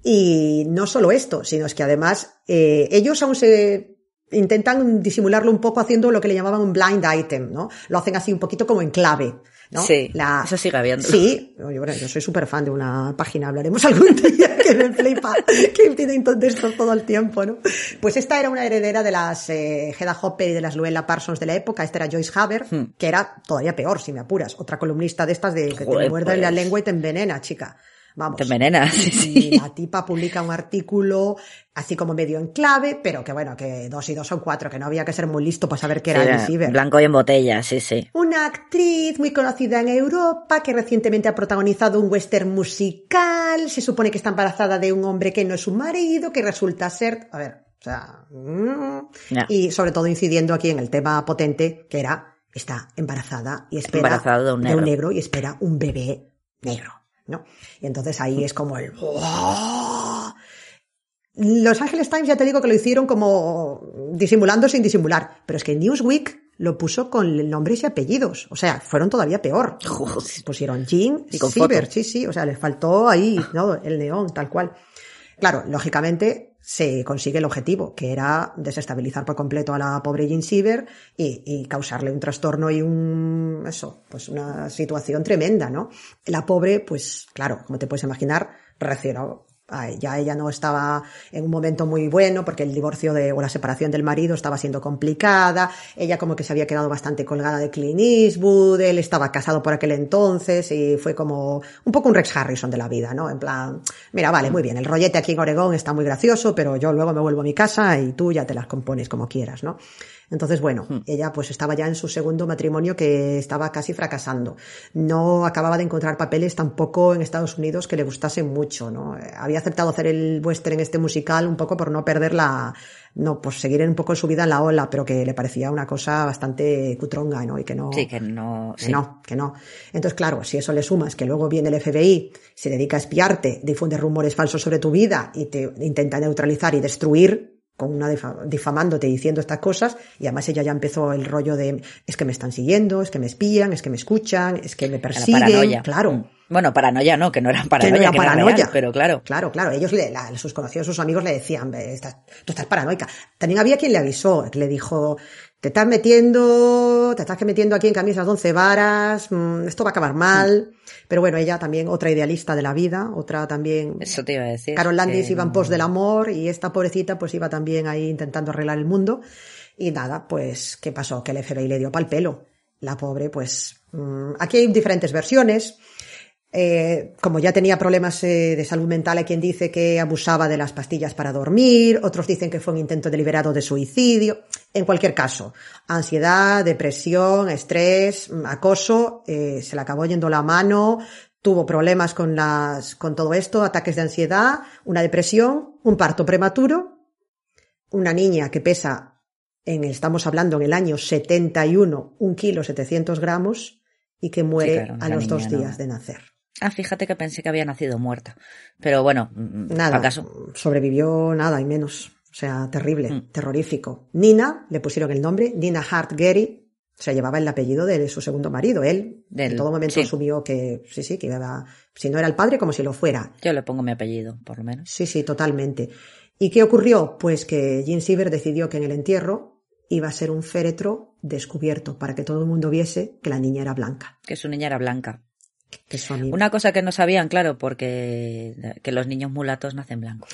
Y no solo esto, sino es que además eh, ellos aún se intentan disimularlo un poco haciendo lo que le llamaban un blind item, ¿no? Lo hacen así un poquito como en clave. ¿No? Sí, La- eso sigue habiendo. Sí, oye, bueno, yo soy súper fan de una página, hablaremos algún día que me flipa, que tienen de esto todo el tiempo, ¿no? Pues esta era una heredera de las eh, Hedda Hopper y de las Luella Parsons de la época, esta era Joyce Haber, que era todavía peor, si me apuras, otra columnista de estas de que te Joder, muerden la pues. lengua y te envenena, chica. Vamos. Te envenena, sí, la tipa publica un artículo así como medio en clave, pero que bueno, que dos y dos son cuatro, que no había que ser muy listo para saber que era Alice Siever. blanco y en botella, sí, sí. Una actriz muy conocida en Europa que recientemente ha protagonizado un western musical. Se supone que está embarazada de un hombre que no es su marido, que resulta ser. A ver, o sea. mm. Y sobre todo incidiendo aquí en el tema potente, que era. Está embarazada y espera. Embarazada de un negro. y espera un bebé negro, ¿no? Y entonces ahí es como el. ¡Oh! Los Angeles Times ya te digo que lo hicieron como disimulando sin disimular, pero es que Newsweek lo puso con nombres y apellidos, o sea, fueron todavía peor. Pusieron Jean Y con Siever, foto. sí, sí, o sea, les faltó ahí, ¿no? El neón, tal cual. Claro, lógicamente se consigue el objetivo, que era desestabilizar por completo a la pobre Jean Siever y, y causarle un trastorno y un, eso, pues una situación tremenda, ¿no? La pobre, pues claro, como te puedes imaginar, reaccionó. Ya ella no estaba en un momento muy bueno porque el divorcio de, o la separación del marido estaba siendo complicada. Ella como que se había quedado bastante colgada de Clint Eastwood. Él estaba casado por aquel entonces y fue como un poco un Rex Harrison de la vida, ¿no? En plan, mira, vale, muy bien, el rollete aquí en Oregón está muy gracioso, pero yo luego me vuelvo a mi casa y tú ya te las compones como quieras, ¿no? Entonces, bueno, ella pues estaba ya en su segundo matrimonio que estaba casi fracasando. No acababa de encontrar papeles tampoco en Estados Unidos que le gustasen mucho, ¿no? Eh, Había aceptado hacer el western este musical un poco por no perder la, no, pues seguir un poco su vida en la ola, pero que le parecía una cosa bastante cutronga, ¿no? Y que no. Sí, que no. Que sí. no, que no. Entonces, claro, si eso le sumas que luego viene el FBI, se dedica a espiarte, difunde rumores falsos sobre tu vida y te intenta neutralizar y destruir, con una difa- difamándote y diciendo estas cosas, y además ella ya empezó el rollo de es que me están siguiendo, es que me espían, es que me escuchan, es que me la persiguen, paranoia. claro. Mm. Bueno, paranoia no, que no era Que paranoia, no era que era paranoia. real, pero claro. Claro, claro. Ellos, le, la- sus conocidos, sus amigos le decían, "Ve, estás- tú estás paranoica. También había quien le avisó, le dijo, te estás metiendo, te estás metiendo aquí en camisas de once varas, mm, esto va a acabar mal. Pero bueno, ella también, otra idealista de la vida, otra también. Eso te iba a decir. Carol Landis que iba en pos del amor y esta pobrecita pues iba también ahí intentando arreglar el mundo. Y nada, pues, ¿qué pasó? Que el FBI le dio pal pelo. La pobre, pues, mm, aquí hay diferentes versiones. Eh, como ya tenía problemas eh, de salud mental, hay quien dice que abusaba de las pastillas para dormir, otros dicen que fue un intento deliberado de suicidio. En cualquier caso, ansiedad, depresión, estrés, mm, acoso, eh, se le acabó yendo la mano, tuvo problemas con las, con todo esto, ataques de ansiedad, una depresión, un parto prematuro, una niña que pesa, en, estamos hablando en el año 71, un kilo 700 gramos y que muere claro, a los dos días de nacer. Ah, fíjate que pensé que había nacido muerta. Pero bueno, mm, Nada, ¿acaso? sobrevivió nada y menos. O sea, terrible, Mm. terrorífico. Nina, le pusieron el nombre, Nina Hart Gary, o sea, llevaba el apellido de su segundo marido. Él Del- en todo momento sí. asumió que, sí, sí, que iba, si no era el padre, como si lo fuera. Yo le pongo mi apellido, por lo menos. Sí, sí, totalmente. ¿Y qué ocurrió? Pues que Jean Siever decidió que en el entierro iba a ser un féretro descubierto para que todo el mundo viese que la niña era blanca, Que su niña era blanca. Que su. Una cosa que no sabían, claro, porque que los niños mulatos nacen blancos.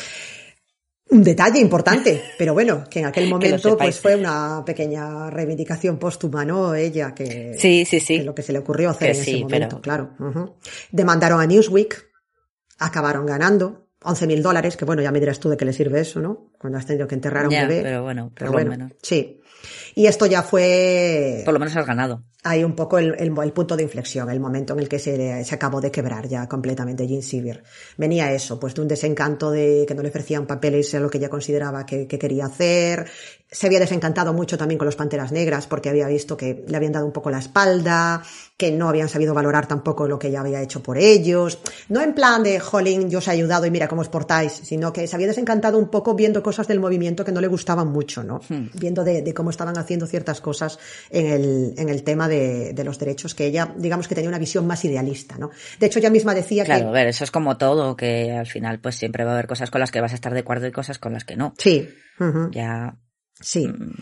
Un detalle importante, pero bueno, que en aquel momento pues fue una pequeña reivindicación póstuma, ¿no? Ella que, Sí, sí, sí. que lo que se le ocurrió hacer Que en sí, ese momento, pero- claro. Demandaron a Newsweek, acabaron ganando 11 mil dólares, que bueno, ya me dirás tú de qué le sirve eso, ¿no? Cuando has tenido que enterrar a un Ya, bebé. pero bueno, por Pero lo bueno, menos. sí. Y esto ya fue Por lo menos has ganado. hay un poco el, el- el punto de inflexión, el momento en el que se, se acabó de quebrar ya completamente Jean Seaver. Venía eso, pues de un desencanto de que no le ofrecían papeles a lo que ella consideraba que, que quería hacer, se había desencantado mucho también con los Panteras Negras porque había visto que le habían dado un poco la espalda, que no habían sabido valorar tampoco lo que ella había hecho por ellos. No en plan de, jolín, yo os he ayudado y mira cómo os portáis, sino que se había desencantado un poco viendo cosas del movimiento que no le gustaban mucho, ¿no? Viendo de, de cómo estaban haciendo ciertas cosas en el, en el tema de, de los derechos, que ella, digamos que tenía una visión más idealista, ¿no? De hecho, ella misma decía Claro, a que... ver, eso es como todo, que al final pues siempre va a haber cosas con las que vas a estar de acuerdo y cosas con las que no. Sí, Ya sí. mm,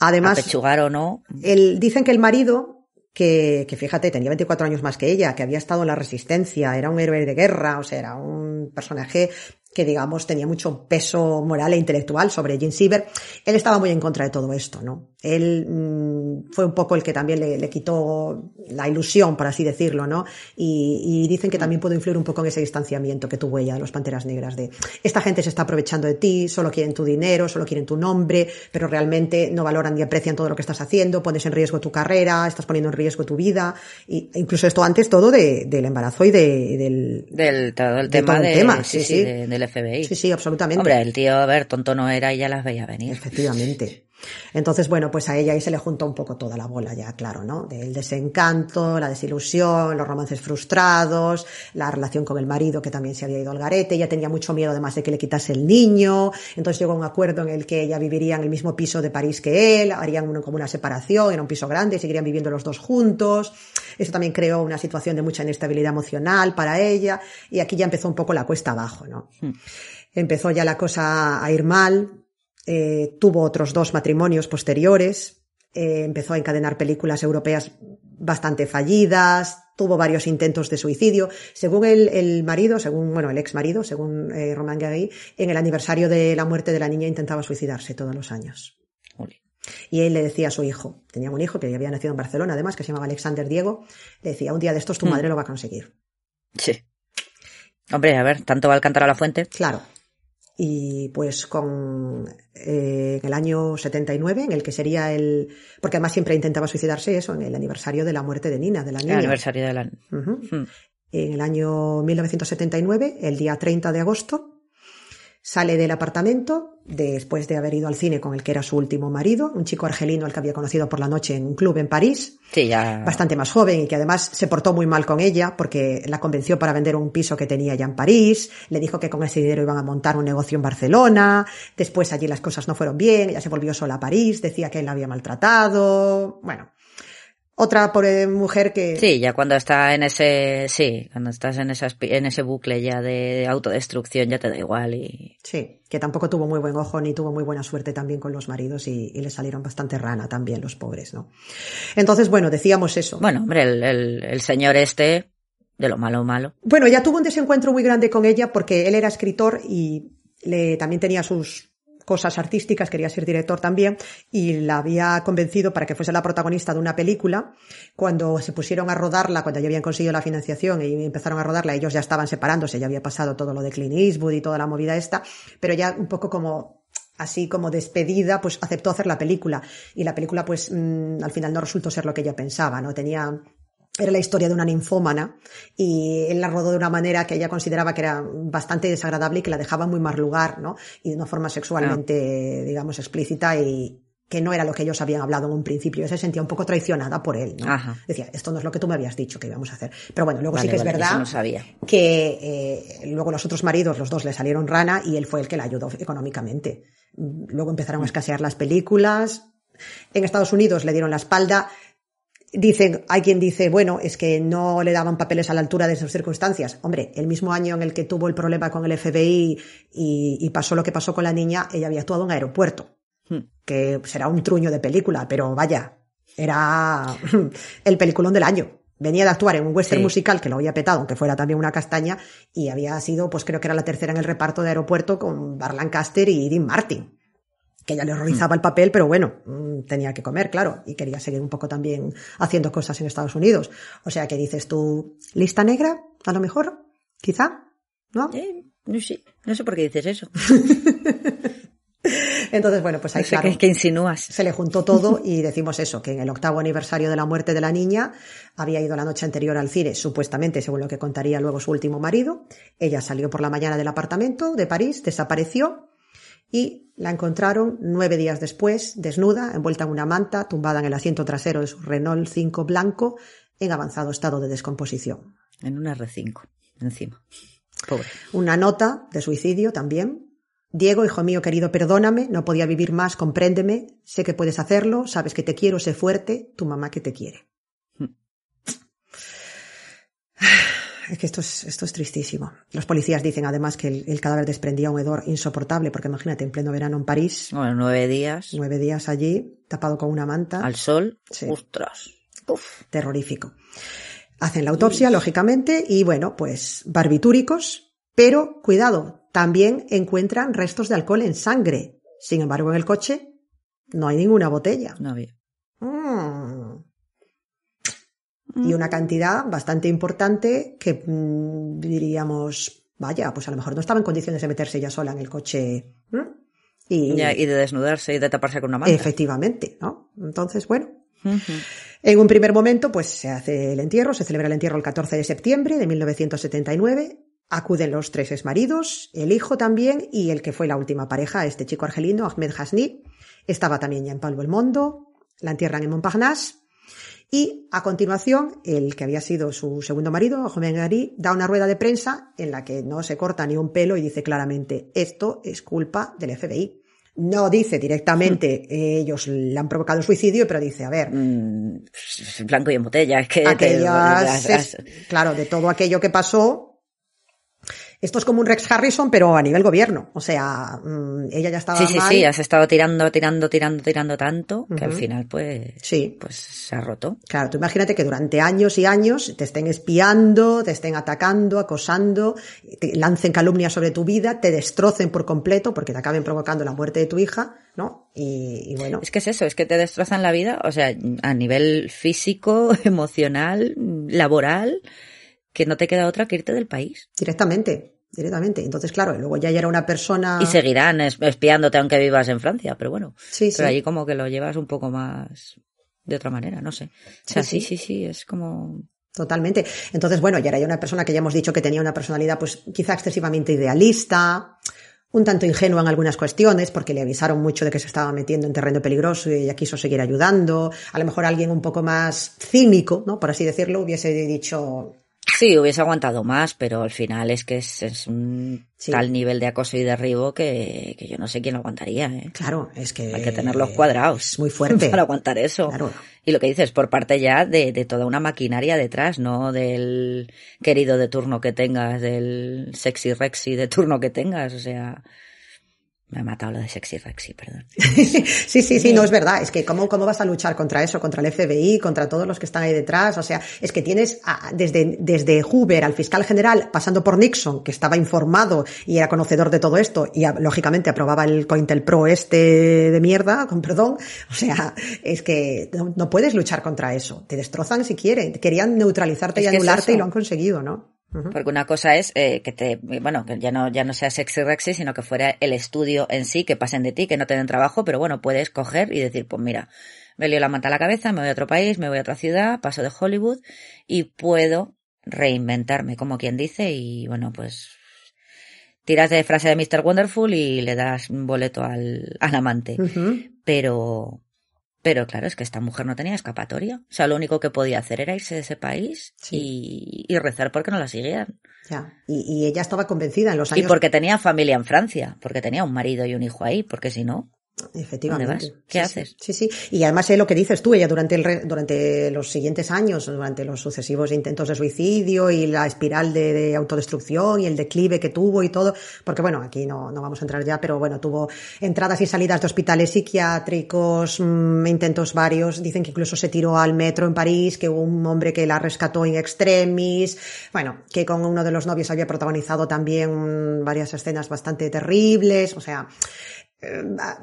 Además, apechugar o no. El, dicen que el marido, que, que fíjate, tenía 24 años más que ella, que había estado en la resistencia, era un héroe de guerra, o sea, era un personaje que digamos tenía mucho peso moral e intelectual sobre Jean Siever, él estaba muy en contra de todo esto, ¿no? Él mm, fue un poco el que también le, le, quitó la ilusión, por así decirlo, ¿no? Y, y, dicen que también pudo influir un poco en ese distanciamiento que tuvo ella de los Panteras Negras, de esta gente se está aprovechando de ti, solo quieren tu dinero, solo quieren tu nombre, pero realmente no valoran ni aprecian todo lo que estás haciendo, pones en riesgo tu carrera, estás poniendo en riesgo tu vida, y, e incluso esto antes todo de, del embarazo y de, del... Del todo el tema, todo el de, tema sí, sí, de, del FBI. Sí, sí, absolutamente. Hombre, el tío, a ver, tonto no era y ya las veía venir. Efectivamente. Entonces, bueno, pues a ella ahí se le juntó un poco toda la bola ya, claro, ¿no? Del desencanto, la desilusión, los romances frustrados, la relación con el marido que también se había ido al garete, ella tenía mucho miedo además de que le quitase el niño, entonces llegó a un acuerdo en el que ella viviría en el mismo piso de París que él, harían uno, como una separación, era un piso grande, seguirían viviendo los dos juntos, eso también creó una situación de mucha inestabilidad emocional para ella, y aquí ya empezó un poco la cuesta abajo, ¿no? Hmm. Empezó ya la cosa a ir mal, eh, tuvo otros dos matrimonios posteriores, eh, empezó a encadenar películas europeas bastante fallidas, tuvo varios intentos de suicidio. Según el, el marido, según, bueno, el ex marido, según eh, Romain Gary, en el aniversario de la muerte de la niña intentaba suicidarse todos los años. Y él le decía a su hijo, tenía un hijo que había nacido en Barcelona, además, que se llamaba Alexander Diego, le decía, un día de estos tu madre mm. lo va a conseguir. Sí. Hombre, a ver, tanto va al cantar a la fuente. Claro y pues con eh, en el año 79 en el que sería el porque además siempre intentaba suicidarse eso en el aniversario de la muerte de Nina de la niña el aniversario de la uh -huh. hmm. en el año 1979 el día 30 de agosto Sale del apartamento después de haber ido al cine con el que era su último marido, un chico argelino al que había conocido por la noche en un club en París. Sí, ya. Bastante más joven y que además se portó muy mal con ella porque la convenció para vender un piso que tenía ya en París. Le dijo que con ese dinero iban a montar un negocio en Barcelona. Después allí las cosas no fueron bien. Ella se volvió sola a París. Decía que él la había maltratado. Bueno, otra pobre mujer que sí ya cuando está en ese sí cuando estás en esa en ese bucle ya de autodestrucción ya te da igual y sí que tampoco tuvo muy buen ojo ni tuvo muy buena suerte también con los maridos y, y le salieron bastante rana también los pobres no entonces bueno decíamos eso. Bueno hombre el, el, el señor este de lo malo malo. Bueno ya tuvo un desencuentro muy grande con ella porque él era escritor y le también tenía sus cosas artísticas, quería ser director también, y la había convencido para que fuese la protagonista de una película. Cuando se pusieron a rodarla, cuando ya habían conseguido la financiación y empezaron a rodarla, ellos ya estaban separándose, ya había pasado todo lo de Clint Eastwood y toda la movida esta, pero ya un poco como así como despedida, pues aceptó hacer la película. Y la película, pues, mmm, al final no resultó ser lo que ella pensaba, ¿no? Tenía era la historia de una ninfómana y él la rodó de una manera que ella consideraba que era bastante desagradable y que la dejaba muy mal lugar, ¿no? Y de una forma sexualmente, no. digamos, explícita y que no era lo que ellos habían hablado en un principio. Ella se sentía un poco traicionada por él, ¿no? Ajá. Decía, esto no es lo que tú me habías dicho que íbamos a hacer. Pero bueno, luego vale, sí que vale, es verdad no sabía. que eh, luego los otros maridos, los dos le salieron rana y él fue el que la ayudó económicamente. Luego empezaron a escasear las películas. En Estados Unidos le dieron la espalda Dicen, hay quien dice, bueno, es que no le daban papeles a la altura de sus circunstancias. Hombre, el mismo año en el que tuvo el problema con el FBI y, y pasó lo que pasó con la niña, ella había actuado en aeropuerto. Hmm. Que será un truño de película, pero vaya, era el peliculón del año. Venía de actuar en un western sí. musical que lo había petado, aunque fuera también una castaña, y había sido, pues creo que era la tercera en el reparto de aeropuerto con Bar Lancaster y Dean Martin que ella le horrorizaba el papel, pero bueno, mm, tenía que comer, claro, y quería seguir un poco también haciendo cosas en Estados Unidos. O sea que dices tú, lista negra, a lo mejor, quizá, ¿no? Eh, no sé, no sé por qué dices eso. Entonces, bueno, pues ahí claro, que insinúas. Se le juntó todo y decimos eso, que en el octavo aniversario de la muerte de la niña había ido la noche anterior al cine, supuestamente, según lo que contaría luego su último marido. Ella salió por la mañana del apartamento de París, desapareció y la encontraron nueve días después, desnuda, envuelta en una manta, tumbada en el asiento trasero de su Renault 5 blanco, en avanzado estado de descomposición. En una R5, encima. Pobre. Una nota de suicidio también. Diego, hijo mío querido, perdóname, no podía vivir más, compréndeme, sé que puedes hacerlo, sabes que te quiero, sé fuerte, tu mamá que te quiere. Es que esto es, esto es tristísimo. Los policías dicen además que el, el cadáver desprendía un hedor insoportable, porque imagínate, en pleno verano en París, Bueno, nueve días nueve días allí, tapado con una manta, al sol. Sí. Ostras. Uf. terrorífico. Hacen la autopsia, lógicamente, y bueno, pues barbitúricos, pero cuidado, también encuentran restos de alcohol en sangre. Sin embargo, en el coche no hay ninguna botella. No había. Mm. Y una cantidad bastante importante que mm, diríamos, vaya, pues a lo mejor no estaba en condiciones de meterse ella sola en el coche. Y Ya, y de desnudarse y de taparse con una manta. efectivamente, ¿no? Entonces, bueno, en un primer momento, pues se hace el entierro, se celebra el entierro el 14 de septiembre de 1979. Acuden los tres exmaridos, el hijo también y el que fue la última pareja, este chico argelino, Ahmed Hasni. Estaba también ya en Palo el Mondo, la entierran en Montparnasse. Y a continuación, el que había sido su segundo marido, Ahmed Gari, da una rueda de prensa en la que no se corta ni un pelo y dice claramente, esto es culpa del FBI. No dice directamente, ellos le han provocado suicidio, pero dice, a ver, Mm, blanco y en botella. Es que te- aquellas, las- las- es- claro, de todo aquello que pasó. Esto es como un Rex Harrison, pero a nivel gobierno. O sea, mm, ella ya estaba Sí, sí, mal. sí, has estado tirando, tirando, tirando, tirando tanto que al final pues, Sí. pues se ha roto. Claro, tú imagínate que durante años y años te estén espiando, te estén atacando, acosando, te lancen calumnias sobre tu vida, te destrocen por completo porque te acaben provocando la muerte de tu hija, ¿no? Y, y bueno, Es que es eso, es que te destrozan la vida, o sea, a nivel físico, emocional, laboral, que no te queda otra que irte del país. directamente, directamente. Entonces, claro, luego ya era una persona... Y seguirán es- espiándote aunque vivas en Francia, pero bueno. Sí, sí. Pero allí como que lo llevas un poco más de otra manera, no sé. O sea, Sí, sí, sí. sí, sí, es como... Totalmente. Entonces, bueno, ya era ya una persona que ya hemos dicho que tenía una personalidad, pues, quizá excesivamente idealista, un tanto ingenua en algunas cuestiones, porque le avisaron mucho de que se estaba metiendo en terreno peligroso y ella quiso seguir ayudando. A lo mejor alguien un poco más cínico, ¿no? Por así decirlo, hubiese dicho, Sí, hubiese aguantado más, pero al final es que es, es un Sí. tal nivel de acoso y derribo que, que yo no sé quién lo aguantaría, ¿eh? claro, es que... Hay que tenerlos cuadrados. Es muy fuerte. Para aguantar eso. Claro. Y lo que dices, por parte ya de, de toda una maquinaria detrás, no del querido de turno que tengas, del sexy rexy de turno que tengas. O sea, me ha matado lo de sexy rexy, perdón. sí, sí, sí, no es verdad. Es que ¿cómo, cómo vas a luchar contra eso, contra el FBI, contra todos los que están ahí detrás. O sea, es que tienes a- desde, desde Hoover al fiscal general, pasando por Nixon, que estaba informado y era conocedor de todo esto, y a- lógicamente aprobaba el Cointelpro este de mierda, con perdón. O sea, es que no, no puedes luchar contra eso. Te destrozan si quieren. Querían neutralizarte Es y es anularte y lo han conseguido, ¿no? Porque una cosa es eh, que te, bueno, que ya no, ya no sea sexy rexy, sino que fuera el estudio en sí, que pasen de ti, que no te den trabajo, pero bueno, puedes coger y decir, pues mira, me lío la manta a la cabeza, me voy a otro país, me voy a otra ciudad, paso de Hollywood y puedo reinventarme, como quien dice, y bueno, pues tiras de frase de Mr. Wonderful y le das un boleto al, al amante. Pero, pero claro, es que esta mujer no tenía escapatoria. O sea, lo único que podía hacer era irse de ese país y, y rezar porque no la siguieran. Ya. Y, y ella estaba convencida en los Y años. porque tenía familia en Francia, porque tenía un marido y un hijo ahí, porque si no, Efectivamente. ¿Dónde vas? ¿Qué Sí, haces? Sí, sí. Y además es lo que dices tú, ella durante, el re- durante los siguientes años, durante los sucesivos intentos de suicidio y la espiral de, de autodestrucción y el declive que tuvo y todo, porque bueno, aquí no, no vamos a entrar ya, pero bueno, tuvo entradas y salidas de hospitales psiquiátricos, mm, intentos varios, dicen que incluso se tiró al metro en París, que hubo un hombre que la rescató in extremis, bueno, que con uno de los novios había protagonizado también varias escenas bastante terribles, o sea,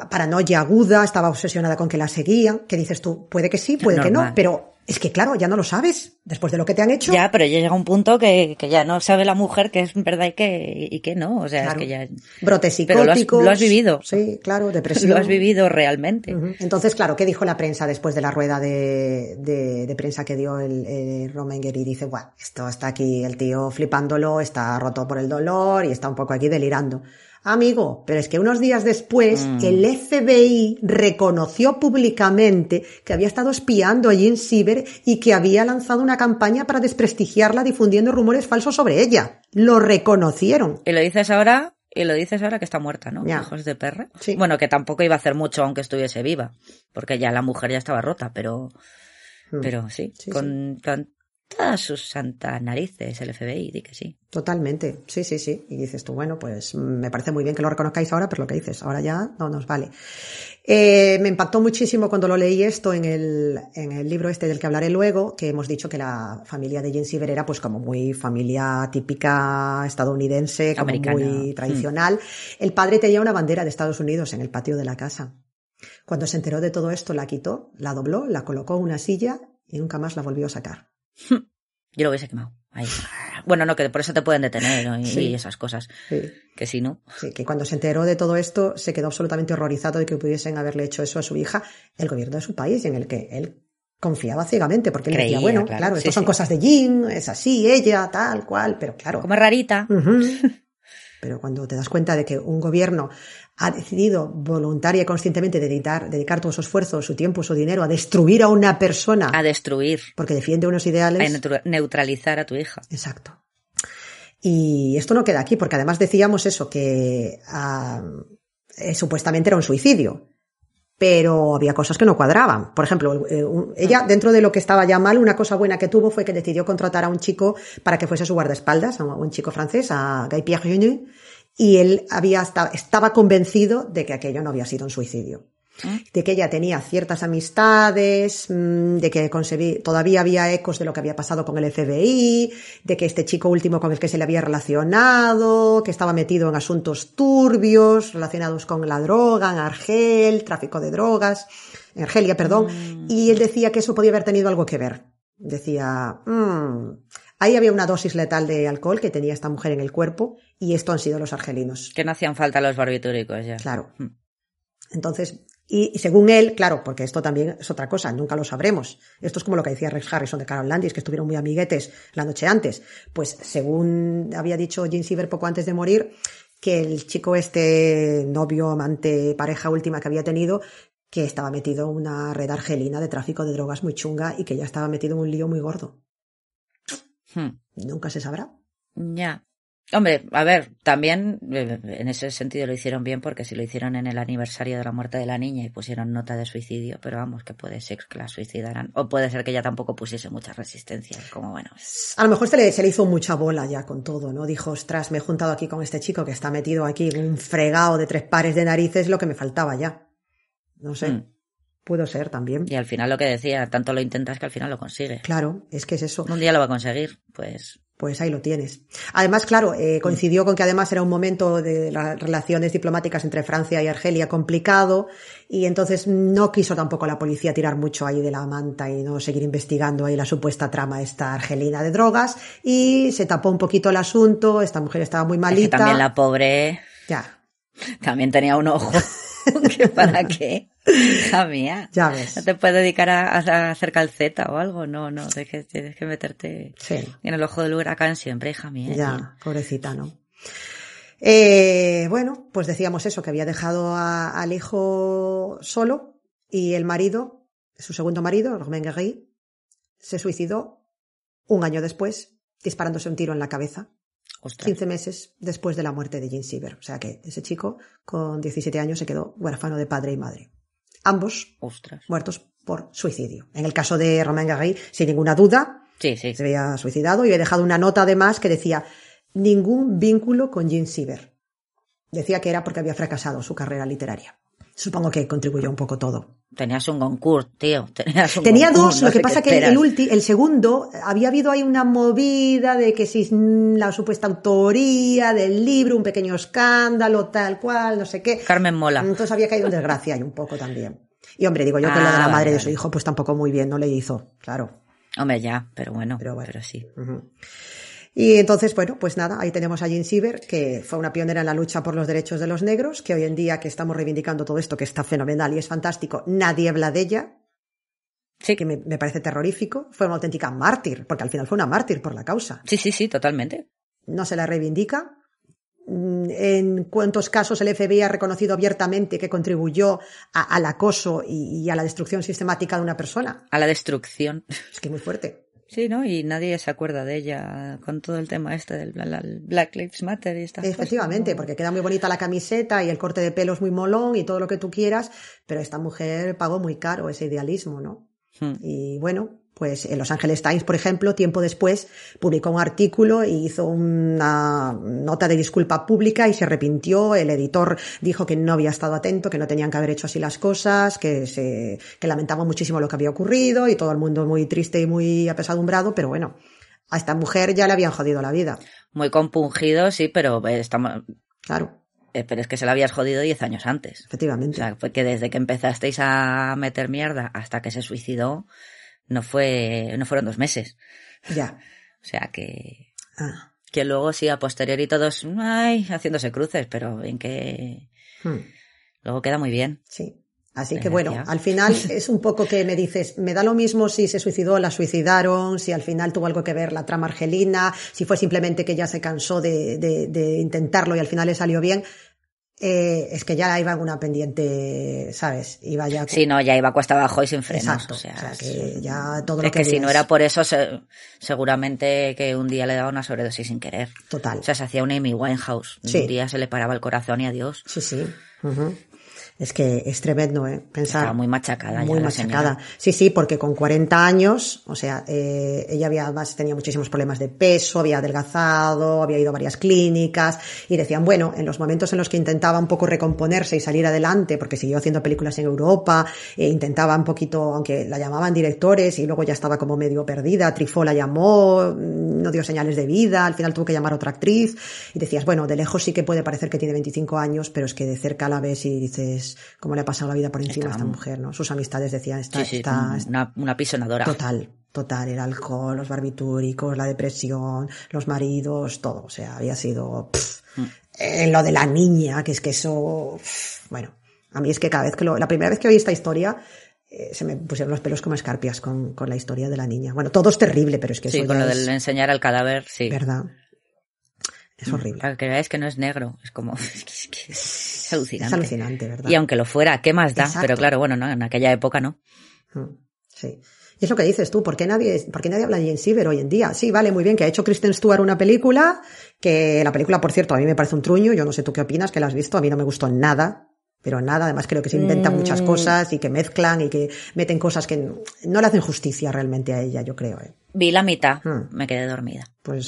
paranoia aguda, estaba obsesionada con que la seguían, que dices tú, puede que sí, puede que no, pero es que claro, ya no lo sabes, después de lo que te han hecho. ya, pero ya llega un punto que, que ya no sabe la mujer que es verdad y que, y que no. O sea, Claro. es que ya Brotes Pero lo has- psicóticos. lo has vivido. Sí, claro, depresión. lo has vivido realmente. Entonces, claro, ¿qué dijo la prensa después de la rueda de, de, de prensa que dio el, el Romenger? Y dice, bueno, esto está aquí el tío flipándolo, está roto por el dolor y está un poco aquí delirando. Amigo, pero es que unos días después Mm. el FBI reconoció públicamente que había estado espiando a Jean Siever y que había lanzado una campaña para desprestigiarla difundiendo rumores falsos sobre ella. Lo reconocieron. Y lo dices ahora, y lo dices ahora que está muerta, ¿no? Ya. Hijos de perra. Sí. Bueno, que tampoco iba a hacer mucho aunque estuviese viva, porque ya la mujer ya estaba rota, pero, Mm. pero sí, Sí, con, con sus santas narices el FBI, di que sí. Totalmente, sí, sí, sí. Y dices tú, bueno, pues mm, me parece muy bien que lo reconozcáis ahora, pero lo que dices, ahora ya no nos vale. Eh, me impactó muchísimo cuando lo leí esto en el, en el libro este del que hablaré luego, que hemos dicho que la familia de Jane Siever era pues como muy familia típica estadounidense, como Americana. muy Mm. tradicional. El padre tenía una bandera de Estados Unidos en el patio de la casa. Cuando se enteró de todo esto, la quitó, la dobló, la colocó en una silla y nunca más la volvió a sacar. Yo lo hubiese quemado. Ahí. Bueno, no, que por eso te pueden detener ¿no? y, Sí. y esas cosas. Sí. Que si no. Sí, que cuando se enteró de todo esto se quedó absolutamente horrorizado de que pudiesen haberle hecho eso a su hija, el gobierno de su país, y en el que él confiaba ciegamente, porque él decía, Creía, bueno, claro, estas son cosas de Jean, es así, ella, tal cual, pero claro. Como es rarita. Pero cuando te das cuenta de que un gobierno ha decidido voluntaria y conscientemente dedicar, dedicar todo su esfuerzo, su tiempo, su dinero a destruir a una persona A destruir. porque defiende unos A ideales. neutru- neutralizar a tu hija. Exacto. Y esto no queda aquí, porque además decíamos eso, que ah, eh, supuestamente era un suicidio. Pero había cosas que no cuadraban. Por ejemplo, eh, ella, dentro de lo que estaba ya mal, una cosa buena que tuvo fue que decidió contratar a un chico para que fuese su guardaespaldas, a un chico francés, a Guy Pierre Jeunet, y él había esta- estaba convencido de que aquello no había sido un suicidio de que ella tenía ciertas amistades, mm, de que concebí- todavía había ecos de lo que había pasado con el FBI, de que este chico último con el que se le había relacionado, que estaba metido en asuntos turbios relacionados con la droga, en Argel, tráfico de drogas, en Argelia, perdón, y él decía que eso podía haber tenido algo que ver. Decía, "Mm, ahí había una dosis letal de alcohol que tenía esta mujer en el cuerpo y esto han sido los argelinos. Que no hacían falta los barbitúricos ya. Claro. Mm. Entonces, y, y según él, claro, porque esto también es otra cosa, nunca lo sabremos. Esto es como lo que decía Rex Harrison de Carol Landis, que estuvieron muy amiguetes la noche antes. Pues según había dicho Gene Siever poco antes de morir, que el chico este, novio, amante, pareja última que había tenido, que estaba metido en una red argelina de tráfico de drogas muy chunga y que ya estaba metido en un lío muy gordo. Hmm. Nunca se sabrá. Ya. Hombre, a ver, también eh, en ese sentido lo hicieron bien porque si lo hicieron en el aniversario de la muerte de la niña y pusieron nota de suicidio, pero vamos, que puede ser que la suicidaran. O puede ser que ella tampoco pusiese mucha resistencia. Como bueno, A lo mejor se le, se le hizo mucha bola ya con todo, ¿no? Dijo, ostras, me he juntado aquí con este chico que está metido aquí en un fregado de tres pares de narices, lo que me faltaba ya. No sé. Mm. Pudo ser también. y al final lo que decía, tanto lo intentas que al final lo consigues. Claro, es que es eso. Un día lo va a conseguir, pues Pues ahí lo tienes. Además, claro, eh, coincidió con que además era un momento de las relaciones diplomáticas entre Francia y Argelia complicado y entonces no quiso tampoco la policía tirar mucho ahí de la manta y no seguir investigando ahí la supuesta trama esta argelina de drogas y se tapó un poquito el asunto, esta mujer estaba muy es que malita. también la pobre Ya, también tenía un ojo. ¿Que ¿Para qué? Hija mía. ya ves. ¿No te puedes dedicar a, a hacer calceta o algo? No, no, tienes que, tienes que meterte Sí, en el ojo del huracán siempre, hija mía. ya, pobrecita, ¿no? Eh, bueno, pues decíamos eso, que había dejado a- al hijo solo y el marido, su segundo marido, Romain Guerry, se suicidó un año después disparándose un tiro en la cabeza, Ostras. 15 meses después de la muerte de Jean Siever. O sea que ese chico con 17 años se quedó huérfano de padre y madre. Ambos Ostras. muertos por suicidio. En el caso de Romain Guerry, sin ninguna duda, Sí, sí. se había suicidado y había dejado una nota además que decía ningún vínculo con Jean Siever. Decía que era porque había fracasado su carrera literaria. Supongo que contribuyó un poco todo. Tenías un concurso, tío. Tenías un Tenía dos, no lo que pasa que el, ulti- el segundo, había habido ahí una movida de que si la supuesta autoría del libro, un pequeño escándalo, tal cual, no sé qué. Carmen Mola. Entonces había caído en desgracia y un poco también. Y hombre, digo yo que lo de Ah, la madre vale, de su hijo, pues tampoco muy bien, no le hizo, claro. Hombre, ya, pero bueno, Pero pero, bueno. sí. Ujú. Y entonces, bueno, pues nada, ahí tenemos a Jean Siever, que fue una pionera en la lucha por los derechos de los negros, que hoy en día que estamos reivindicando todo esto, que está fenomenal y es fantástico, nadie habla de ella, Sí, que me, me parece terrorífico. Fue una auténtica mártir, porque al final fue una mártir por la causa. sí, sí, sí, totalmente. No se la reivindica, mm, en cuántos casos el FBI ha reconocido abiertamente que contribuyó a- al acoso y, y a la destrucción sistemática de una persona. A la destrucción. Es que muy fuerte. Sí, ¿no? Y nadie se acuerda de ella con todo el tema este del bla- la- Black Lives Matter y estas Efectivamente, cosas. porque queda muy bonita la camiseta y el corte de pelo es muy molón y todo lo que tú quieras, pero esta mujer pagó muy caro ese idealismo, ¿no? Hmm. Y bueno, pues en Los Angeles Times, por ejemplo, tiempo después publicó un artículo y hizo una nota de disculpa pública y se arrepintió. El editor dijo que no había estado atento, que no tenían que haber hecho así las cosas, que se, que lamentaba muchísimo lo que había ocurrido y todo el mundo muy triste y muy apesadumbrado, pero bueno, a esta mujer ya le habían jodido la vida. Muy compungido, sí, pero eh, estamos... Claro, eh, Pero es que se la habías jodido 10 años antes. O efectivamente. sea, fue que desde que empezasteis a meter mierda hasta que se suicidó, no fue, no fueron dos meses. Ya. O sea que, Ah. que luego sí, a posteriori todos, ay, haciéndose cruces, pero en que Hmm. luego queda muy bien. Sí. Así que bueno, al final es un poco que me dices, me da lo mismo si se suicidó, la suicidaron, si al final tuvo algo que ver la trama argelina, si fue simplemente que ya se cansó de, de- de intentarlo y al final le salió bien. Eh, es que ya iba en una pendiente, ¿sabes? Iba ya. Sí, no, ya iba cuesta abajo y sin frenos. Exacto. O sea, o sea, es- que ya todo es lo que, que si no era por eso, se- seguramente que un día le daba una sobredosis sin querer. Total. O sea, se hacía una Amy Winehouse. Sí. Un día se le paraba el corazón y adiós. Sí, sí. Es que es tremendo, ¿eh? Pensar. Estaba muy machacada ya Muy machacada. Sí, sí, porque con 40 años, o sea, eh, ella había además tenía muchísimos problemas de peso, había adelgazado, había ido a varias clínicas y decían, bueno, en los momentos en los que intentaba un poco recomponerse y salir adelante, porque siguió haciendo películas en Europa, e intentaba un poquito, aunque la llamaban directores y luego ya estaba como medio perdida, Trifó la llamó, no dio señales de vida, al final tuvo que llamar a otra actriz y decías, bueno, de lejos sí que puede parecer que tiene 25 años, pero es que de cerca la ves y dices, ¿cómo le ha pasado la vida por encima a esta mujer, no? Sus amistades decían, está, Sí, sí, está, una, una pisonadora. Total, total, el alcohol, los barbitúricos, la depresión, los maridos, todo. O sea, había sido pff, Mm. eh, lo de la niña, que es que eso, pff, bueno, a mí es que cada vez que lo, la primera vez que oí esta historia, eh, se me pusieron los pelos como escarpias con, con la historia de la niña. Bueno, todo es terrible, pero es que Sí, eso con lo es del enseñar al cadáver, sí. verdad. Es horrible. Para que veáis que no es negro, es como, es, alucinante. Es alucinante, ¿verdad? Y aunque lo fuera, ¿qué más da? Exacto. Pero claro, bueno, no, en aquella época no. Mm, Sí. Y es lo que dices tú, ¿por qué nadie, por qué nadie habla de Jane Siever hoy en día? Sí, vale, muy bien, que ha hecho Kristen Stewart una película, que la película, por cierto, a mí me parece un truño, yo no sé tú qué opinas, que la has visto, a mí no me gustó nada, pero nada, además creo que se inventan Mm. muchas cosas y que mezclan y que meten cosas que no le hacen justicia realmente a ella, yo creo. ¿eh? Vi la mitad, Hmm. me quedé dormida. Pues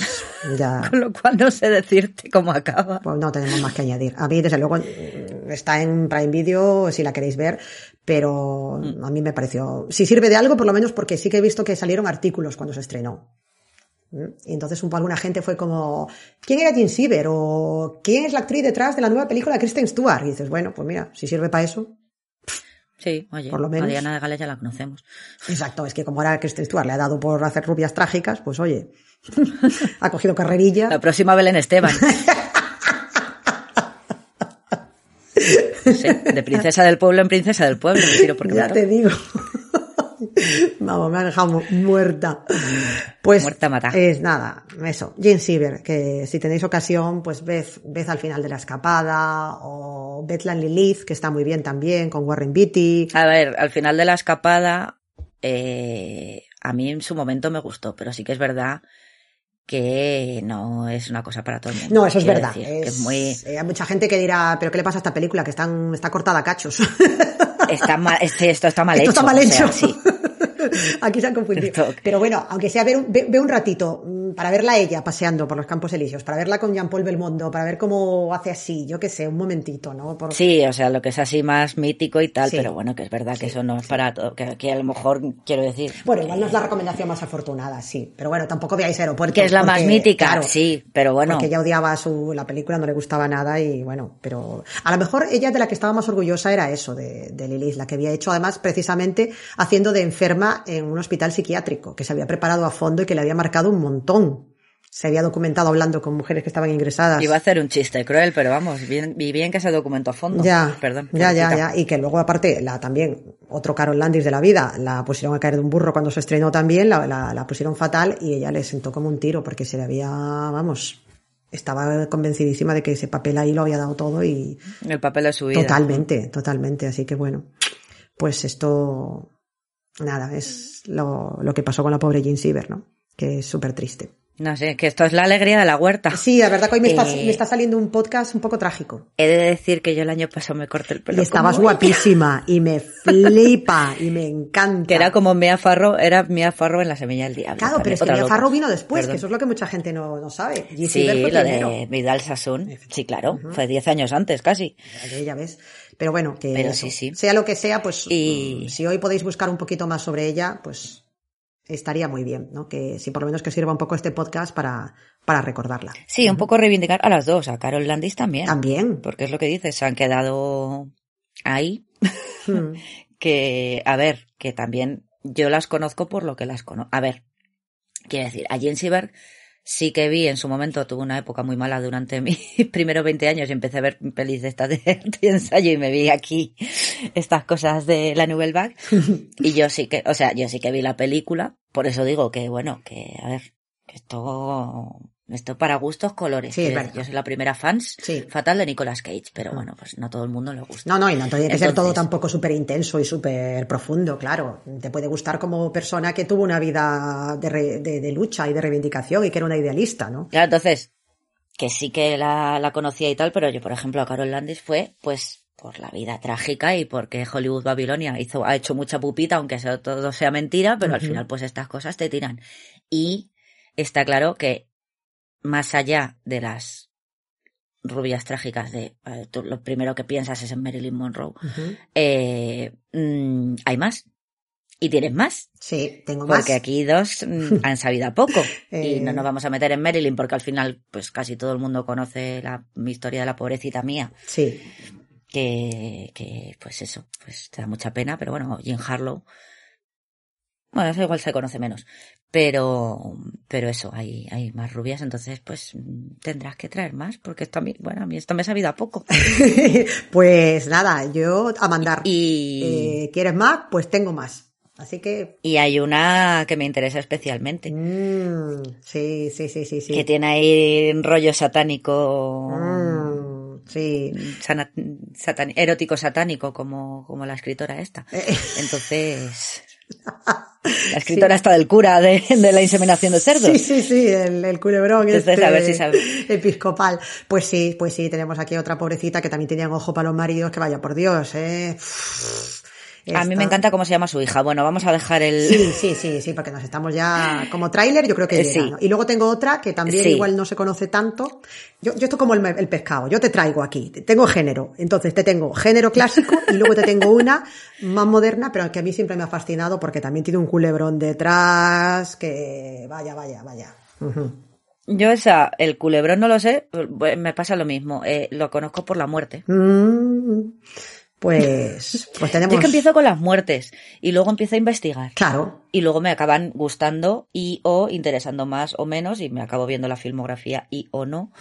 ya... Con lo cual no sé decirte cómo acaba. Pues no tenemos más que añadir. A mí, desde luego, mm, está en Prime Video, si la queréis ver, pero a mí me pareció, si sirve de algo, por lo menos porque sí que he visto que salieron artículos cuando se estrenó. Y entonces un poco alguna gente fue como, ¿quién era Jim Siever? O ¿quién es la actriz detrás de la nueva película de Kristen Stewart? Y dices, bueno, pues mira, si sirve para eso. Sí, oye, Por lo a menos. Diana de Gales ya la conocemos. Exacto, es que como ahora Kristen Stewart le ha dado por hacer rubias trágicas, pues oye, ha cogido carrerilla. La próxima Belén Esteban. Sé, de princesa del pueblo en princesa del pueblo, me tiro porque ya te digo. Vamos, me ha dejado mu- muerta. Pues Muerta mata. es nada, eso. Jane Siever, que si tenéis ocasión, pues ved, ved al final de la escapada, o Bethlehem Lilith, que está muy bien también, con Warren Beatty. A ver, al final de la escapada, eh, a mí en su momento me gustó, pero sí que es verdad que no es una cosa para todo el mundo. No, eso es verdad. decir, que Es- muy, eh, hay mucha gente que dirá, pero ¿qué le pasa a esta película? Que están, está cortada a cachos. está mal, este- esto está mal Esto hecho. está mal o sea, hecho. sí. Aquí se han confundido. Pero bueno, aunque sea ver un, ve, ve un ratito mm, para verla ella paseando por los Campos Elíseos, para verla con Jean-Paul Belmondo, para ver cómo hace así, yo qué sé, un momentito, ¿no? Por- Sí, o sea, lo que es así más mítico y tal, Sí. pero bueno, que es verdad que eso no es para todo, que, que a lo mejor quiero decir. Bueno, igual no es la recomendación más afortunada, sí. Pero bueno, tampoco veáis Aeropuerto. Que es la más mítica, claro, sí, pero bueno. Porque ella odiaba su, la película, no le gustaba nada y bueno, pero a lo mejor ella de la que estaba más orgullosa era eso, de, de Lilith, la que había hecho además precisamente haciendo de enferma en un hospital psiquiátrico, que se había preparado a fondo y que le había marcado un montón. Se había documentado hablando con mujeres que estaban ingresadas. Iba a hacer un chiste cruel, pero vamos, bien, bien que se documentó a fondo. Ya, Perdón. ya, ya, ya. Y que luego, aparte, la también, otro Carol Landis de la vida, la pusieron a caer de un burro cuando se estrenó también, la, la, la pusieron fatal y ella le sentó como un tiro porque se le había, vamos, estaba convencidísima de que ese papel ahí lo había dado todo y El papel de su vida. totalmente, totalmente. Así que bueno, pues esto, nada, es lo, lo que pasó con la pobre Jean Siever, ¿no? Que es súper triste. No sé, que esto es la alegría de la huerta. Sí, la verdad que hoy me, está, me está saliendo un podcast un poco trágico. He de decir que yo el año pasado me corté el pelo. Y estabas guapísima y me flipa y me encanta. Que era como Mia Farrow, era Mia Farrow en la semilla del diablo. Claro, pero es que Mia loca. Farrow vino después, Perdón. que eso es lo que mucha gente no, no sabe. Jean Sí, lo primero. de Vidal Sassoon. Sí, claro. Fue 10 años antes, casi. Ya ves. Pero bueno, que Pero eso, sí, sí. sea lo que sea, pues Y- mm, si hoy podéis buscar un poquito más sobre ella, pues estaría muy bien, ¿no? Que si por lo menos que sirva un poco este podcast para, para recordarla. Sí, un poco reivindicar a las dos, a Carol Landis también. También. Porque es lo que dices, se han quedado ahí. Mm. que, a ver, que también yo las conozco por lo que las conozco. A ver, quiero decir, a Jane Sieberg sí que vi en su momento, tuve una época muy mala durante mis primeros 20 años y empecé a ver pelis de estas de, de ensayo y me vi aquí estas cosas de la Nouvelle Vague. Y yo sí que, o sea, yo sí que vi la película, por eso digo que, bueno, que, a ver, que esto, esto para gustos colores. Sí, es yo soy la primera fans Sí. fatal de Nicolas Cage, pero bueno, pues no todo el mundo le gusta. No, no, y no tiene que ser todo tampoco súper intenso y súper profundo, claro. Te puede gustar como persona que tuvo una vida de, re- de- de lucha y de reivindicación y que era una idealista, ¿no? Claro, entonces, que sí que la, la conocía y tal, pero yo, por ejemplo, a Carol Landis fue, pues, por la vida trágica y porque Hollywood Babilonia hizo, ha hecho mucha pupita, aunque eso todo sea mentira, pero al final, pues, estas cosas te tiran. Y está claro que, más allá de las rubias trágicas de, tú lo primero que piensas es en Marilyn Monroe, eh, mm, hay más. Y tienes más. Sí, tengo más. Porque aquí dos mm, han sabido a poco. Eh. Y no nos vamos a meter en Marilyn porque al final, pues casi todo el mundo conoce la mi historia de la pobrecita mía. Sí, Que, que pues eso, pues te da mucha pena, pero bueno, Jean Harlow. Bueno, eso igual se conoce menos. Pero, pero eso, hay, hay más rubias, entonces pues tendrás que traer más, porque esto a mí, bueno, a mí esto me ha sabido a poco. pues nada, yo a mandar. Y, Eh, ¿Quieres más? Pues tengo más. Así que... y hay una que me interesa especialmente, mm, sí, sí, sí, sí, sí. que tiene ahí un rollo satánico. Mm, sí. sana- erótico satánico como, como la escritora esta. Eh, Entonces, la escritora está del cura de, de la inseminación de cerdos. Sí, sí, sí, el, el culebrón Entonces, este a ver si sabe. episcopal. Pues sí, pues sí, tenemos aquí otra pobrecita que también tenían ojo para los maridos, que vaya por Dios, eh. A mí me encanta cómo se llama su hija. Bueno, vamos a dejar el... Sí, sí, sí, sí, porque nos estamos ya como tráiler, yo creo que llega, sí. ¿no? Y luego tengo otra que también Sí. igual no se conoce tanto. Yo, yo esto como el, el pescado, yo te traigo aquí, te- tengo género, entonces te tengo género clásico y luego te tengo una más moderna, pero que a mí siempre me ha fascinado porque también tiene un culebrón detrás, que vaya, vaya, vaya. Yo esa, el culebrón no lo sé, pues, me pasa lo mismo. Eh, lo conozco por la muerte. Mm, Pues, pues Yo tenemos. es que empiezo con las muertes y luego empiezo a investigar. Claro, Y luego me acaban gustando y o interesando más o menos y me acabo viendo la filmografía y o no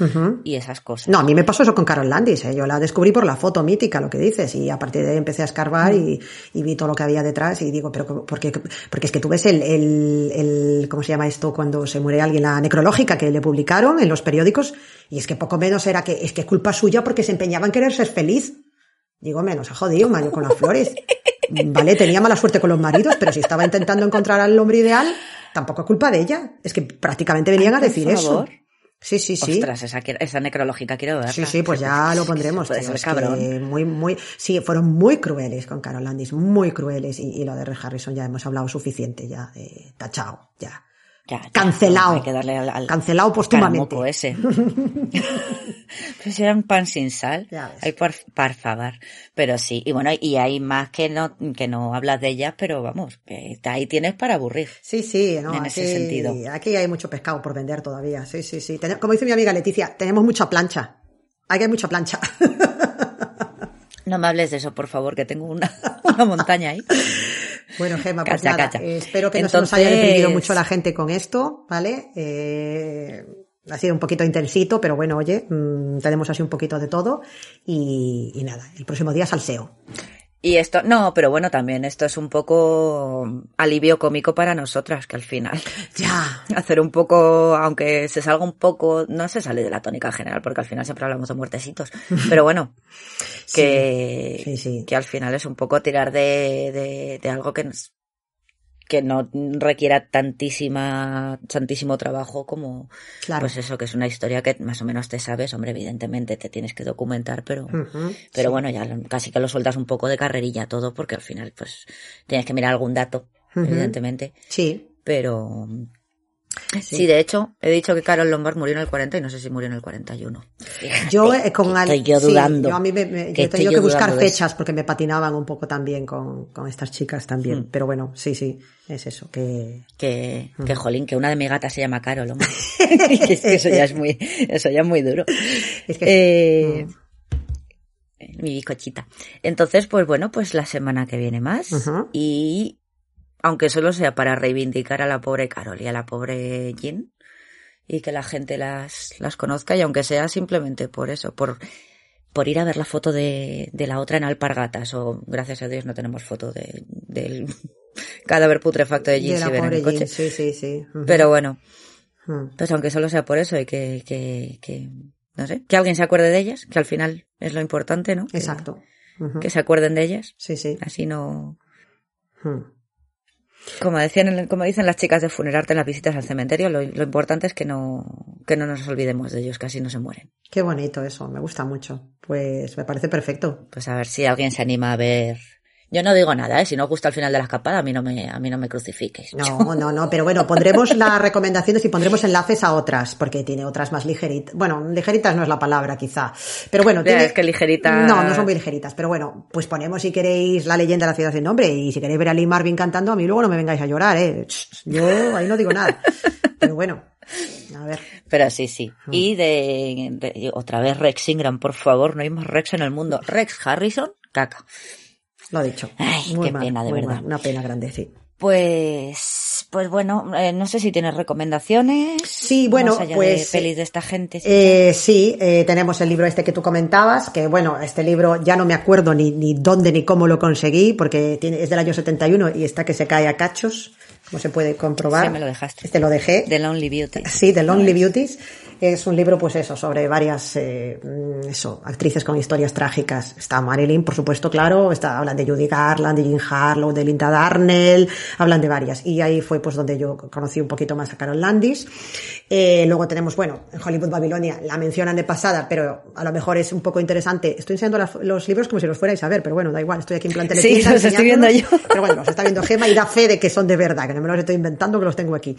y esas cosas. No, a mí me pasó eso con Carol Landis, ¿eh? yo la descubrí por la foto mítica, lo que dices, y a partir de ahí empecé a escarbar y, y vi todo lo que había detrás y digo, pero ¿cómo- ¿por qué? Porque es que tú ves el, el, el, ¿cómo se llama esto? Cuando se muere alguien, la necrológica que le publicaron en los periódicos, y es que poco menos era que es que es culpa suya porque se empeñaba en querer ser feliz. Digo, menos, ha jodido Mario con las flores. Vale, tenía mala suerte con los maridos, pero si estaba intentando encontrar al hombre ideal, tampoco es culpa de ella. Es que prácticamente venían a decir eso. Sí, sí, sí. Ostras, esa, necrológica quiero verla. Sí, sí, pues ya lo pondremos. Puede tío, ser es cabrón. que muy, muy, sí, fueron muy crueles con Carol Landis, muy crueles. Y, y lo de Red Harrison ya hemos hablado suficiente, ya, eh, tachao, ya. Ya, ya, Cancelado. Hay que darle al, al Cancelado póstumamente. ese. pues era un pan sin sal. Hay por, por favor. Pero sí, y bueno, y hay más que no, que no hablas de ellas, pero vamos, que ahí tienes para aburrir. Sí, sí, no, En aquí, ese sentido. aquí hay mucho pescado por vender todavía. Sí, sí, sí. Como dice mi amiga Leticia, tenemos mucha plancha. Aquí hay mucha plancha. No me hables de eso, por favor, que tengo una, una montaña ahí. Bueno, Gemma, pues Cacha, nada, cacha. eh, espero que no se nos haya deprimido mucho la gente con esto, ¿vale? Eh, ha sido un poquito intensito, pero bueno, oye, mm, tenemos así un poquito de todo y, y nada, el próximo día salseo. Y esto, no, pero bueno, también esto es un poco alivio cómico para nosotras, que al final. Ya. Hacer un poco, aunque se salga un poco, no se sale de la tónica general, porque al final siempre hablamos de muertecitos. Pero bueno, que, Sí, sí. que al final es un poco tirar de, de, de algo que, nos- que no requiera tantísima, tantísimo trabajo como, Claro. pues eso, que es una historia que más o menos te sabes, hombre, evidentemente te tienes que documentar, pero, pero bueno, ya casi que lo sueltas un poco de carrerilla todo, porque al final, pues, tienes que mirar algún dato, evidentemente, Sí. pero, sí. de hecho, he dicho que Carol Lombard murió en el 40 y no sé si murió en el 41. Fíjate, Yo eh, con que al- estoy yo sí, dudando. yo a mí me, me- yo que he estoy tenido yo que buscar fechas porque me patinaban un poco también con, con estas chicas también. Mm. Pero bueno, sí, sí, es eso, que... que, que jolín, que una de mis gatas se llama Carol, hombre. Que es que eso ya es muy, eso ya es muy duro. Es que Eh, Mm. mi bizcochita. Entonces, pues bueno, pues la semana que viene más. Y aunque solo sea para reivindicar a la pobre Carol y a la pobre Jean, y que la gente las, las conozca, y aunque sea simplemente por eso, por, por ir a ver la foto de, de la otra en Alpargatas, o gracias a Dios no tenemos foto de, del cadáver putrefacto de Jean de la Silver en el coche. Jean, sí, sí, sí. Pero bueno, pues aunque solo sea por eso y que, que, que, no sé, que alguien se acuerde de ellas, que al final es lo importante, ¿no? Exacto. Que se acuerden de ellas, Sí, sí. así no. Como decían, en el- como dicen las chicas de Funerarte en las visitas al cementerio, lo, lo importante es que no, que no nos olvidemos de ellos, que así no se mueren. Qué bonito eso, me gusta mucho. Pues me parece perfecto. Pues a ver si alguien se anima a ver. Yo no digo nada, ¿eh? Si no os gusta el final de la escapada, a mí no me, a mí no me crucifiquéis. No, no, no, pero bueno, pondremos las recomendaciones y pondremos enlaces a otras, porque tiene otras más ligeritas. Bueno, ligeritas no es la palabra, quizá. Pero bueno, tiene... es que ligeritas- No, no son muy ligeritas, pero bueno, pues ponemos si queréis la leyenda de la ciudad sin nombre y si queréis ver a Lee Marvin cantando, a mí luego no me vengáis a llorar, ¿eh? Yo ahí no digo nada. Pero bueno, a ver. Pero sí, sí. Y de, de- otra vez Rex Ingram, por favor, no hay más Rex en el mundo. Rex Harrison, caca. Lo he dicho. Ay, Muy qué mal, pena, de verdad. mal, Una pena grande, sí. Pues, pues bueno, eh, no sé si tienes recomendaciones. Sí, bueno, pues, de pelis de esta gente. sí. Eh, sí, eh, tenemos el libro este que tú comentabas, que bueno, este libro ya no me acuerdo ni, ni dónde ni cómo lo conseguí, porque tiene, es del año 71 y está que se cae a cachos, como se puede comprobar. Sí, me lo dejaste. Este lo dejé. The Lonely Beauty. Sí, The Lonely Beauties. Es un libro, pues eso, sobre varias, eh, mm, eso, actrices con historias trágicas. Está Marilyn, por supuesto, claro. Está, hablan de Judy Garland, de Jean Harlow, de Linda Darnell. Hablan de varias. Y ahí fue, pues, donde yo conocí un poquito más a Carol Landis. Eh, luego tenemos, bueno, en Hollywood Babilonia la mencionan de pasada, pero a lo mejor es un poco interesante. Estoy enseñando los libros como si los fuerais a ver, pero bueno, da igual. Estoy aquí en plan Sí, los estoy viendo yo. Pero bueno, los está viendo Gema y da fe de que son de verdad, que no me los estoy inventando, que los tengo aquí.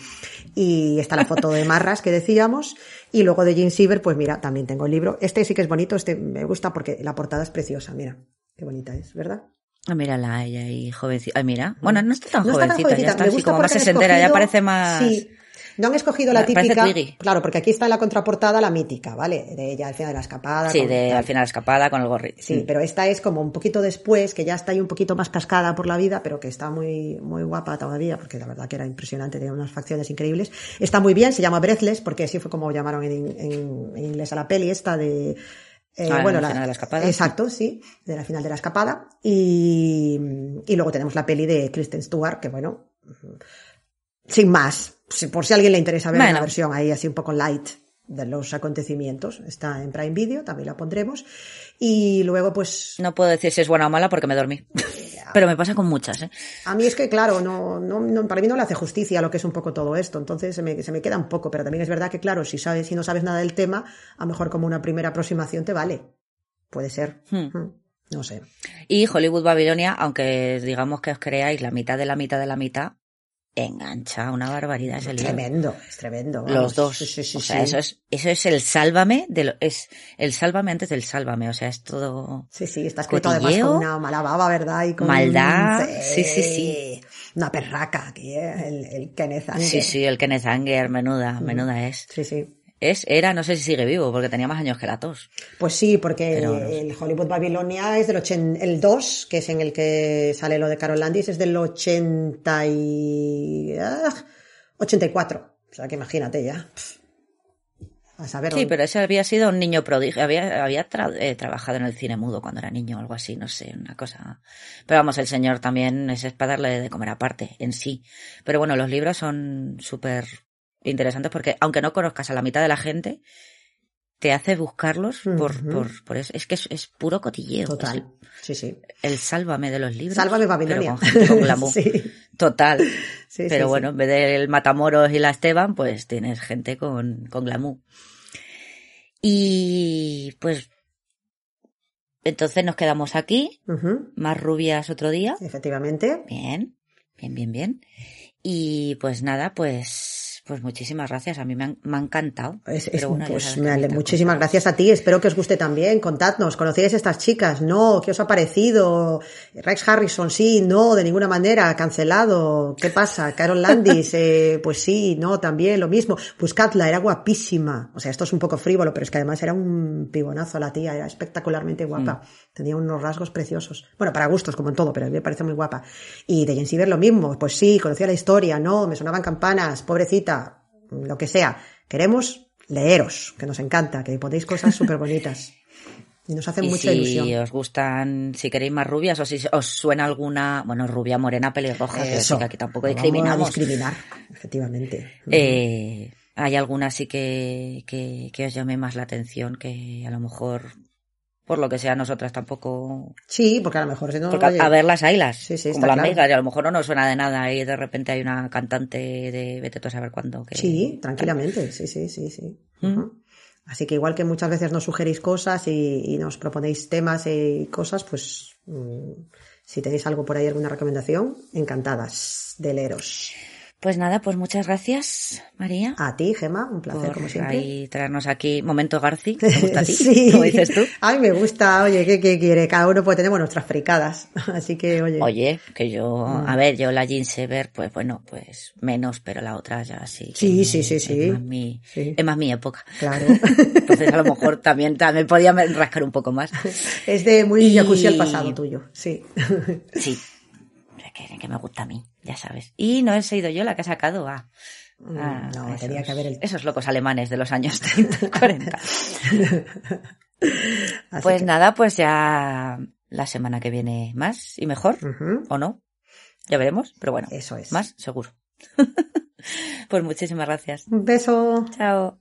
Y está la foto de Marras que decíamos. Y luego de Jean Siever, pues mira, también tengo el libro. Este sí que es bonito, este me gusta porque la portada es preciosa, mira. Qué bonita es, ¿verdad? Ah, mírala, ella ahí jovencita. Ay, mira. Bueno, no está tan No está tan jovencita, ya está me así gusta como más han sesentera, ya parece más... Sí. No han escogido la típica. Claro, porque aquí está en la contraportada la mítica, ¿vale? De ella al final de la escapada. Sí, con de tal. al final escapada con el gorrito. Sí, pero esta es como un poquito después, que ya está ahí un poquito más cascada por la vida, pero que está muy, muy guapa todavía, porque la verdad que era impresionante, tenía unas facciones increíbles. Está muy bien, se llama Breathless, porque así fue como llamaron en, en- en inglés a la peli esta de... eh, Ah, bueno, la final de la escapada. Exacto, sí, de la final de la escapada. Y, y luego tenemos la peli de Kristen Stewart, que bueno, sin más, si- por si a alguien le interesa ver Bueno. una versión ahí así un poco light de los acontecimientos, está en Prime Video, también la pondremos. Y luego, pues, No puedo decir si es buena o mala porque me dormí. pero me pasa con muchas, ¿eh? a mí es que, claro, no, no, no- para mí no le hace justicia lo que es un poco todo esto, entonces se me, se me queda un poco, pero también es verdad que, claro, si sabes, si no sabes nada del tema, a lo mejor como una primera aproximación te vale. Puede ser. Hmm. Hmm. No sé. Y Hollywood Babilonia, aunque digamos que os creáis la mitad de la mitad de la mitad, engancha una barbaridad ese libro. Tremendo, es tremendo. vamos. Los dos. Sí, sí, sí, o sea, eso es, eso es el sálvame de lo, es el sálvame antes del sálvame. O sea, es todo. Sí, sí, está escrito además con una mala baba, ¿verdad? Y con maldad, sí, sí, sí. Una perraca aquí, ¿eh? El, el Kenneth Anger. Sí, sí, el Kenneth Anger, menuda, menuda es. Sí, sí. Es, era, no sé si sigue vivo, porque tenía más años que la tos. Pues sí, porque Pero- el Hollywood Babilonia es del 80, el 2, que es en el que sale lo de Carol Landis, es del 80 y, ah, 84. O sea que imagínate ya. A saber Sí, pero ese había sido un niño prodigio. Había, había tra- eh, trabajado en el cine mudo cuando era niño o algo así, no sé, una cosa. Pero vamos, el señor también ese es para darle de comer aparte, en sí. Pero bueno, los libros son súper interesantes porque, aunque no conozcas a la mitad de la gente, te hace buscarlos por, por, por eso. Es que es, es puro cotilleo. Total. Sí, sí. El sálvame de los libros. Sálvame pero Babilonia. con gente con glamour. sí. Total. Sí, Pero sí, bueno, en vez del Matamoros y la Esteban, pues tienes gente con, con glamour. Y pues entonces nos quedamos aquí, más rubias otro día. Efectivamente. Bien, bien, bien, bien. Y pues nada, pues pues muchísimas gracias. A mí me, han- me ha encantado. Es- es- bueno, pues me ale- muchísimas gracias a ti. Espero que os guste también. Contadnos. ¿Conocíais a estas chicas? No. ¿Qué os ha parecido? Rex Harrison, sí, no, de ninguna manera. Cancelado. ¿Qué pasa? Carol Landis, eh, pues sí, no, también lo mismo. Buscadla, era guapísima. O sea, esto es un poco frívolo, pero es que además era un pibonazo la tía. Era espectacularmente guapa. Tenía unos rasgos preciosos. Bueno, para gustos, como en todo, pero a mí me parece muy guapa. Y de Jane Siever lo mismo. Pues sí, conocía la historia, no, me sonaban campanas, pobrecita, lo que sea. Queremos leeros, que nos encanta, que ponéis cosas súper bonitas. Y nos hace Y mucha si ilusión. os gustan, si queréis más rubias o si os suena alguna, bueno, rubia, morena, pelirroja, que, Eso. que aquí tampoco discriminamos. Vamos a discriminar, efectivamente. Eh, hay alguna sí que, que, que os llame más la atención que a lo mejor, por lo que sea, nosotras tampoco. Sí, porque a lo mejor si no, Porque a- ver las ailas, Sí, sí, como las claro. megas, y a lo mejor no nos suena de nada y de repente hay una cantante de vete tú a saber cuándo. Que, Sí, tranquilamente, sí, sí, sí, sí. Mm. Así que igual que muchas veces nos sugerís cosas y, y nos proponéis temas y cosas, pues mm, si tenéis algo por ahí, alguna recomendación, encantadas de leeros. Pues nada, pues muchas gracias, María. A ti, Gema, un placer por como siempre. ahí traernos aquí momento Garci, ¿te gusta a ti? Sí. Como dices tú. Ay, me gusta. Oye, ¿qué, qué quiere? Cada uno puede tener nuestras fricadas. Así que, oye. Oye, que yo, Mm. a ver, yo la Jean Sever, pues bueno, pues menos, pero la otra ya sí. Sí, sí, sí, es sí. más mi, Sí. es más mi época. Claro. Entonces a lo mejor también, también podía rascar un poco más. es de muy Y- jacuzzi al pasado tuyo. Sí. Sí. Que, que me gusta a mí, ya sabes. Y no he sido yo la que ha sacado a, a Mm, no, a tenía que haber el- esos locos alemanes de los años 30, 40. Así Pues que- nada, pues ya la semana que viene más y mejor, o no. Ya veremos, pero bueno, Eso es. más seguro. pues muchísimas gracias. Un beso. Chao.